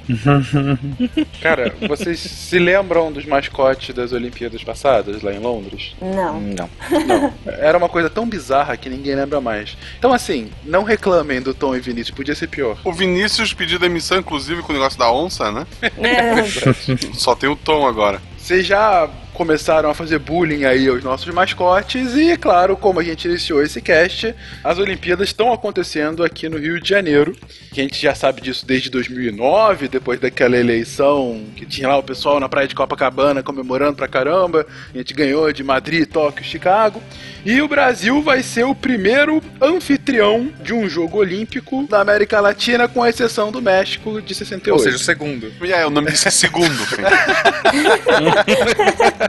Cara, vocês se lembram dos mascotes das Olimpíadas passadas, lá em Londres? Não. Não. Não. Era uma coisa tão bizarra que ninguém lembra mais. Então, assim, não reclamem do Tom e Vinícius, podia ser pior. O Vinícius pediu demissão, inclusive, com o negócio da onça, né? É, Só tem o Tom agora. Vocês já começaram a fazer bullying aí aos nossos mascotes e, claro, como a gente iniciou esse cast, as Olimpíadas estão acontecendo aqui no Rio de Janeiro. Que a gente já sabe disso desde 2009, depois daquela eleição que tinha lá o pessoal na praia de Copacabana comemorando pra caramba. A gente ganhou de Madrid, Tóquio, Chicago. E o Brasil vai ser o primeiro anfitrião de um jogo olímpico da América Latina, com exceção do México de 68. Ou seja, o segundo. E aí, o nome disso é segundo.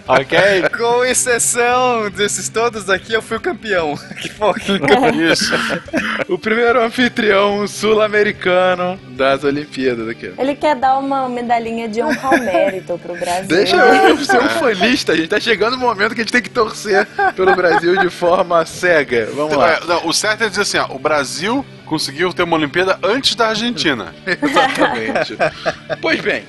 Ok? Com exceção desses todos aqui, eu fui o campeão. Que foda. Isso. o primeiro anfitrião sul-americano das Olimpíadas aqui. ele quer dar uma medalhinha de honra ao mérito pro Brasil. Deixa eu ser um fanista, a gente tá chegando o momento que a gente tem que torcer pelo Brasil de forma cega. Vamos lá. É, não, o certo é dizer assim, ó, o Brasil conseguiu ter uma Olimpíada antes da Argentina. Exatamente. pois bem,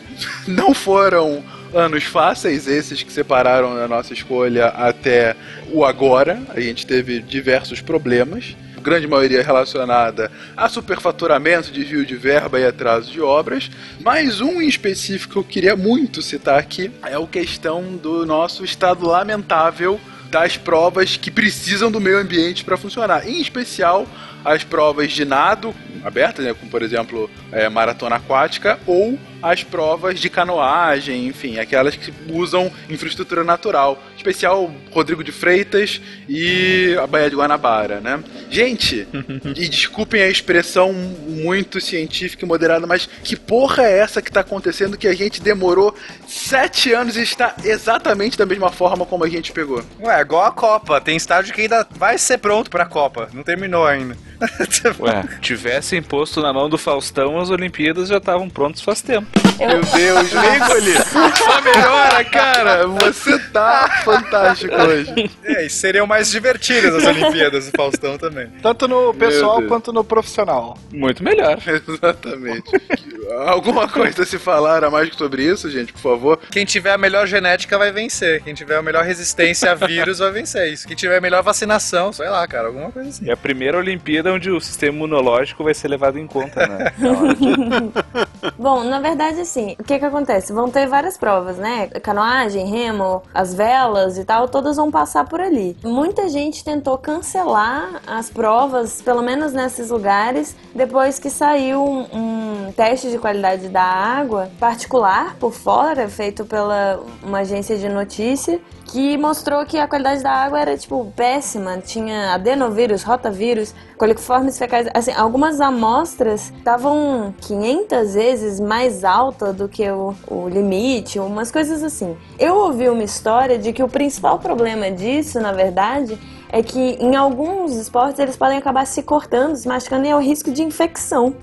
não foram anos fáceis esses que separaram a nossa escolha até o agora. A gente teve diversos problemas. Grande maioria relacionada a superfaturamento, desvio de verba e atraso de obras. Mas um em específico que eu queria muito citar aqui é a questão do nosso estado lamentável das provas que precisam do meio ambiente para funcionar. Em especial as provas de nado abertas, né, como por exemplo é, maratona aquática, ou as provas de canoagem, enfim, aquelas que usam infraestrutura natural. Especial Rodrigo de Freitas e a Baía de Guanabara, né? Gente, e desculpem a expressão muito científica e moderada, mas que porra é essa que tá acontecendo que a gente demorou sete anos e está exatamente da mesma forma como a gente pegou? Ué, igual a Copa. Tem estádio que ainda vai ser pronto pra Copa. Não terminou ainda. Ué, tivessem posto na mão do Faustão, as Olimpíadas já estavam prontas faz tempo. Meu Deus, Legoli! Só melhora, cara! Você tá fantástico hoje. É, e seriam mais divertidas as Olimpíadas do Faustão também. Tanto no pessoal quanto no profissional. Muito melhor. Exatamente. Alguma coisa a se falar a mais sobre isso, gente, por favor? Quem tiver a melhor genética vai vencer. Quem tiver a melhor resistência a vírus vai vencer isso. Quem tiver a melhor vacinação, sei lá, cara, alguma coisa assim. É a primeira Olimpíada onde o sistema imunológico vai ser levado em conta, né? Bom, na verdade, assim, o que que acontece? Vão ter várias provas, né? Canoagem, remo, as velas e tal, todas vão passar por ali. Muita gente tentou cancelar as provas, pelo menos nesses lugares, depois que saiu um, um teste de qualidade da água particular por fora, feito pela uma agência de notícia, que mostrou que a qualidade da água era, tipo, péssima. Tinha adenovírus, rotavírus, coliformes fecais. Assim, algumas amostras estavam 500 vezes mais do que o, o limite, umas coisas assim. Eu ouvi uma história de que o principal problema disso, na verdade, é que em alguns esportes eles podem acabar se cortando, se machucando e é o risco de infecção.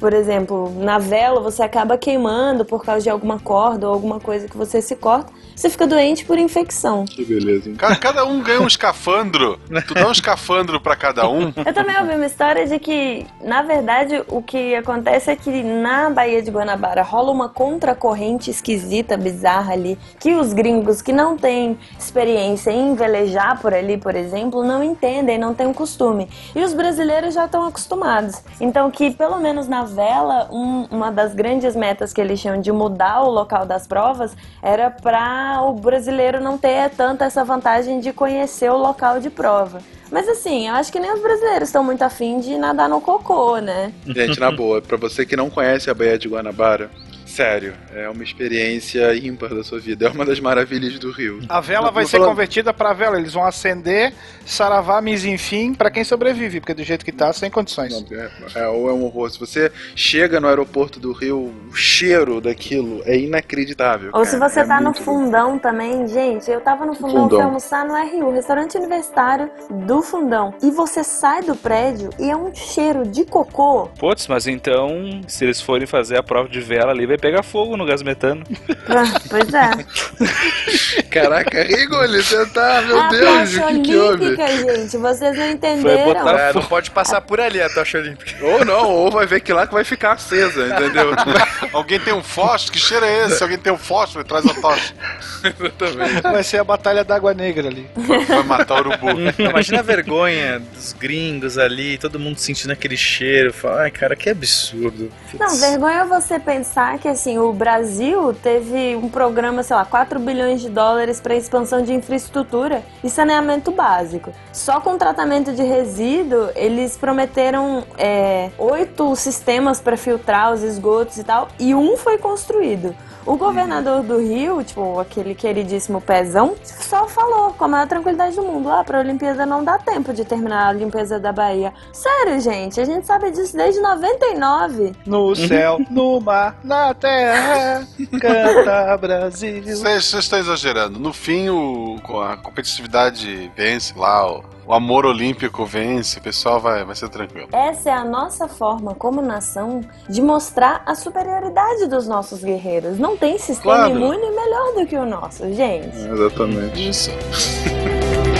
Por exemplo, na vela você acaba queimando por causa de alguma corda ou alguma coisa que você se corta, você fica doente por infecção. Que beleza, hein? Ca- Cada um ganha um escafandro. Tu dá um escafandro pra cada um. Eu também ouvi uma história de que, na verdade, o que acontece é que na Baía de Guanabara rola uma contracorrente esquisita, bizarra ali, que os gringos que não têm experiência em velejar por ali, por exemplo, não entendem, não têm o costume. E os brasileiros já estão acostumados. Então, que pelo menos na vela, um- uma das grandes metas que eles tinham de mudar o local das provas era para o brasileiro não ter tanta essa vantagem de conhecer o local de prova. Mas assim, eu acho que nem os brasileiros estão muito afim de nadar no cocô, né? Gente, na boa, pra você que não conhece a Baía de Guanabara, Sério, é uma experiência ímpar da sua vida. É uma das maravilhas do Rio. A vela vai ser falando- convertida pra vela. Eles vão acender, saravá, mis enfim, pra quem sobrevive, porque do jeito que tá, sem condições. Não, é, é, ou é um horror. Se você chega no aeroporto do Rio, o cheiro daquilo é inacreditável. Ou se cara. você É tá no fundão também, gente, eu tava no fundão, Fundão? fui almoçar no RU, restaurante universitário do fundão. E você sai do prédio e é um cheiro de cocô. Putz, mas então, se eles forem fazer a prova de vela ali, vai pegar fogo no gás metano. Ah, pois é. Caraca, Rigoli, você tá, meu a Deus, tocha o que que houve? gente, vocês não entenderam. botar- É, não pode passar por ali a tocha olímpica. Ou não, ou vai ver que lá que vai ficar acesa, entendeu? Alguém tem um fósforo? Que cheiro é esse? Alguém tem um fósforo? Traz a tocha. Exatamente. Vai ser a batalha da água negra ali. Vai matar o urubu. Imagina a vergonha dos gringos ali, todo mundo sentindo aquele cheiro. Fala, Ai, cara, que absurdo. Não, vergonha é você pensar que assim, o Brasil teve um programa, sei lá, 4 bilhões de dólares para expansão de infraestrutura e saneamento básico. Só com tratamento de resíduo, eles prometeram é, oito sistemas para filtrar os esgotos e tal, e um foi construído. O governador do Rio, tipo, aquele queridíssimo pezão, só falou com a maior tranquilidade do mundo: ah, pra Olimpíada não dá tempo de terminar a limpeza da Bahia. Sério, gente, a gente sabe disso desde 99. No céu, no mar, na terra, canta Brasil. Vocês vocês estão exagerando. No fim, o, a competitividade vence lá, o, o amor olímpico vence, o pessoal vai, vai ser tranquilo. Essa é a nossa forma, como nação, de mostrar a superioridade dos nossos guerreiros. Não tem sistema Claro. imune melhor do que o nosso, gente. Exatamente. Isso.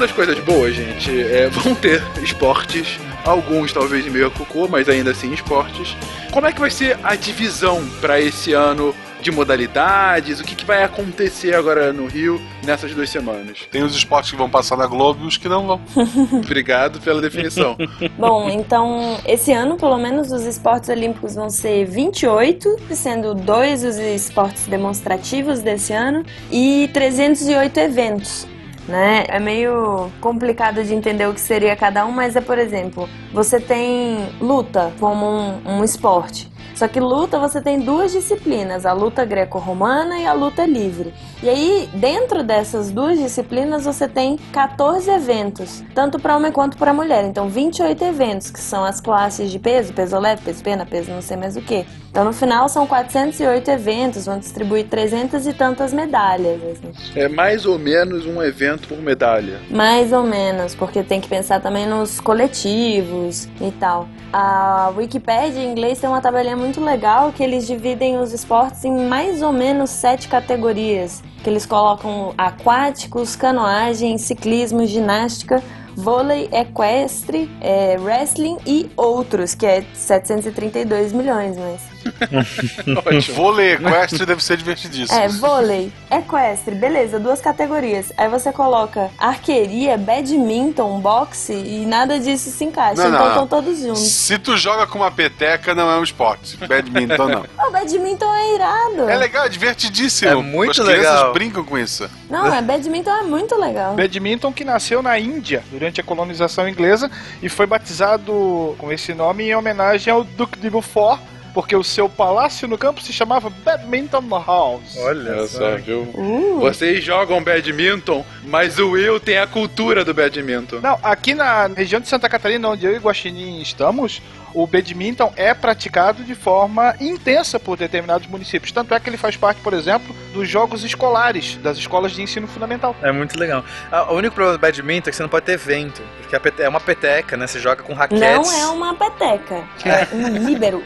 falando das coisas boas, gente, é, vão ter esportes, alguns talvez meio a cocô, mas ainda assim esportes. Como é que vai ser a divisão para esse ano de modalidades? O que, que vai acontecer agora no Rio nessas duas semanas? Tem os esportes que vão passar na Globo e os que não vão. Obrigado pela definição. Bom, então, esse ano, pelo menos, os esportes olímpicos vão ser 28, sendo dois os esportes demonstrativos desse ano, e 308 eventos. Né? É meio complicado de entender o que seria cada um, mas é, por exemplo, você tem luta como um, um esporte. Só que luta você tem duas disciplinas, a luta greco-romana e a luta livre. E aí, dentro dessas duas disciplinas, você tem 14 eventos, tanto para homem quanto para mulher. Então, 28 eventos, que são as classes de peso, peso leve, peso pena, peso não sei mais o que. Então, no final, são 408 eventos, vão distribuir 300 e tantas medalhas. assim. É mais ou menos um evento por medalha. Mais ou menos, porque tem que pensar também nos coletivos e tal. A Wikipedia em inglês tem uma tabelinha muito legal que eles dividem os esportes em mais ou menos sete categorias. Que eles colocam aquáticos, canoagem, ciclismo, ginástica, vôlei, equestre, é, wrestling e outros, que é 732 milhões, mas. Vôlei equestre deve ser divertidíssimo. É, vôlei, equestre, beleza, duas categorias. Aí você coloca arqueria, badminton, boxe e nada disso se encaixa. Não, então estão todos juntos. Se tu joga com uma peteca, não é um esporte. Badminton, não. O badminton é irado. É legal, é divertidíssimo. É muito As crianças legal. brincam com isso. Não, é badminton é muito legal. Badminton que nasceu na Índia durante a colonização inglesa e foi batizado com esse nome em homenagem ao Duque de Beaufort, porque o seu palácio no campo se chamava Badminton House. Olha só, viu? Uh, Vocês jogam badminton, mas o Will tem a cultura do badminton. Não, aqui na região de Santa Catarina, onde eu e Guaxinim estamos, o badminton é praticado de forma intensa por determinados municípios. Tanto é que ele faz parte, por exemplo, dos jogos escolares, das escolas de ensino fundamental. É muito legal. O único problema do badminton é que você não pode ter vento, porque é uma peteca, né? Você joga com raquetes. não é uma peteca, é um líbero.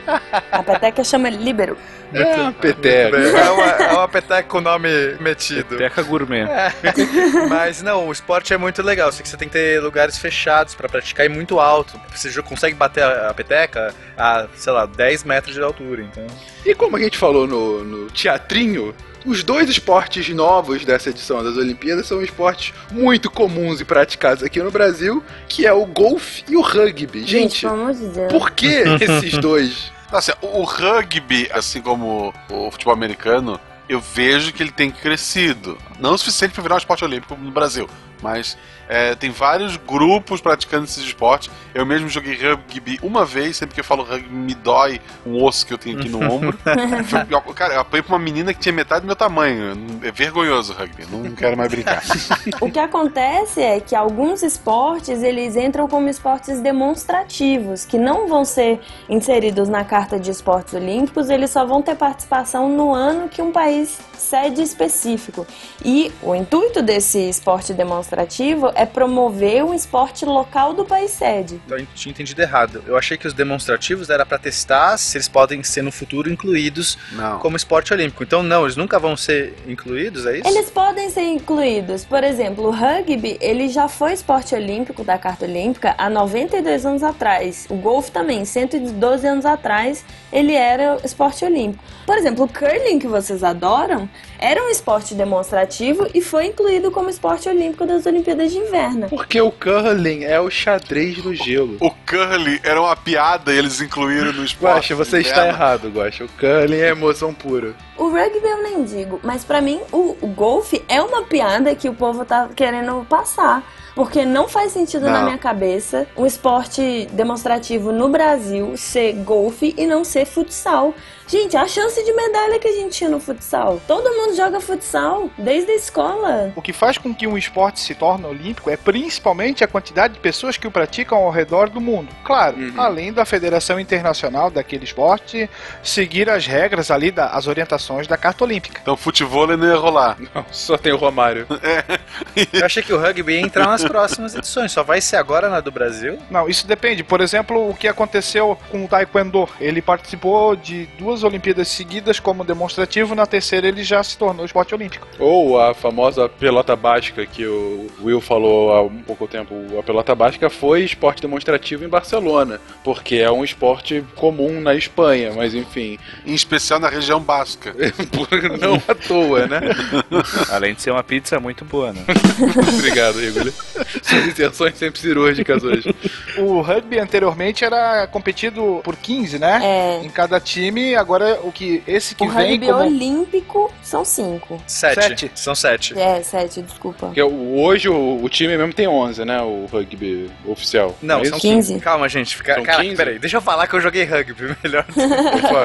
A peteca chama líbero. É uma peteca. É uma, é uma peteca com nome metido. Teca gourmet. Mas não, o esporte é muito legal. Só que você tem que ter lugares fechados pra praticar e muito alto. Você consegue bater a, a peteca a, sei lá, 10 metros de altura. Então. E como a gente falou no, no teatrinho, os dois esportes novos dessa edição das Olimpíadas são esportes muito comuns e praticados aqui no Brasil, que é o golfe e o rugby. Gente, Deus. por que esses dois? Assim, o rugby, assim como o futebol americano, eu vejo que ele tem crescido. Não o suficiente para virar um esporte olímpico no Brasil, mas é, tem vários grupos praticando esses esportes. Eu mesmo joguei rugby uma vez, sempre que eu falo rugby me dói um osso que eu tenho aqui no ombro. Eu- cara, eu apanhei pra uma menina que tinha metade do meu tamanho. É vergonhoso o rugby, não quero mais brincar. O que acontece é que alguns esportes eles entram como esportes demonstrativos, que não vão ser inseridos na carta de esportes olímpicos, eles só vão ter participação no ano que um país sede específico. E o intuito desse esporte demonstrativo é promover um esporte local do país sede. Então eu tinha entendido errado. Eu achei que os demonstrativos era pra testar se eles podem ser no futuro incluídos Não. como esporte olímpico. Então não, eles nunca vão ser incluídos, é isso? Eles podem ser incluídos. Por exemplo, o rugby, ele já foi esporte olímpico da Carta Olímpica há 92 anos atrás. O golfe também, 112 anos atrás, ele era esporte olímpico. Por exemplo, o curling que vocês adoram era um esporte demonstrativo e foi incluído como esporte olímpico das Olimpíadas de Porque o curling é o xadrez do gelo. O curly era uma piada e eles incluíram no esporte. Guaxa, você está errado, Guaxa. O curling é emoção pura. O rugby eu nem digo, mas pra mim o, o golfe é uma piada que o povo tá querendo passar. Porque não faz sentido na Não. minha cabeça um esporte demonstrativo no Brasil ser golfe e não ser futsal. Gente, a chance de medalha que a gente tinha no futsal. Todo mundo joga futsal desde a escola. O que faz com que um esporte se torne olímpico é principalmente a quantidade de pessoas que o praticam ao redor do mundo. Claro, Uhum. além da Federação Internacional daquele esporte seguir as regras ali, da, as orientações da Carta Olímpica. Então futebol não ia rolar. Não, só tem o Romário. Eu achei que o rugby ia entrar nas próximas edições. Só vai ser agora na do Brasil? Não, isso depende. Por exemplo, o que aconteceu com o Taekwondo. Ele participou de duas Olimpíadas seguidas como demonstrativo, na terceira ele já se tornou esporte olímpico. Ou a famosa pelota básica que o Will falou há um pouco tempo. A pelota básica foi esporte demonstrativo em Barcelona, porque é um esporte comum na Espanha, mas enfim, Em especial na região basca. por- não à toa, né? Além de ser uma pizza muito boa, né? Obrigado, Igor. Suas inserções sempre cirúrgicas hoje. O rugby anteriormente era competido por 15, né? É. Em cada time, agora o que esse que O vem rugby como olímpico são cinco. Sete. Sete. São sete. É, sete, desculpa. Porque hoje o, o time mesmo tem 11, né? O rugby oficial. Não, é são? 15. Calma, gente. Fica... São Caraca, 15? peraí. Deixa eu falar que eu joguei rugby melhor.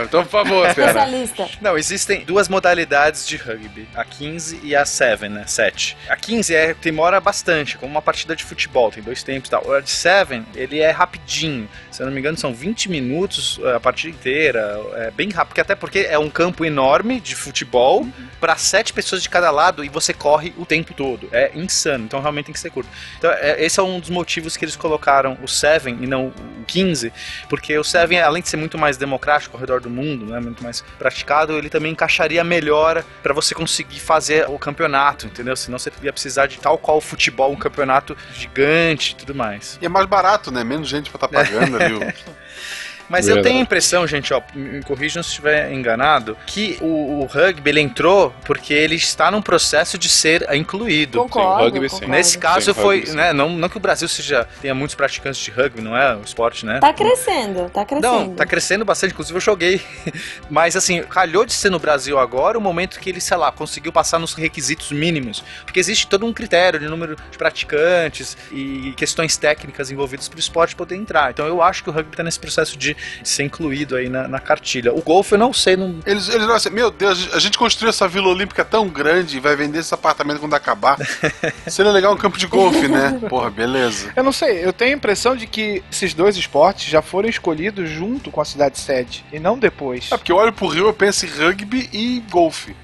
Então, por favor. Especialista. Não, existem duas modalidades de rugby, a 15 e a 7, né? 7. A 15 é, demora bastante, como uma partida de futebol, tem dois tempos e tal. O de 7, ele é rapidinho. Se eu não me engano, são 20 minutos eh, a partida inteira. É bem rápido, porque até porque é um campo enorme de futebol para sete pessoas de cada lado e você corre o tempo todo. É insano, então realmente tem que ser curto. Então, é- esse é um dos motivos que eles colocaram o 7 e não o 15, porque o 7, além de ser muito mais democrático ao redor do mundo, né, muito mais praticado, ele também encaixaria melhor para você conseguir fazer o campeonato, entendeu? Senão você ia precisar de tal qual o futebol, um campeonato gigante e tudo mais. E é mais barato, né? Menos gente pra estar pagando ali. O- Mas eu tenho a impressão, gente, ó, me corrijam se estiver enganado, que o, o rugby ele entrou porque ele está num processo de ser incluído. Concordo. rugby sim. concordo. Nesse caso Sim, foi, rugby, sim. né, não, não que o Brasil seja tenha muitos praticantes de rugby, não é o esporte, né? Tá crescendo, tá crescendo. Não, tá crescendo bastante, inclusive eu joguei. Mas assim, calhou de ser no Brasil agora o momento que ele, sei lá, conseguiu passar nos requisitos mínimos. Porque existe todo um critério de número de praticantes e questões técnicas envolvidas para o esporte poder entrar. Então eu acho que o rugby tá nesse processo de ser incluído aí na, na cartilha. O golfe eu não sei, não. Eles, eles olham assim, meu Deus, a gente construiu essa Vila Olímpica tão grande e vai vender esse apartamento quando acabar. Seria legal um campo de golfe, né? Porra, beleza. Eu não sei, eu tenho a impressão de que esses dois esportes já foram escolhidos junto com a cidade sede e não depois. É porque eu olho pro Rio, eu penso em rugby e golfe.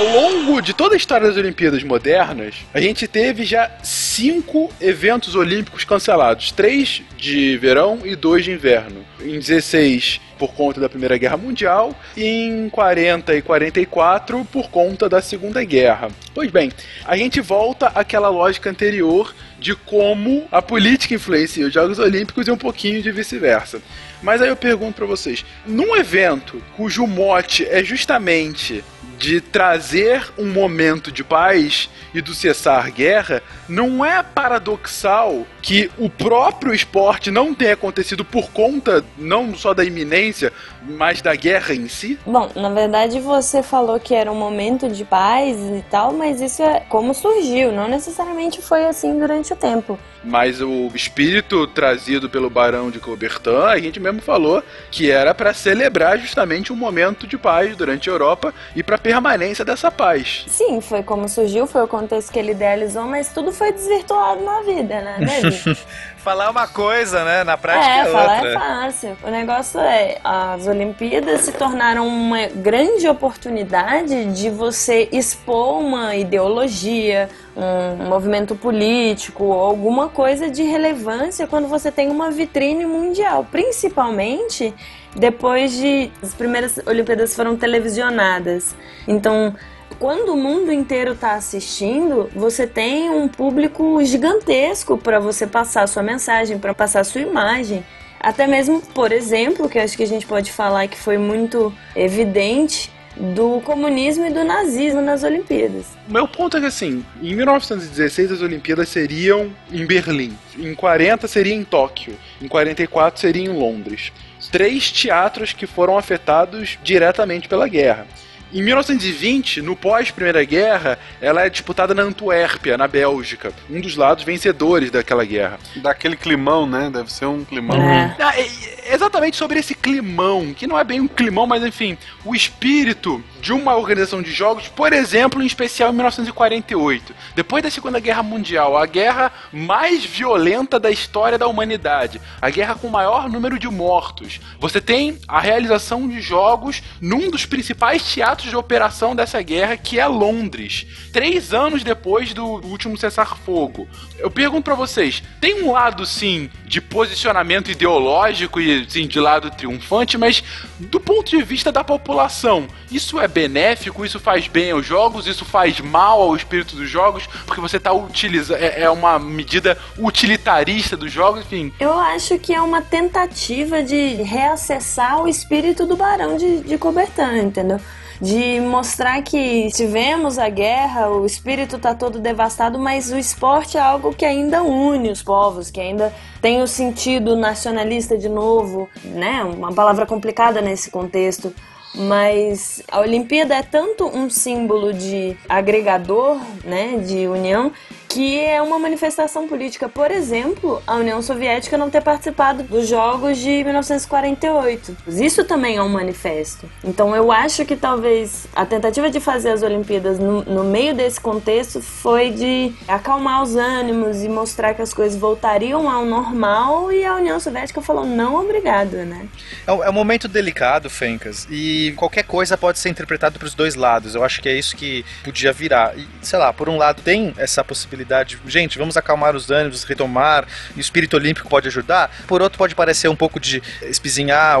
Ao longo de toda a história das Olimpíadas modernas, a gente teve já cinco eventos olímpicos cancelados: três de verão e dois de inverno. Em 16 por conta da Primeira Guerra Mundial e em 40 e 44 por conta da Segunda Guerra. Pois bem, a gente volta àquela lógica anterior de como a política influencia os Jogos Olímpicos e um pouquinho de vice-versa. Mas aí eu pergunto pra vocês, num evento cujo mote é justamente de trazer um momento de paz e do cessar guerra, não é paradoxal que o próprio esporte não tenha acontecido por conta não só da iminência, mas da guerra em si? Bom, na verdade você falou que era um momento de paz e tal, mas isso é como surgiu, não necessariamente foi assim durante o tempo. Mas o espírito trazido pelo Barão de Coubertin, a gente mesmo falou que era para celebrar justamente um momento de paz durante a Europa e para permanência dessa paz. Sim, foi como surgiu, foi o contexto que ele idealizou, mas tudo foi desvirtuado na vida, né? Falar uma coisa, né? Na prática é, é, falar outra. é fácil. O negócio é, as Olimpíadas se tornaram uma grande oportunidade de você expor uma ideologia, um movimento político, alguma coisa de relevância quando você tem uma vitrine mundial, principalmente depois de as primeiras Olimpíadas foram televisionadas. Então, quando o mundo inteiro está assistindo, você tem um público gigantesco para você passar sua mensagem, para passar sua imagem. Até mesmo, por exemplo, que acho que a gente pode falar que foi muito evidente do comunismo e do nazismo nas Olimpíadas. Meu ponto é que assim, em 1916 as Olimpíadas seriam em Berlim, em 40 seria em Tóquio, em 44 seria em Londres. Três teatros que foram afetados diretamente pela guerra. Em 1920, no pós-Primeira Guerra, ela é disputada na Antuérpia, na Bélgica, um dos lados vencedores daquela guerra. Daquele climão, né? Deve ser um climão. É. Ah, exatamente sobre esse climão, que não é bem um climão, mas enfim, o espírito de uma organização de jogos, por exemplo, em especial em 1948, depois da Segunda Guerra Mundial, a guerra mais violenta da história da humanidade, a guerra com o maior número de mortos. Você tem a realização de jogos num dos principais teatros de operação dessa guerra, que é Londres, três anos depois do último cessar-fogo. Eu pergunto pra vocês, tem um lado sim de posicionamento ideológico e sim de lado triunfante, mas do ponto de vista da população, isso é benéfico, isso faz bem aos jogos, isso faz mal ao espírito dos jogos, porque você tá utilizando é, é uma medida utilitarista dos jogos, enfim. Eu acho que é uma tentativa de reacessar o espírito do Barão de, de Coubertin, entendeu? De mostrar que tivemos a guerra, o espírito tá todo devastado, mas o esporte é algo que ainda une os povos, que ainda tem o sentido nacionalista de novo, né? Uma palavra complicada nesse contexto. Mas a Olimpíada é tanto um símbolo de agregador, né, de união, que é uma manifestação política. Por exemplo, a União Soviética não ter participado dos Jogos de 1948. Isso também é um manifesto. Então eu acho que talvez a tentativa de fazer as Olimpíadas no, no meio desse contexto foi de acalmar os ânimos e mostrar que as coisas voltariam ao normal e a União Soviética falou não obrigado, né? É um, é um momento delicado, Fencas, e qualquer coisa pode ser interpretada para os dois lados. Eu acho que é isso que podia virar. E, sei lá, por um lado tem essa possibilidade, gente, vamos acalmar os ânimos, retomar, e o espírito olímpico pode ajudar. Por outro, pode parecer um pouco de espizinhar,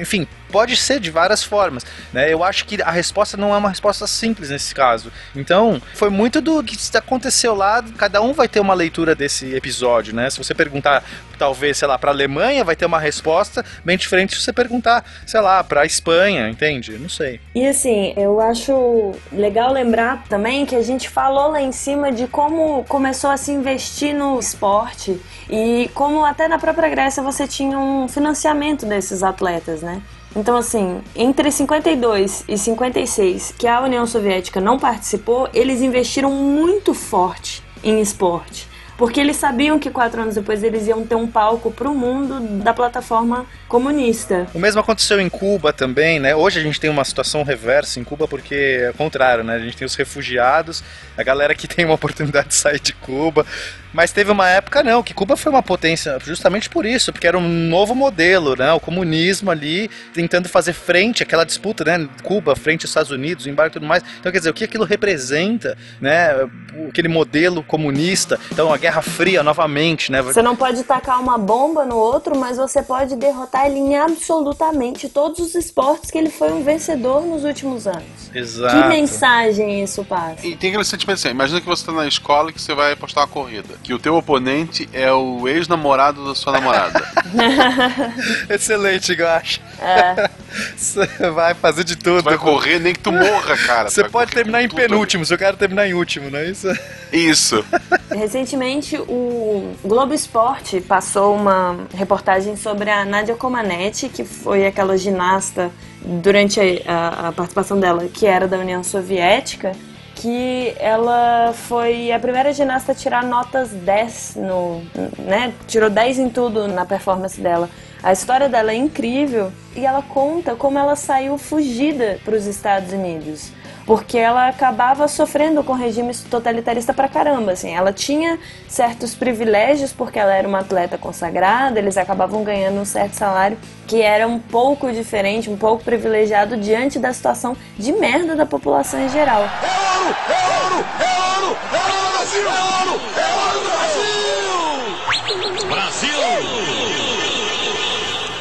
enfim, pode ser de várias formas. Né? Eu acho que a resposta não é uma resposta simples nesse caso. Então, foi muito do que aconteceu lá, cada um vai ter uma leitura desse episódio, né? Se você perguntar, talvez, sei lá, para Alemanha, vai ter uma resposta bem diferente se você perguntar, sei lá, para Espanha, entende? Não sei. E assim, eu acho legal lembrar também que a gente falou lá em cima de como começou a se investir no esporte e como até na própria Grécia você tinha um financiamento desses atletas, né? Então, assim, entre 52 e 56, que a União Soviética não participou, eles investiram muito forte em esporte. Porque eles sabiam que quatro anos depois eles iam ter um palco pro mundo da plataforma comunista. O mesmo aconteceu em Cuba também, né? Hoje a gente tem uma situação reversa em Cuba porque é o contrário, né? A gente tem os refugiados, a galera que tem uma oportunidade de sair de Cuba. Mas teve uma época não, que Cuba foi uma potência justamente por isso, porque era um novo modelo, né? O comunismo ali tentando fazer frente àquela disputa, né? Cuba frente aos Estados Unidos, o embarque e tudo mais. Então quer dizer, o que aquilo representa, né? Aquele modelo comunista. Então a Guerra Fria novamente, né? Você não pode tacar uma bomba no outro, mas você pode derrotar ele em absolutamente todos os esportes que ele foi um vencedor nos últimos anos. Exato. Que mensagem isso passa? E tem aquele sentimento assim, imagina que você tá na escola e que você vai apostar uma corrida. Que o teu oponente é o ex-namorado da sua namorada. Excelente, Gacha. É. Você vai fazer de tudo. Vai correr nem que tu morra, cara. Você pode terminar em penúltimo, se eu quero terminar em último, não é isso? Isso. Recentemente, o Globo Esporte passou uma reportagem sobre a Nadia Comaneci, que foi aquela ginasta durante a, a- a participação dela, que era da União Soviética, que ela foi a primeira ginasta a tirar notas 10 no, né, tirou 10 em tudo na performance dela. A história dela é incrível e ela conta como ela saiu fugida para os Estados Unidos porque ela acabava sofrendo com regimes totalitarista pra caramba, assim. Ela tinha certos privilégios porque ela era uma atleta consagrada, eles acabavam ganhando um certo salário que era um pouco diferente, um pouco privilegiado diante da situação de merda da população em geral.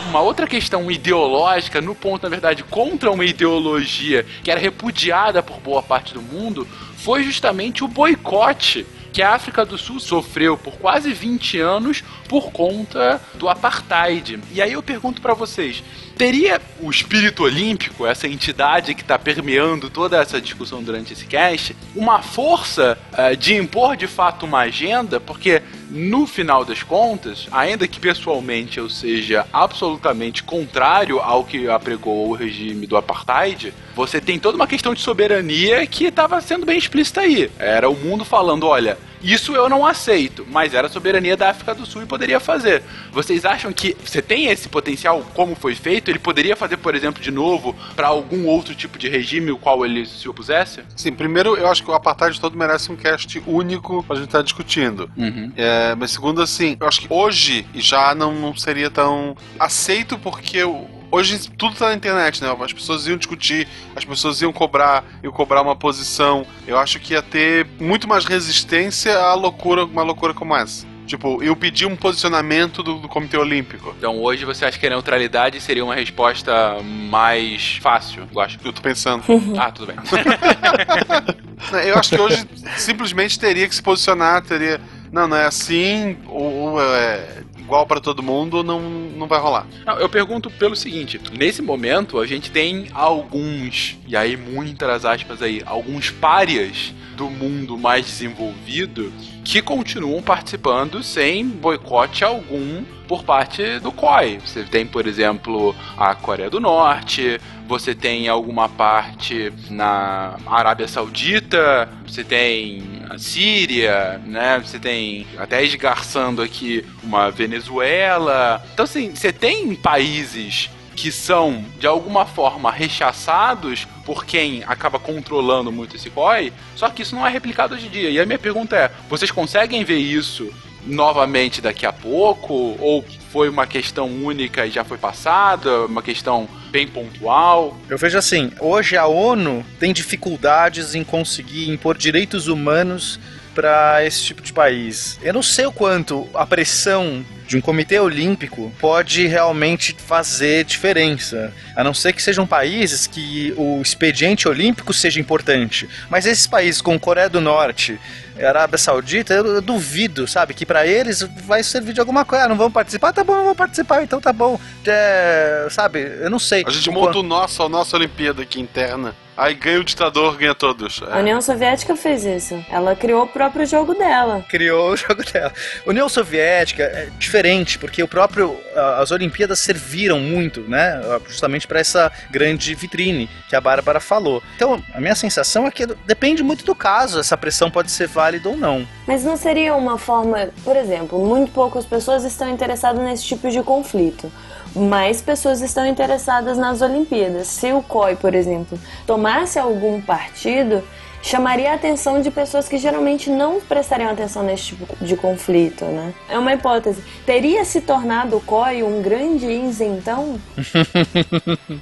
Uma outra questão ideológica, no ponto, na verdade, contra uma ideologia que era repudiada por boa parte do mundo, foi justamente o boicote que a África do Sul sofreu por quase 20 anos por conta do apartheid. E aí eu pergunto pra vocês, teria o espírito olímpico, essa entidade que está permeando toda essa discussão durante esse cast, uma força eh, de impor de fato uma agenda? Porque no final das contas, ainda que pessoalmente eu seja absolutamente contrário ao que apregou o regime do apartheid, você tem toda uma questão de soberania que estava sendo bem explícita aí. Era o mundo falando, olha, isso eu não aceito, mas era a soberania da África do Sul e poderia fazer. Vocês acham que você tem esse potencial, como foi feito? Ele poderia fazer, por exemplo, de novo para algum outro tipo de regime o qual ele se opusesse? Sim, primeiro eu acho que o apartheid todo merece um cast único pra gente estar discutindo. Uhum. É, mas segundo, assim, eu acho que hoje já não, não seria tão aceito porque o- hoje tudo tá na internet, né? As pessoas iam discutir, as pessoas iam cobrar, iam cobrar uma posição. Eu acho que ia ter muito mais resistência à loucura, uma loucura como essa. Tipo, eu pedi um posicionamento do, do Comitê Olímpico. Então hoje você acha que a neutralidade seria uma resposta mais fácil? Eu acho. Eu tô pensando. Ah, tudo bem. Eu acho que hoje simplesmente teria que se posicionar, teria. Não, não é assim, ou, ou é igual pra todo mundo, não, não vai rolar. Não, eu pergunto pelo seguinte: nesse momento a gente tem alguns, e aí muitas aspas aí, alguns párias do mundo mais desenvolvido que continuam participando sem boicote algum por parte do COI. Você tem, por exemplo, a Coreia do Norte, você tem alguma parte na Arábia Saudita, você tem a Síria, né? Você tem até esgarçando aqui uma Venezuela. Então, assim, você tem países que são de alguma forma rechaçados por quem acaba controlando muito esse COI, só que isso não é replicado hoje em dia. E a minha pergunta é: vocês conseguem ver isso novamente daqui a pouco? Ou foi uma questão única e já foi passada? Uma questão bem pontual? Eu vejo assim, hoje a ONU tem dificuldades em conseguir impor direitos humanos para esse tipo de país. Eu não sei o quanto a pressão de um comitê olímpico pode realmente fazer diferença. A não ser que sejam países que o expediente olímpico seja importante. Mas esses países como Coreia do Norte, Arábia Saudita, eu, eu duvido, sabe, que para eles vai servir de alguma coisa. Ah, não vão participar? Tá bom, não vão participar, então tá bom. É, sabe, eu não sei. A gente monta o nosso, a nossa Olimpíada aqui interna. Aí ganha o ditador, ganha todos. A União Soviética fez isso. Ela criou o próprio jogo dela. criou o jogo dela. União Soviética é diferente, porque o próprio as Olimpíadas serviram muito, né, justamente para essa grande vitrine que a Bárbara falou. Então, a minha sensação é que depende muito do caso, essa pressão pode ser válida ou não. Mas não seria uma forma, por exemplo, muito poucas pessoas estão interessadas nesse tipo de conflito. Mais pessoas estão interessadas nas Olimpíadas. Se o COI, por exemplo, tomasse algum partido, chamaria a atenção de pessoas que geralmente não prestariam atenção nesse tipo de conflito, né? É uma hipótese. Teria se tornado o COI um grande isentão?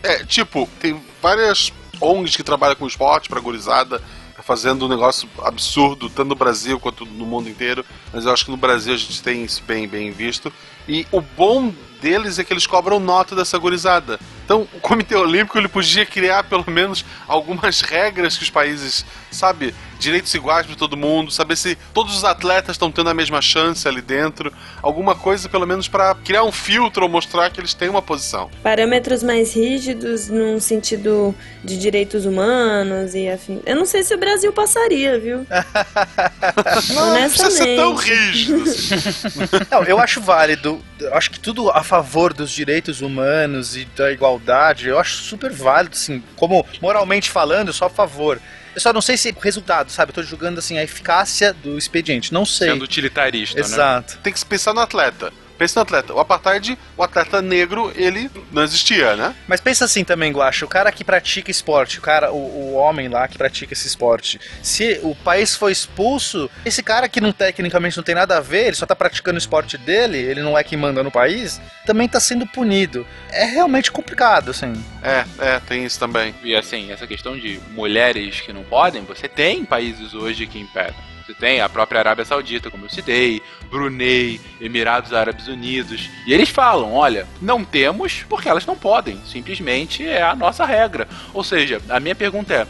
É, tipo, tem várias ONGs que trabalham com esporte pra gurizada, fazendo um negócio absurdo, tanto no Brasil quanto no mundo inteiro, mas eu acho que no Brasil a gente tem isso bem, bem visto. E o bom deles é que eles cobram nota dessa gurizada. Então, o Comitê Olímpico ele podia criar pelo menos algumas regras que os países, sabe, direitos iguais para todo mundo, saber se todos os atletas estão tendo a mesma chance ali dentro, alguma coisa pelo menos para criar um filtro ou mostrar que eles têm uma posição. Parâmetros mais rígidos num sentido de direitos humanos e afim. Eu não sei se o Brasil passaria, viu? Não precisa ser tão rígido. assim. Não, eu acho válido. Eu acho que tudo a favor dos direitos humanos e da igualdade, eu acho super válido, assim, como moralmente falando, eu sou a favor. Eu só não sei se resultado, sabe? Eu tô julgando assim a eficácia do expediente. Não sei. Sendo utilitarista, né? Exato. Tem que se pensar no atleta. Pensa no atleta. O apartheid, o atleta negro, ele não existia, né? Mas pensa assim também, Guacha, o cara que pratica esporte, o cara, o, o homem lá que pratica esse esporte, se o país for expulso, esse cara que não tecnicamente não tem nada a ver, ele só tá praticando o esporte dele, ele não é quem manda no país, também tá sendo punido. É realmente complicado, assim. É, é, tem isso também. E assim, essa questão de mulheres que não podem, você tem países hoje que impedem. Você tem a própria Arábia Saudita, como eu citei, Brunei, Emirados Árabes Unidos. E eles falam: olha, não temos porque elas não podem. Simplesmente é a nossa regra. Ou seja, a minha pergunta é.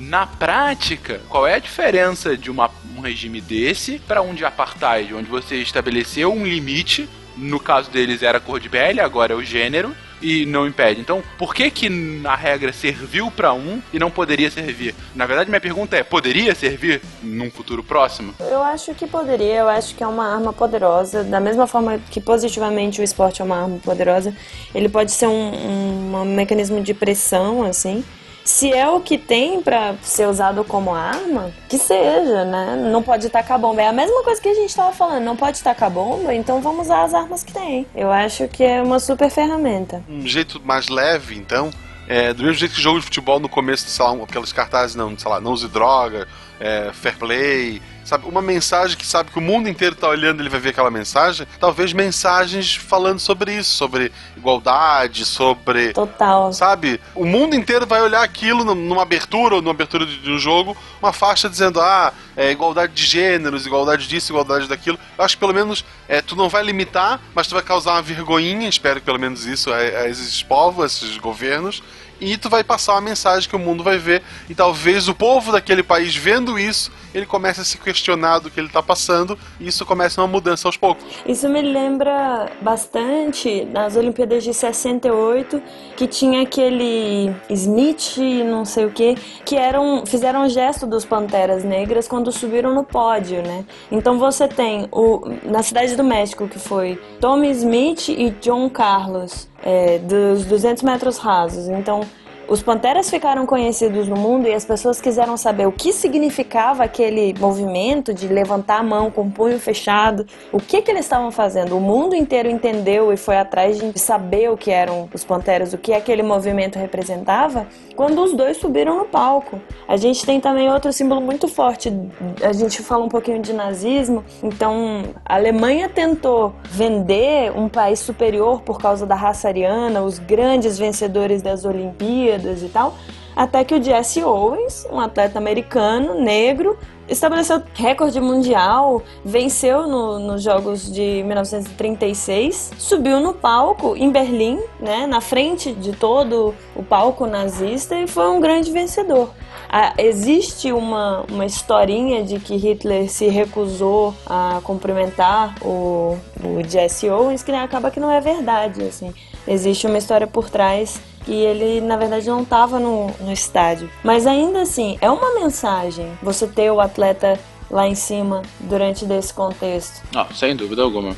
Na prática, qual é a diferença de uma- um regime desse para um de apartheid, onde você estabeleceu um limite, no caso deles era a cor de pele, agora é o gênero, e não impede. Então, por que que a regra serviu para um e não poderia servir? Na verdade, minha pergunta é: poderia servir num futuro próximo? Eu acho que poderia, eu acho que é uma arma poderosa. Da mesma forma que positivamente o esporte é uma arma poderosa, ele pode ser um, um- um mecanismo de pressão, assim. Se é o que tem pra ser usado como arma, que seja, né? Não pode tacar bomba. É a mesma coisa que a gente tava falando, não pode tacar bomba, então vamos usar as armas que tem. Eu acho que é uma super ferramenta. Um jeito mais leve, então, é, do mesmo jeito que jogo de futebol no começo, sei lá, aqueles cartazes, não, sei lá, não use droga, é, fair play, sabe? Uma mensagem que sabe que o mundo inteiro tá olhando, ele vai ver aquela mensagem. Talvez mensagens falando sobre isso, sobre igualdade, sobre Total. Sabe? O mundo inteiro vai olhar aquilo num- numa abertura ou numa abertura de, de um jogo, uma faixa dizendo, ah, é, igualdade de gêneros, igualdade disso, igualdade daquilo. Eu acho que pelo menos é, tu não vai limitar, mas tu vai causar uma vergonhinha, espero que pelo menos isso, a, a esses povos, a esses governos. E tu vai passar uma mensagem que o mundo vai ver, e talvez o povo daquele país vendo isso, ele comece a se questionar do que ele tá passando, e isso comece uma mudança aos poucos. Isso me lembra bastante nas Olimpíadas de 68, que tinha aquele Smith, não sei o que, que eram, fizeram um gesto dos Panteras Negras quando subiram no pódio, né? Então você tem o, na cidade do México, que foi Tommy Smith e John Carlos, é, dos 200 metros rasos. Então os Panteras ficaram conhecidos no mundo e as pessoas quiseram saber o que significava aquele movimento de levantar a mão com o punho fechado, o que que eles estavam fazendo. O mundo inteiro entendeu e foi atrás de saber o que eram os Panteras, o que aquele movimento representava, quando os dois subiram no palco. A gente tem também outro símbolo muito forte. A gente fala um pouquinho de nazismo, então a Alemanha tentou vender um país superior por causa da raça ariana, os grandes vencedores das Olimpíadas e tal, até que o Jesse Owens, um atleta americano, negro, estabeleceu recorde mundial, venceu no- nos Jogos de 1936, subiu no palco em Berlim, né, na frente de todo o palco nazista e foi um grande vencedor. Ah, existe uma, uma historinha de que Hitler se recusou a cumprimentar o, o Jesse Owens, que acaba que não é verdade, assim. Existe uma história por trás que ele, na verdade, não estava no, no estádio. Mas ainda assim, é uma mensagem você ter o atleta lá em cima durante desse contexto. Não, sem dúvida alguma.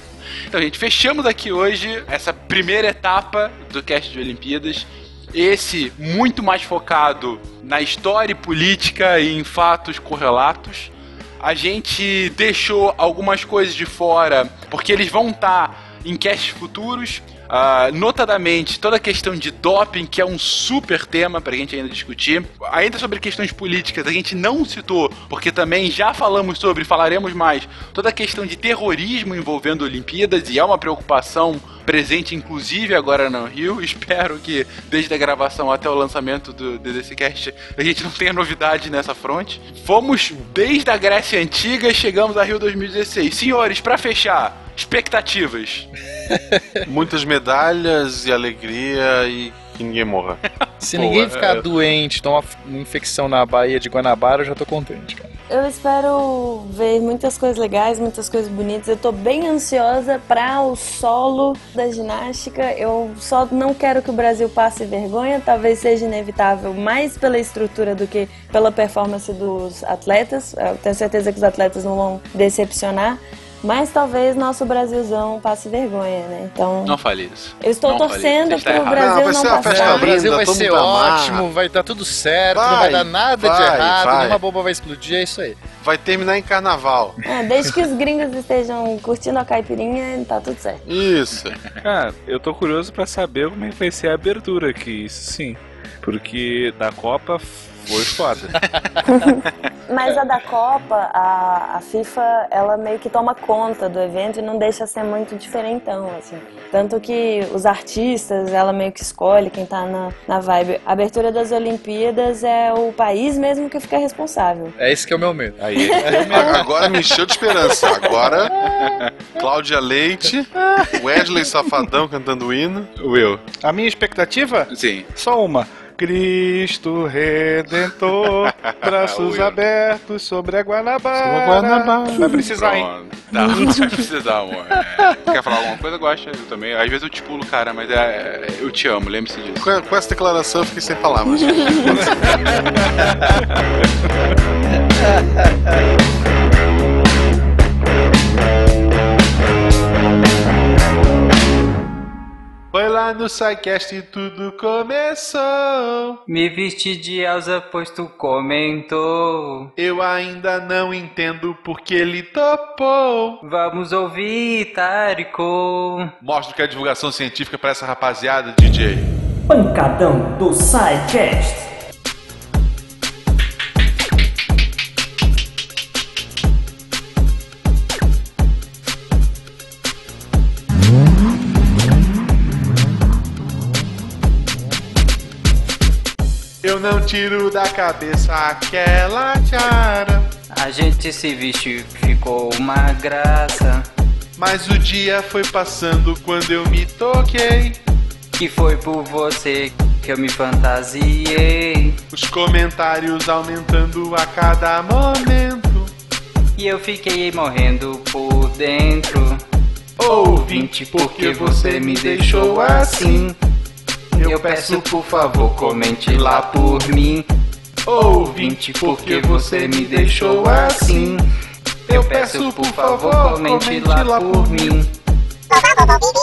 Então, gente, fechamos aqui hoje essa primeira etapa do cast de Olimpíadas. Esse muito mais focado na história e política e em fatos correlatos. A gente deixou algumas coisas de fora porque eles vão estar em casts futuros. Ah, notadamente, toda a questão de doping, que é um super tema pra gente ainda discutir. Ainda sobre questões políticas, a gente não citou, porque também já falamos sobre, falaremos mais, toda a questão de terrorismo envolvendo Olimpíadas, e é uma preocupação presente, inclusive agora no Rio. Espero que desde a gravação até o lançamento do, desse cast a gente não tenha novidade nessa fronte. Fomos desde a Grécia Antiga e chegamos a Rio 2016. Senhores, pra fechar, Expectativas. Muitas medalhas e alegria e que ninguém morra. Se Pô, ninguém é- ficar doente, tomar uma infecção na Baía de Guanabara, eu já tô contente, cara. Eu espero ver muitas coisas legais, muitas coisas bonitas. Eu tô bem ansiosa para o solo da ginástica. Eu só não quero que o Brasil passe vergonha. Talvez seja inevitável mais pela estrutura do que pela performance dos atletas. Eu tenho certeza que os atletas não vão decepcionar. Mas talvez nosso Brasilzão passe vergonha, né? Então, Não fale isso. eu estou não torcendo pro está errado. Brasil Não, vai não, uma festa passar. o Brasil linda, vai ser amar. ótimo, vai dar tudo certo, não Vai, vai dar nada de vai, errado, vai. nenhuma bomba vai explodir, é isso aí. Vai terminar em carnaval. É, desde que os gringos estejam curtindo a caipirinha, tá tudo certo. Isso. Cara, eu tô curioso pra saber como é que vai ser a abertura aqui, isso sim. Porque da Copa foi foda. Mas a da Copa, a, a FIFA, ela meio que toma conta do evento e não deixa ser muito diferentão, assim. Tanto que os artistas, ela meio que escolhe quem tá na, na vibe. A abertura das Olimpíadas é o país mesmo que fica responsável. É esse que é o meu medo. Aí A- Agora me encheu de esperança. Agora, Cláudia Leite, Wesley Safadão cantando o hino. Will. A minha expectativa? Sim. Só uma. Cristo Redentor, braços Will. abertos sobre a Guanabara. Sobre a Guanabara. Vai precisar, hein? Tá, não vai precisar, amor. É. Quer falar alguma coisa? Gosta, eu também. Às vezes eu te pulo, cara, mas é, é- eu te amo, lembre-se disso. Com, com essa declaração eu fiquei sem palavras. Foi lá no SciCast e tudo começou. Me vesti de Elsa, pois tu comentou. Eu ainda não entendo porque ele topou. Vamos ouvir, Tarico. Mostra que é divulgação científica pra essa rapaziada, DJ. Pancadão do SciCast. Eu não tiro da cabeça aquela tiara. A gente se vestiu, ficou uma graça. Mas o dia foi passando quando eu me toquei. Que foi por você que eu me fantasiei. Os comentários aumentando a cada momento. E eu fiquei morrendo por dentro. Ouvinte, porque você me deixou assim. Eu peço por favor, comente lá por mim. Ouvinte, porque você me deixou assim. Eu peço por favor, comente lá por mim.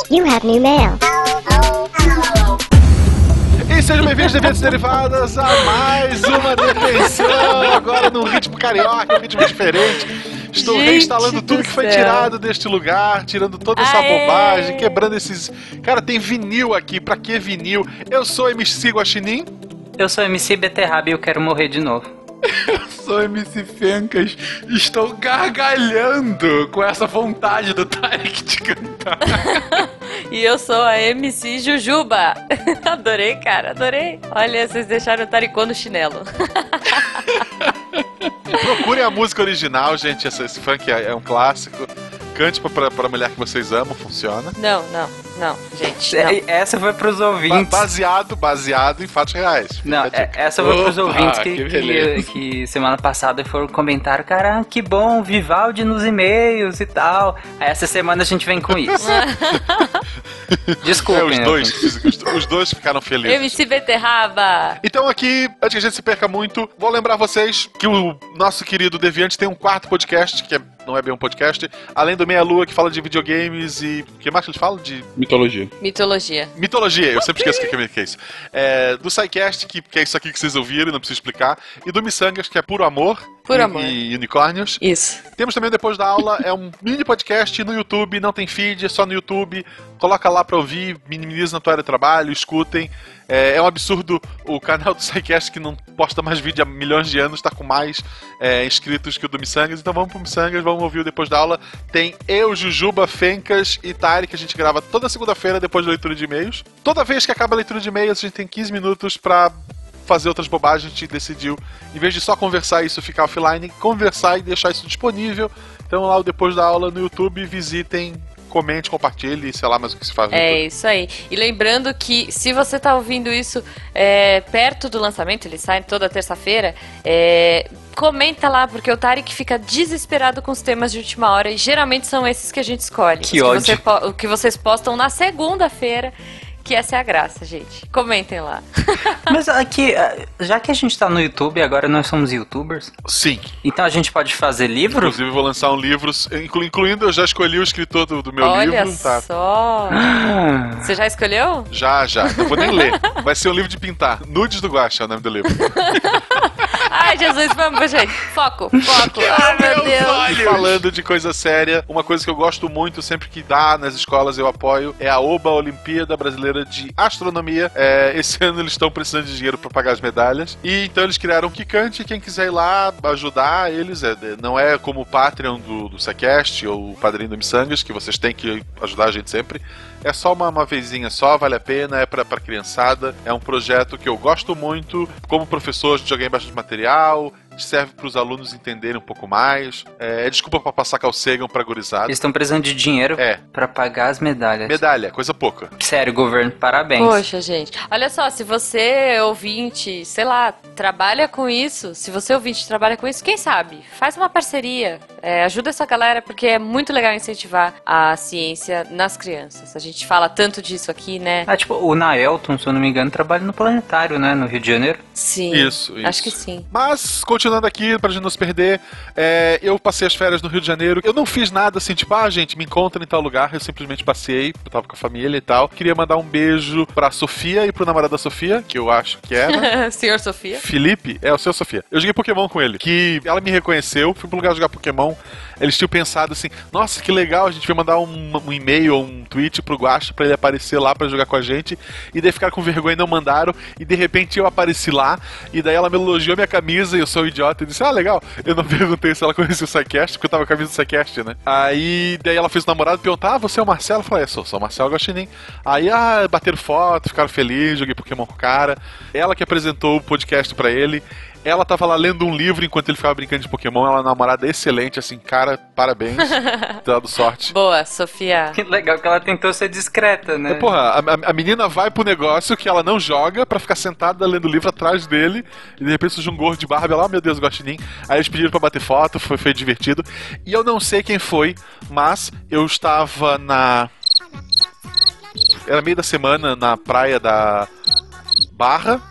You have new mail. E sejam bem-vindos, eventos derivadas, a mais uma defensão. Agora num ritmo carioca, um ritmo diferente. Estou Gente reinstalando tudo do que foi céu. tirado deste lugar, tirando toda essa Aê! bobagem, quebrando esses. Cara, tem vinil aqui, pra que vinil? Eu sou MC Guaxinim. Eu sou MC Beterraba e eu quero morrer de novo. Sou MC Fencas, estou gargalhando com essa vontade do Tarek de cantar. E eu sou a MC Jujuba. adorei, cara, adorei. Olha, vocês deixaram o Taricô no chinelo. Procurem a música original, gente. Esse, funk é, é um clássico. Cante pra, pra mulher que vocês amam, funciona. Não, não, não, gente. Não. É, Essa foi pros Ba- ouvintes. baseado, baseado em fatos reais. Não, é- essa foi pros Opa, ouvintes que, que que, que semana passada foram comentar, cara, que bom, Vivaldi nos e-mails e tal. Aí essa semana a gente vem com isso. É, Desculpem. os né, dois, os, os dois ficaram felizes. MC Beterraba. Então aqui, antes que a gente se perca muito, vou lembrar vocês que o nosso querido Deviante tem um quarto podcast, que é- não é bem um podcast, além do Meia Lua, que fala de videogames e... O que mais que eles falam? De Mitologia. Mitologia. mitologia, eu sempre esqueço o que é, que é isso. É, do SciCast, que, que é isso aqui que vocês ouviram, não preciso explicar, e do Missangas, que é puro amor. E, amor. E unicórnios. Isso. Temos também depois da aula, é um mini podcast no YouTube, não tem feed, é só no YouTube. Coloca lá pra ouvir, minimiza na tua área de trabalho, escutem. É, é um absurdo o canal do SciCast, que não posta mais vídeo há milhões de anos, tá com mais é, inscritos que o do Missangas. Então vamos pro Missangas, vamos ouvir o depois da aula. Tem eu, Jujuba, Fencas e Tari, que a gente grava toda segunda-feira depois da leitura de e-mails. Toda vez que acaba a leitura de e-mails, a gente tem 15 minutos pra fazer outras bobagens, a gente decidiu, em vez de só conversar isso ficar offline, conversar e deixar isso disponível. Então lá o depois da aula no YouTube, visitem comente, compartilhe, sei lá mais o que se faz. É isso aí. E lembrando que se você tá ouvindo isso é, perto do lançamento, ele sai toda terça-feira, é, comenta lá, porque o Tarek fica desesperado com os temas de última hora e geralmente são esses que a gente escolhe. Que ódio. você po- o que vocês postam na segunda-feira, que essa é a graça, gente. Comentem lá. Mas aqui, ah, já que a gente tá no YouTube, agora nós somos youtubers. Sim. Então a gente pode fazer livro? Inclusive, eu vou lançar um livro, inclu- incluindo, eu já escolhi o escritor do, do meu Olha livro. Tá. só. Ah. Você já escolheu? Já, já. Não vou nem ler. Vai ser um livro de pintar. Nudes do Guaxa é o nome do livro. Ai, Jesus, vamos, gente. Foco, foco. Ai, meu Deus. E falando de coisa séria, uma coisa que eu gosto muito, sempre que dá nas escolas eu apoio, é a OBA Olimpíada Brasileira de Astronomia. É, esse ano eles estão precisando de dinheiro para pagar as medalhas. E então eles criaram um Kikante, quem quiser ir lá ajudar eles, é, não é como o Patreon do, do Sequest ou o Padrinho do Missangas, que vocês têm que ajudar a gente sempre. É só uma, uma vezinha só, vale a pena, é pra, pra criançada. É um projeto que eu gosto muito. Como professor, a gente joguei bastante material. Serve para os alunos entenderem um pouco mais. É, é desculpa pra passar calcegam pra gurizada. Eles estão precisando de dinheiro É. pra pagar as medalhas. Medalha, coisa pouca. Sério, governo, parabéns. Poxa, gente. Olha só, se você, ouvinte, sei lá, trabalha com isso, se você, ouvinte, trabalha com isso, quem sabe? Faz uma parceria. é, ajuda essa galera, porque é muito legal incentivar a ciência nas crianças. A gente fala tanto disso aqui, né? Ah, tipo, o Naelton, se eu não me engano, trabalha no Planetário, né? No Rio de Janeiro. Sim. Isso, isso. Acho que sim. Mas, continuando aqui, pra gente não se perder, é, eu passei as férias no Rio de Janeiro. Eu não fiz nada assim, tipo, ah, gente, me encontra em tal lugar. Eu simplesmente passei, eu tava com a família e tal. Queria mandar um beijo pra Sofia e pro namorado da Sofia, que eu acho que era. Senhor Sofia. Felipe, é o seu Sofia. Eu joguei Pokémon com ele. Que ela me reconheceu, fui pro lugar jogar Pokémon. Eles tinham pensado assim: nossa, que legal, a gente vai mandar um, um e-mail ou um tweet pro Guacha pra ele aparecer lá pra jogar com a gente. E daí ficaram com vergonha e não mandaram. E de repente eu apareci lá. E daí ela me elogiou minha camisa e eu sou idiota. E disse: ah, legal. Eu não perguntei se ela conhecia o Psycast, porque eu tava com a camisa do Psycast, né? Aí daí ela fez o namorado perguntou: ah, você é o Marcelo? Eu falei: é, sou, sou o Marcelo Guaxinim. Aí, ah, bateram foto, ficaram felizes, joguei Pokémon com o cara. Ela que apresentou o podcast pra ele. Ela tava lá lendo um livro enquanto ele ficava brincando de Pokémon. Ela é uma namorada excelente, assim, cara, parabéns. Dado sorte. Boa, Sofia. Que legal que ela tentou ser discreta, né? É, Porra, a, a- menina vai pro negócio que ela não joga pra ficar sentada lendo o livro atrás dele e de repente surge um gordo de barba e ela, ah, meu Deus, Guaxinim. Aí eles pediram pra bater foto, foi, foi divertido. E eu não sei quem foi, mas eu estava na. Era meio da semana na praia da Barra.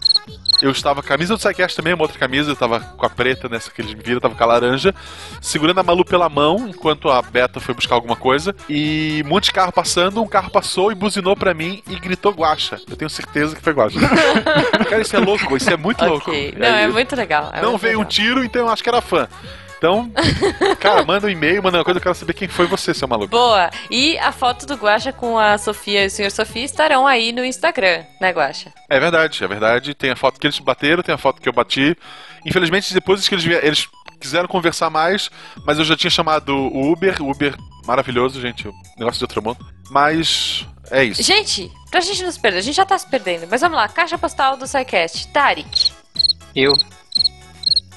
Eu estava com a camisa do Psycast também, uma outra camisa, eu tava com a preta nessa que eles me viram, eu tava com a laranja, segurando a Malu pela mão, enquanto a Beta foi buscar alguma coisa, e um monte de carro passando, um carro passou e buzinou pra mim e gritou guacha. Eu tenho certeza que foi guacha. Cara, isso é louco, isso é muito louco. Ok. Não, é muito legal. é Não muito veio um legal. tiro, então eu acho que era fã. Então, cara, manda um e-mail, manda uma coisa, eu quero saber quem foi você, seu maluco. Boa! E a foto do Guaxa com a Sofia e o Sr. Sofia estarão aí no Instagram, né, Guaxa? É verdade, é verdade. Tem a foto que eles bateram, tem a foto que eu bati. Infelizmente, depois que eles vieram, eles quiseram conversar mais, mas eu já tinha chamado o Uber. O Uber, maravilhoso, gente. o Negócio de outro mundo. Mas é isso. Gente, pra gente não se perder, a gente já tá se perdendo, mas vamos lá, caixa postal do SciCast. Tarik. Eu.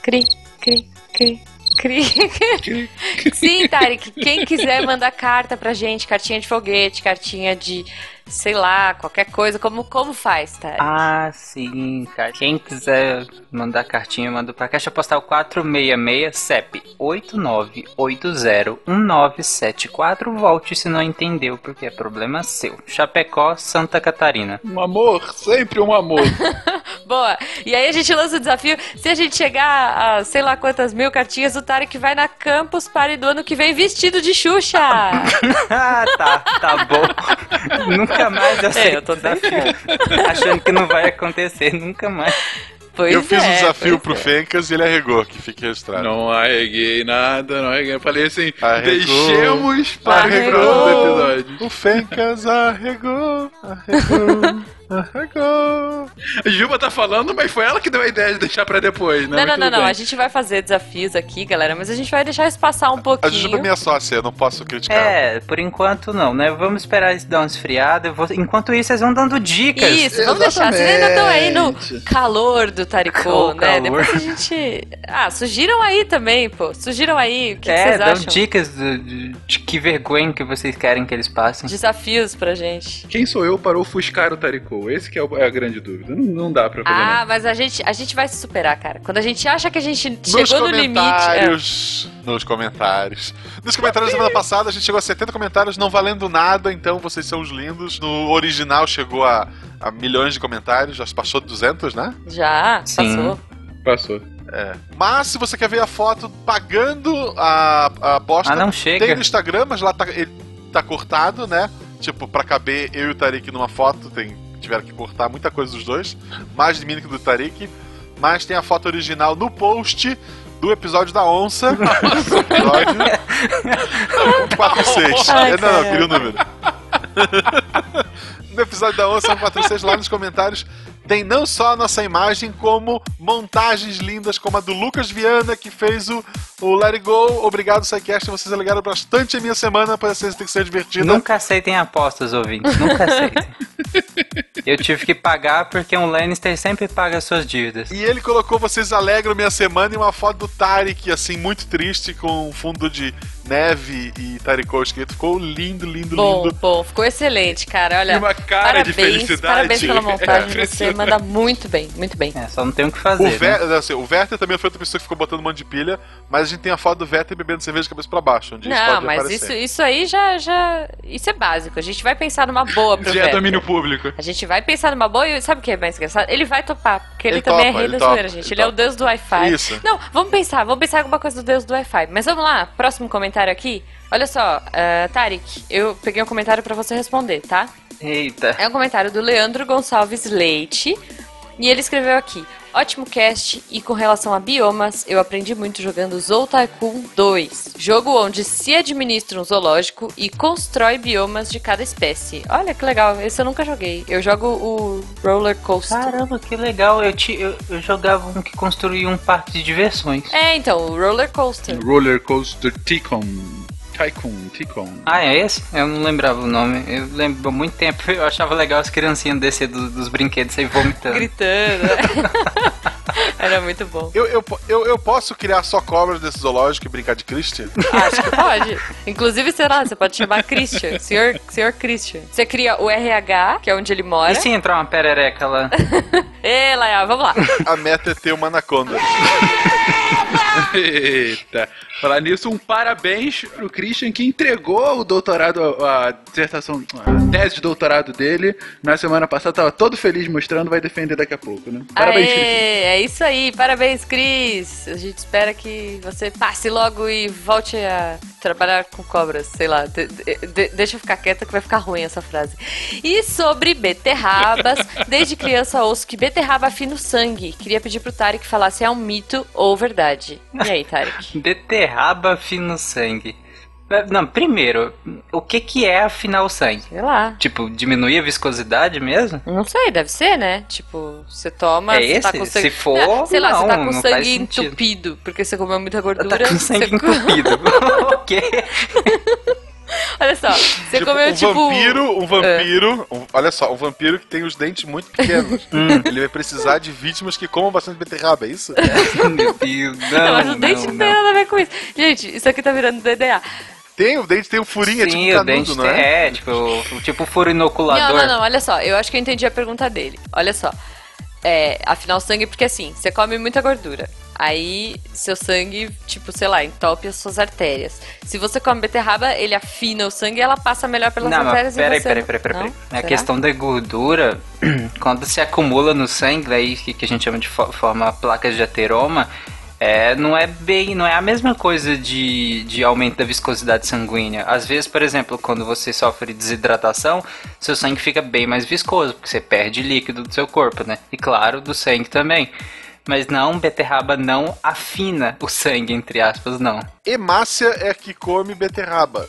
Cri, cri, cri. Cri. Sim, Tarek, quem quiser mandar carta pra gente, cartinha de foguete, cartinha de, sei lá, qualquer coisa, como, como faz, Tarek? Ah, sim, cara. Quem quiser mandar cartinha, manda pra Caixa Postal 466 CEP 89801974. Volte se não entendeu, porque é problema seu. Chapecó, Santa Catarina. Um amor, sempre um amor. Boa! E aí a gente lança o desafio, se a gente chegar a sei lá quantas mil cartinhas, o Tarek vai na Campus Party do ano que vem vestido de Xuxa! ah, tá, tá bom. nunca mais eu sei. É, eu tô desafio. Achando que não vai acontecer, nunca mais. Pois eu fiz é, um desafio pro Fencas e ele arregou, que fique registrado. Não arreguei nada, não arreguei. Eu falei assim, Arregou. deixemos para o episódio. O Fencas arregou, arregou. A Juba tá falando, mas foi ela que deu a ideia de deixar pra depois, né? Não, não, Mas não, não. A gente vai fazer desafios aqui, galera, mas a gente vai deixar isso passar um A pouquinho. Jujuba é minha sócia, eu não posso criticar. É, por enquanto não, né? Vamos esperar isso dar uma esfriada. vou- Enquanto isso, vocês vão dando dicas. Isso, vamos deixar. Vocês ainda estão aí no Exatamente. calor do Taricô, né? calor. Depois a gente. Ah, sugiram aí também, pô. Sugiram aí. O que, que é, vocês dão acham? dicas de, de- de que vergonha que vocês querem que eles passem. Desafios pra gente. Quem sou eu para ofuscar o Esse que é, o- é a grande dúvida. Não, não dá pra fazer Ah, nada. mas a gente, a gente vai se superar, cara. Quando a gente acha que a gente Nos chegou no limite. é. Nos comentários. Nos comentários da semana passada a gente chegou a 70 comentários, não valendo nada, então vocês são os lindos. No original chegou a, a milhões de comentários, já passou de 200, né? Já, Sim. passou. Passou. É. Mas se você quer ver a foto pagando a, a aposta, Ah, não chega. tem no Instagram, mas lá tá, ele tá cortado, né? Tipo, pra caber eu e o Tarik numa foto, tem, tiveram que cortar muita coisa dos dois. Mais de mim que do Tarik. Mas tem a foto original no post do episódio da onça. episódio 146. Ai, É, não, não, queria o número. no episódio da onça 146, lá nos comentários, tem não só a nossa imagem, como montagens lindas, como a do Lucas Viana, que fez o, o Let It Go. Obrigado, Psycast. Vocês alegaram bastante a minha semana, para vocês ter que ser divertida. Nunca aceitem apostas, ouvintes. Nunca aceitem. Eu tive que pagar porque um Lannister sempre paga suas dívidas. E ele colocou Vocês Alegram Minha Semana e uma foto do Tarek, assim, muito triste, com um fundo de neve e Tarikou escrito. Ficou lindo, lindo, Bom, lindo. bom, ficou excelente, cara. Olha, E uma cara de parabéns, felicidade. parabéns pela montagem. É, você manda muito bem, muito bem. É, só não tem o que O, fazer. Ver, né? assim, o Werther também foi outra pessoa que ficou botando um monte de pilha, mas a gente tem a foto do Werther bebendo cerveja de cabeça pra baixo, Não, pode mas aparecer. isso, isso aí já, já. Isso é básico. A gente vai pensar numa boa pro Já é domínio público. A gente vai pensar numa boa e sabe o que é mais engraçado? Ele vai topar, porque ele, Ele também topa, é rei da zoeira, gente. ele Ele, é o deus do Wi-Fi. Isso. Não, vamos pensar, vamos pensar em alguma coisa do deus do Wi-Fi. Mas vamos lá, próximo comentário aqui. Olha só, eh, Tarek, eu peguei um comentário pra você responder, tá? Eita. É um comentário do Leandro Gonçalves Leite. E ele escreveu aqui: Ótimo cast, e com relação a biomas, eu aprendi muito jogando Zou Tycoon 2, jogo onde se administra um zoológico e constrói biomas de cada espécie. Olha que legal, esse eu nunca joguei. Eu jogo o Roller Coaster. Caramba, que legal. Eu, ti- eu, eu jogava um que construía um parque de diversões. É, então, o Roller Coaster. Roller Coaster Tycoon. Tycoon, Tycoon. Ah, é esse? Eu não lembrava o nome. Eu lembro há muito tempo. Eu achava legal as criancinhas descer do- dos brinquedos e vomitando. Gritando. né? Era muito bom. Eu, eu, eu, eu posso criar só cobras desse zoológico e brincar de Christian? Acho que pode. Inclusive, sei lá, você pode chamar Christian. Senhor, senhor Christian. Você cria o RH, que é onde ele mora. E se entrar uma perereca lá? Ê, Laia, vamos lá. A meta é ter uma anaconda. Eita. Falar nisso, um parabéns pro Christian que entregou o doutorado, a dissertação, a tese de doutorado dele na semana passada. Tava todo feliz mostrando, vai defender daqui a pouco, né? Parabéns, Aê, Christian. é isso aí. Parabéns, Cris. A gente espera que você passe logo e volte a trabalhar com cobras. Sei lá. De- de- de- deixa eu ficar quieta que vai ficar ruim essa frase. E sobre beterrabas, desde criança ouço que beterraba afina o sangue. Queria pedir pro Tarek falar se é um mito ou verdade. E aí, Tarek? Beterraba fina o sangue. É, Não, primeiro, o que que é afinar o sangue? Sei lá. Tipo, diminuir a viscosidade mesmo? Não sei, deve ser, né? Tipo, você toma. É você tá esse? com sangue. Se for, Ah, sei lá, você tá não, com não sangue entupido, porque você comeu muita gordura. Tá com sangue você- entupido. ok. Olha só, você tipo, comeu um tipo. vampiro, um vampiro, um- olha só, um vampiro que tem os dentes muito pequenos. Hum. Ele vai precisar de vítimas que comam bastante beterraba, é isso? Meu Deus, Não, não, mas o dente não, não, tem não. nada a ver com isso. Gente, isso aqui tá virando DDA. Tem, o dente tem um furinho, é Sim, tipo o dente canudo, não tem- é? é, tipo, o- tipo furo inoculador. Não, não, não, olha só, eu acho que eu entendi a pergunta dele. Olha só. É, afinal, o sangue, porque assim, você come muita gordura. Aí, seu sangue, tipo, sei lá, entope as suas artérias. Se você come beterraba, ele afina o sangue e ela passa melhor pelas Não, artérias mas peraí, e você... peraí, peraí, peraí. Não? peraí. A questão da gordura, quando se acumula no sangue, daí que, que a gente chama de fo- forma placas de ateroma, é, não é bem, não é a mesma coisa de, de aumento da viscosidade sanguínea. Às vezes, por exemplo, quando você sofre desidratação, seu sangue fica bem mais viscoso, porque você perde líquido do seu corpo, né? E claro, do sangue também. Mas não, beterraba não afina o sangue, entre aspas, não. Hemácia é que come beterraba.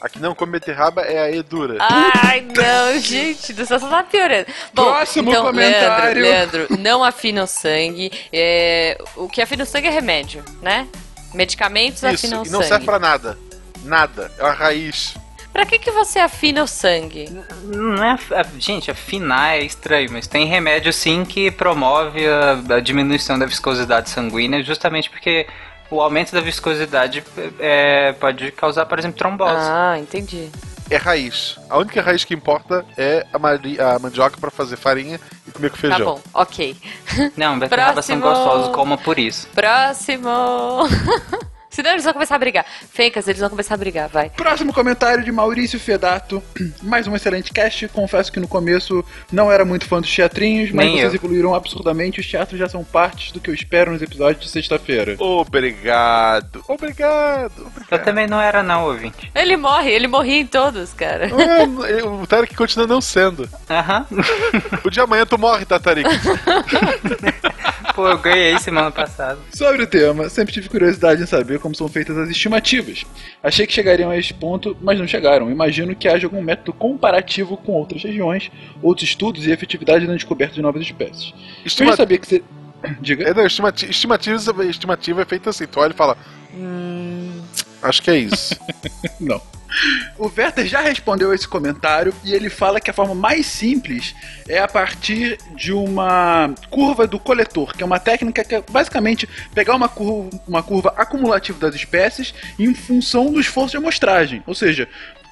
A que não come beterraba é a Edura. Ai, não, gente, do céu só tá piorando. Bom, Próximo então, comentário. Leandro, Leandro, não afina o sangue. É, o que afina o sangue é remédio, né? Medicamentos Isso, afinam o e não sangue. serve pra nada. Nada. É uma raiz. Pra que, que você afina o sangue? Não é, gente, afinar é estranho, mas tem remédio sim que promove a, a diminuição da viscosidade sanguínea, justamente porque o aumento da viscosidade é, pode causar, por exemplo, trombose. Ah, entendi. É raiz. A única raiz que importa é a, mari- a mandioca pra fazer farinha e comer com feijão. Tá bom, ok. Não, beterrabas são Próximo. gostosos, coma por isso. Próximo! Senão eles vão começar a brigar. Fencas, eles vão começar a brigar, vai. Próximo comentário de Maurício Fedato. Mais um excelente cast. Confesso que no começo não era muito fã dos teatrinhos, mas Nem vocês eu. evoluíram absurdamente. Os teatros já são partes do que eu espero nos episódios de sexta-feira. Obrigado. Obrigado. Eu Obrigado. também não era não, ouvinte. Ele morre, ele morria em todos, cara. É, o Tarek continua não sendo. Aham. O dia amanhã tu morre, Tatarik. Pô, eu ganhei semana passada. Sobre o tema, sempre tive curiosidade em saber como são feitas as estimativas. Achei que chegariam a esse ponto, mas não chegaram. Imagino que haja algum método comparativo com outras regiões, outros estudos e efetividade na descoberta de novas espécies. Eu Estima... já sabia que você. Diga. É, não, estimati... estimativa, estimativa é feita assim. Tu olha e fala. Hum, acho que é isso. Não. O Werther já respondeu esse comentário e ele fala que a forma mais simples é a partir de uma curva do coletor, que é uma técnica que é basicamente pegar uma curva, uma curva acumulativa das espécies em função do esforço de amostragem. Ou seja,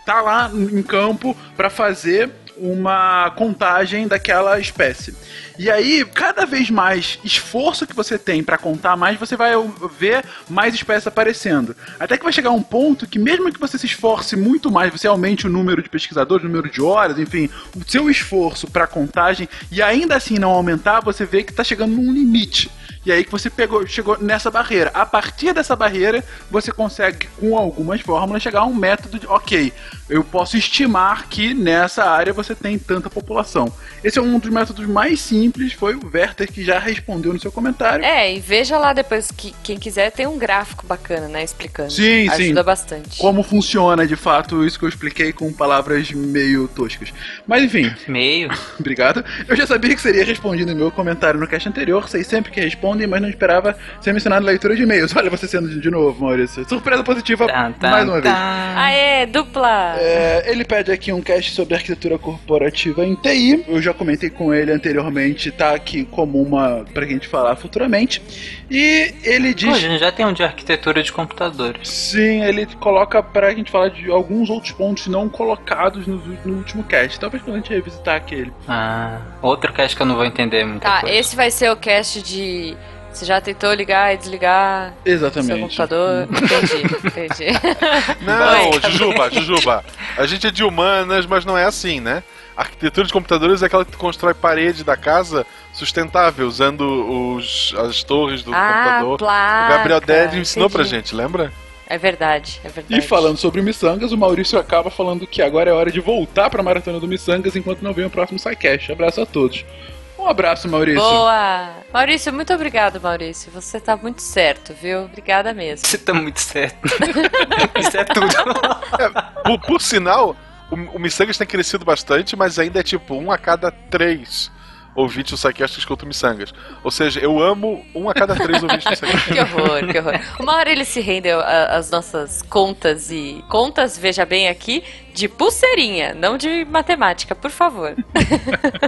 tá lá em campo para fazer uma contagem daquela espécie. E aí, cada vez mais esforço que você tem para contar mais, você vai ver mais espécies aparecendo. Até que vai chegar um ponto que, mesmo que você se esforce muito mais, você aumente o número de pesquisadores, o número de horas, enfim, o seu esforço para contagem, e ainda assim não aumentar, você vê que está chegando num limite. E aí que você pegou, chegou nessa barreira. A partir dessa barreira, você consegue, com algumas fórmulas, chegar a um método de, ok, eu posso estimar que nessa área você tem tanta população. Esse é um dos métodos mais simples, foi o Werther que já respondeu no seu comentário. É, e veja lá depois que quem quiser tem um gráfico bacana, né? Explicando. Sim, sim. Ajuda bastante. Como funciona de fato isso que eu expliquei com palavras meio toscas. Mas enfim. Meio? Obrigado. Eu já sabia que seria respondido no meu comentário no cast anterior. Sei sempre que respondem, mas não esperava ser mencionado na leitura de e-mails. Olha você sendo de novo, Maurício. Surpresa positiva Tá, tá, mais uma vez. tá. Aê, dupla! É, ele pede aqui um cast sobre arquitetura corporativa em TI. Eu já comentei com ele anteriormente, tá aqui como uma pra gente falar futuramente. E ele diz. Pô, a gente já tem um de arquitetura de computadores. Sim, ele coloca pra gente falar de alguns outros pontos não colocados no, no último cast. Talvez quando a gente revisitar aquele. Ah, outro cast que eu não vou entender muita Tá, coisa. esse vai ser o cast de. Você já tentou ligar e desligar seu Exatamente. computador? Entendi, entendi. Não, Oi. Jujuba, Jujuba. A gente é de humanas, mas não é assim, né? A arquitetura de computadores é aquela que tu constrói parede da casa sustentável, usando os, as torres do Ah, computador. placa, o Gabriel Ded ensinou pra entendi. gente, lembra? É verdade, é verdade. E falando sobre o Missangas, o Maurício acaba falando que agora é hora de voltar pra maratona do Missangas enquanto não vem o próximo SciCast. Abraço a todos. Um abraço, Maurício. Boa! Maurício, muito obrigado, Maurício. Você tá muito certo, viu? Obrigada mesmo. Você tá muito certo. Isso é tudo. Por, por sinal, o, o Missangas tem crescido bastante, mas ainda é tipo um a cada três ouvintes do que escutam Missangas. Ou seja, eu amo um a cada três ouvintes do SciCast. Que horror, que horror. Uma hora ele se rende às nossas contas e. Contas, veja bem aqui, de pulseirinha, não de matemática, por favor.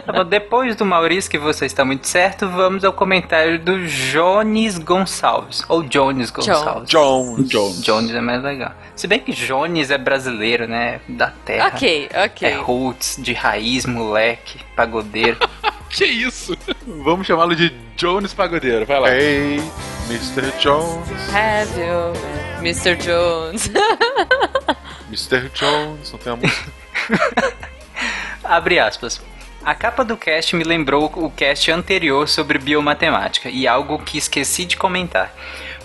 Tá bom, depois do Maurício, que você está muito certo, vamos ao comentário do Jones Gonçalves. Ou Jones Gonçalves. Jones. Jones. Jones é mais legal. Se bem que Jones é brasileiro, né? Da terra. ok, ok. É roots, de raiz, moleque, pagodeiro. Que isso? Vamos chamá-lo de Jones Pagodeiro. Vai lá. Hey, Mr. Jones, Have you, Mr. Jones? Mr. Jones, não tem a música? Abre aspas. A capa do cast me lembrou o cast anterior sobre biomatemática e algo que esqueci de comentar.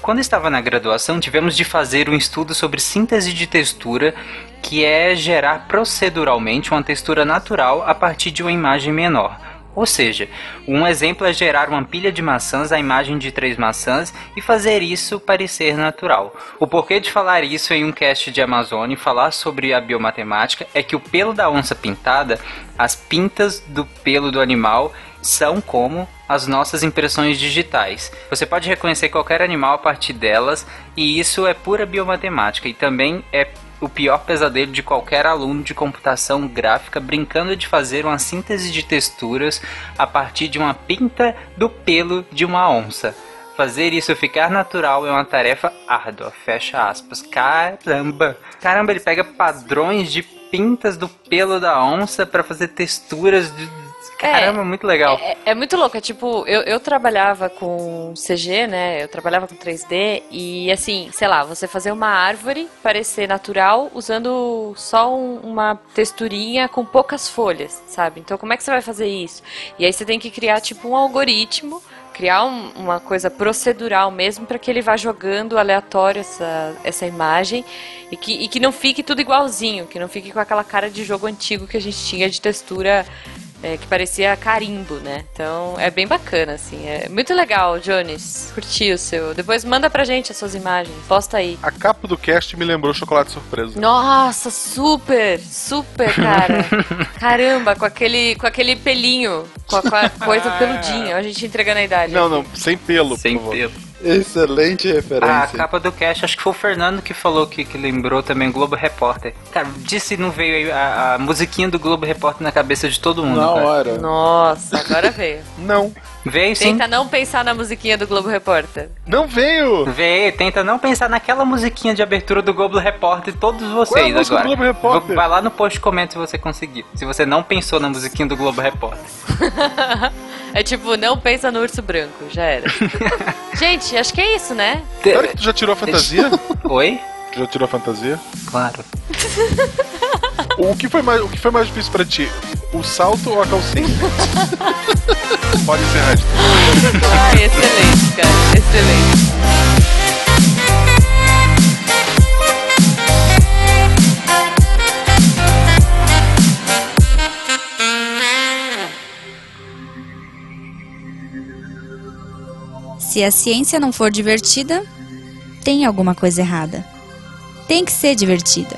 Quando estava na graduação, tivemos de fazer um estudo sobre síntese de textura, que é gerar proceduralmente uma textura natural a partir de uma imagem menor. Ou seja, um exemplo é gerar uma pilha de maçãs à imagem de três maçãs e fazer isso parecer natural. O porquê de falar isso em um cast de Amazon e falar sobre a biomatemática é que o pelo da onça pintada, as pintas do pelo do animal são como as nossas impressões digitais. Você pode reconhecer qualquer animal a partir delas, e isso é pura biomatemática e também é o pior pesadelo de qualquer aluno de computação gráfica brincando de fazer uma síntese de texturas a partir de uma pinta do pelo de uma onça. Fazer isso ficar natural é uma tarefa árdua. Fecha aspas. Caramba! Caramba, ele pega padrões de pintas do pelo da onça para fazer texturas de. Caramba, muito legal. É, é muito louco, é tipo, eu, eu trabalhava com CG, né? Eu trabalhava com 3D e assim, sei lá, você fazer uma árvore parecer natural usando só um- uma texturinha com poucas folhas, sabe? Então como é que você vai fazer isso? E aí você tem que criar tipo um algoritmo, criar um- uma coisa procedural mesmo para que ele vá jogando aleatório essa, essa imagem e que, e que não fique tudo igualzinho, que não fique com aquela cara de jogo antigo que a gente tinha de textura é, que parecia carimbo, né? Então é bem bacana, assim. É muito legal, Jones. Curti o seu. Depois manda pra gente as suas imagens. Posta aí. A capa do cast me lembrou chocolate surpresa. Nossa, super, super, cara. Caramba, com aquele, com aquele pelinho, com a, com a coisa peludinha. A gente entregando a idade. Não, não, sem pelo, Sem por favor. pelo. Excelente A referência. capa do cast, acho que foi o Fernando que falou que, que lembrou também o Globo Repórter. Cara, disse não veio aí a, a musiquinha do Globo Repórter na cabeça de todo mundo. Na cara. hora. Nossa, agora veio. Não, Veio sim. Tenta não pensar na musiquinha do Globo Repórter. não veio! Veio, tenta não pensar naquela musiquinha de abertura do Globo Repórter, todos Qual é a vocês do agora. Globo Repórter? Vai lá no post e comenta se você conseguir. Se você não pensou na musiquinha do Globo Repórter. É tipo, não pensa no urso branco, já era. gente, acho que é isso, né? Sério que tu já tirou a fantasia? Oi? Tu já tirou a fantasia? Claro. O que foi mais, o que foi mais difícil pra ti? O salto ou a calcinha? Pode encerrar. Ai, excelente, cara. Excelente. Se a ciência não for divertida, tem alguma coisa errada. Tem que ser divertida.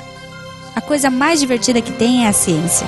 A coisa mais divertida que tem é a ciência.